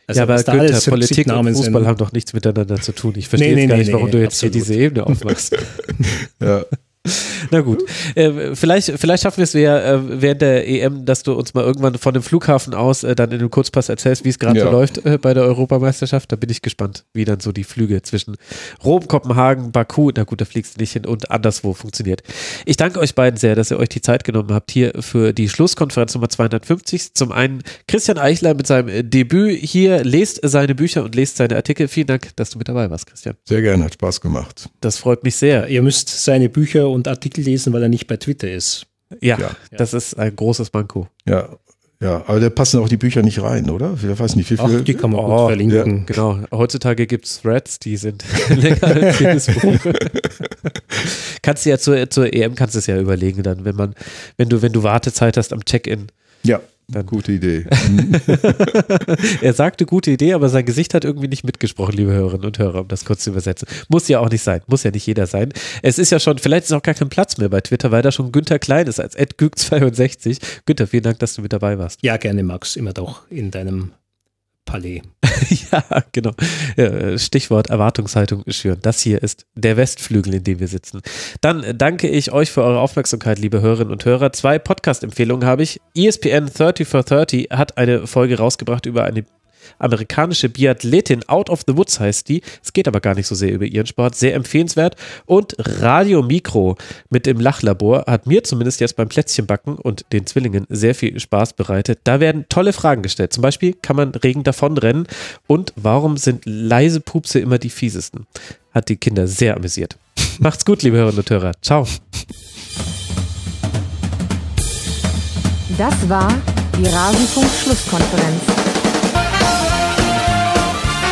also ja, aber Günther, Politik und Fußball sind. haben doch nichts miteinander zu tun. Ich verstehe nee, nee, gar nee, nicht, warum du jetzt absolut. hier diese Ebene aufmachst. ja. Na gut, äh, vielleicht, vielleicht schaffen wir es ja äh, während der EM, dass du uns mal irgendwann von dem Flughafen aus äh, dann in einem Kurzpass erzählst, wie es gerade ja. so läuft äh, bei der Europameisterschaft. Da bin ich gespannt, wie dann so die Flüge zwischen Rom, Kopenhagen, Baku, na gut, da fliegst du nicht hin und anderswo funktioniert. Ich danke euch beiden sehr, dass ihr euch die Zeit genommen habt hier für die Schlusskonferenz Nummer 250. Zum einen Christian Eichler mit seinem Debüt hier, lest seine Bücher und lest seine Artikel. Vielen Dank, dass du mit dabei warst, Christian. Sehr gerne, hat Spaß gemacht. Das freut mich sehr. Ihr müsst seine Bücher und Artikel lesen, weil er nicht bei Twitter ist. Ja, ja. das ist ein großes Manko. Ja, ja, aber da passen auch die Bücher nicht rein, oder? Ich weiß nicht, wie viel. Ach, die kann man oh, gut verlinken. Ja. Genau. Heutzutage gibt es Threads, die sind länger als jedes Buch. kannst du ja zur, zur EM kannst du es ja überlegen, dann, wenn man, wenn du, wenn du Wartezeit hast am Check-in. Ja. Dann. Gute Idee. er sagte gute Idee, aber sein Gesicht hat irgendwie nicht mitgesprochen, liebe Hörerinnen und Hörer, um das kurz zu übersetzen. Muss ja auch nicht sein, muss ja nicht jeder sein. Es ist ja schon, vielleicht ist auch gar kein Platz mehr bei Twitter, weil da schon Günther Klein ist als @güg62. Günther, vielen Dank, dass du mit dabei warst. Ja, gerne, Max, immer doch in deinem Palais. ja, genau. Stichwort Erwartungshaltung schüren. Das hier ist der Westflügel, in dem wir sitzen. Dann danke ich euch für eure Aufmerksamkeit, liebe Hörerinnen und Hörer. Zwei Podcast-Empfehlungen habe ich. ESPN 30 for 30 hat eine Folge rausgebracht über eine Amerikanische Biathletin Out of the Woods heißt die. Es geht aber gar nicht so sehr über ihren Sport. Sehr empfehlenswert. Und Radio Mikro mit dem Lachlabor hat mir zumindest jetzt beim Plätzchenbacken und den Zwillingen sehr viel Spaß bereitet. Da werden tolle Fragen gestellt. Zum Beispiel, kann man Regen davonrennen? Und warum sind leise Pupse immer die fiesesten? Hat die Kinder sehr amüsiert. Macht's gut, liebe Hörerinnen und Hörer. Ciao. Das war die Rasenfunk-Schlusskonferenz.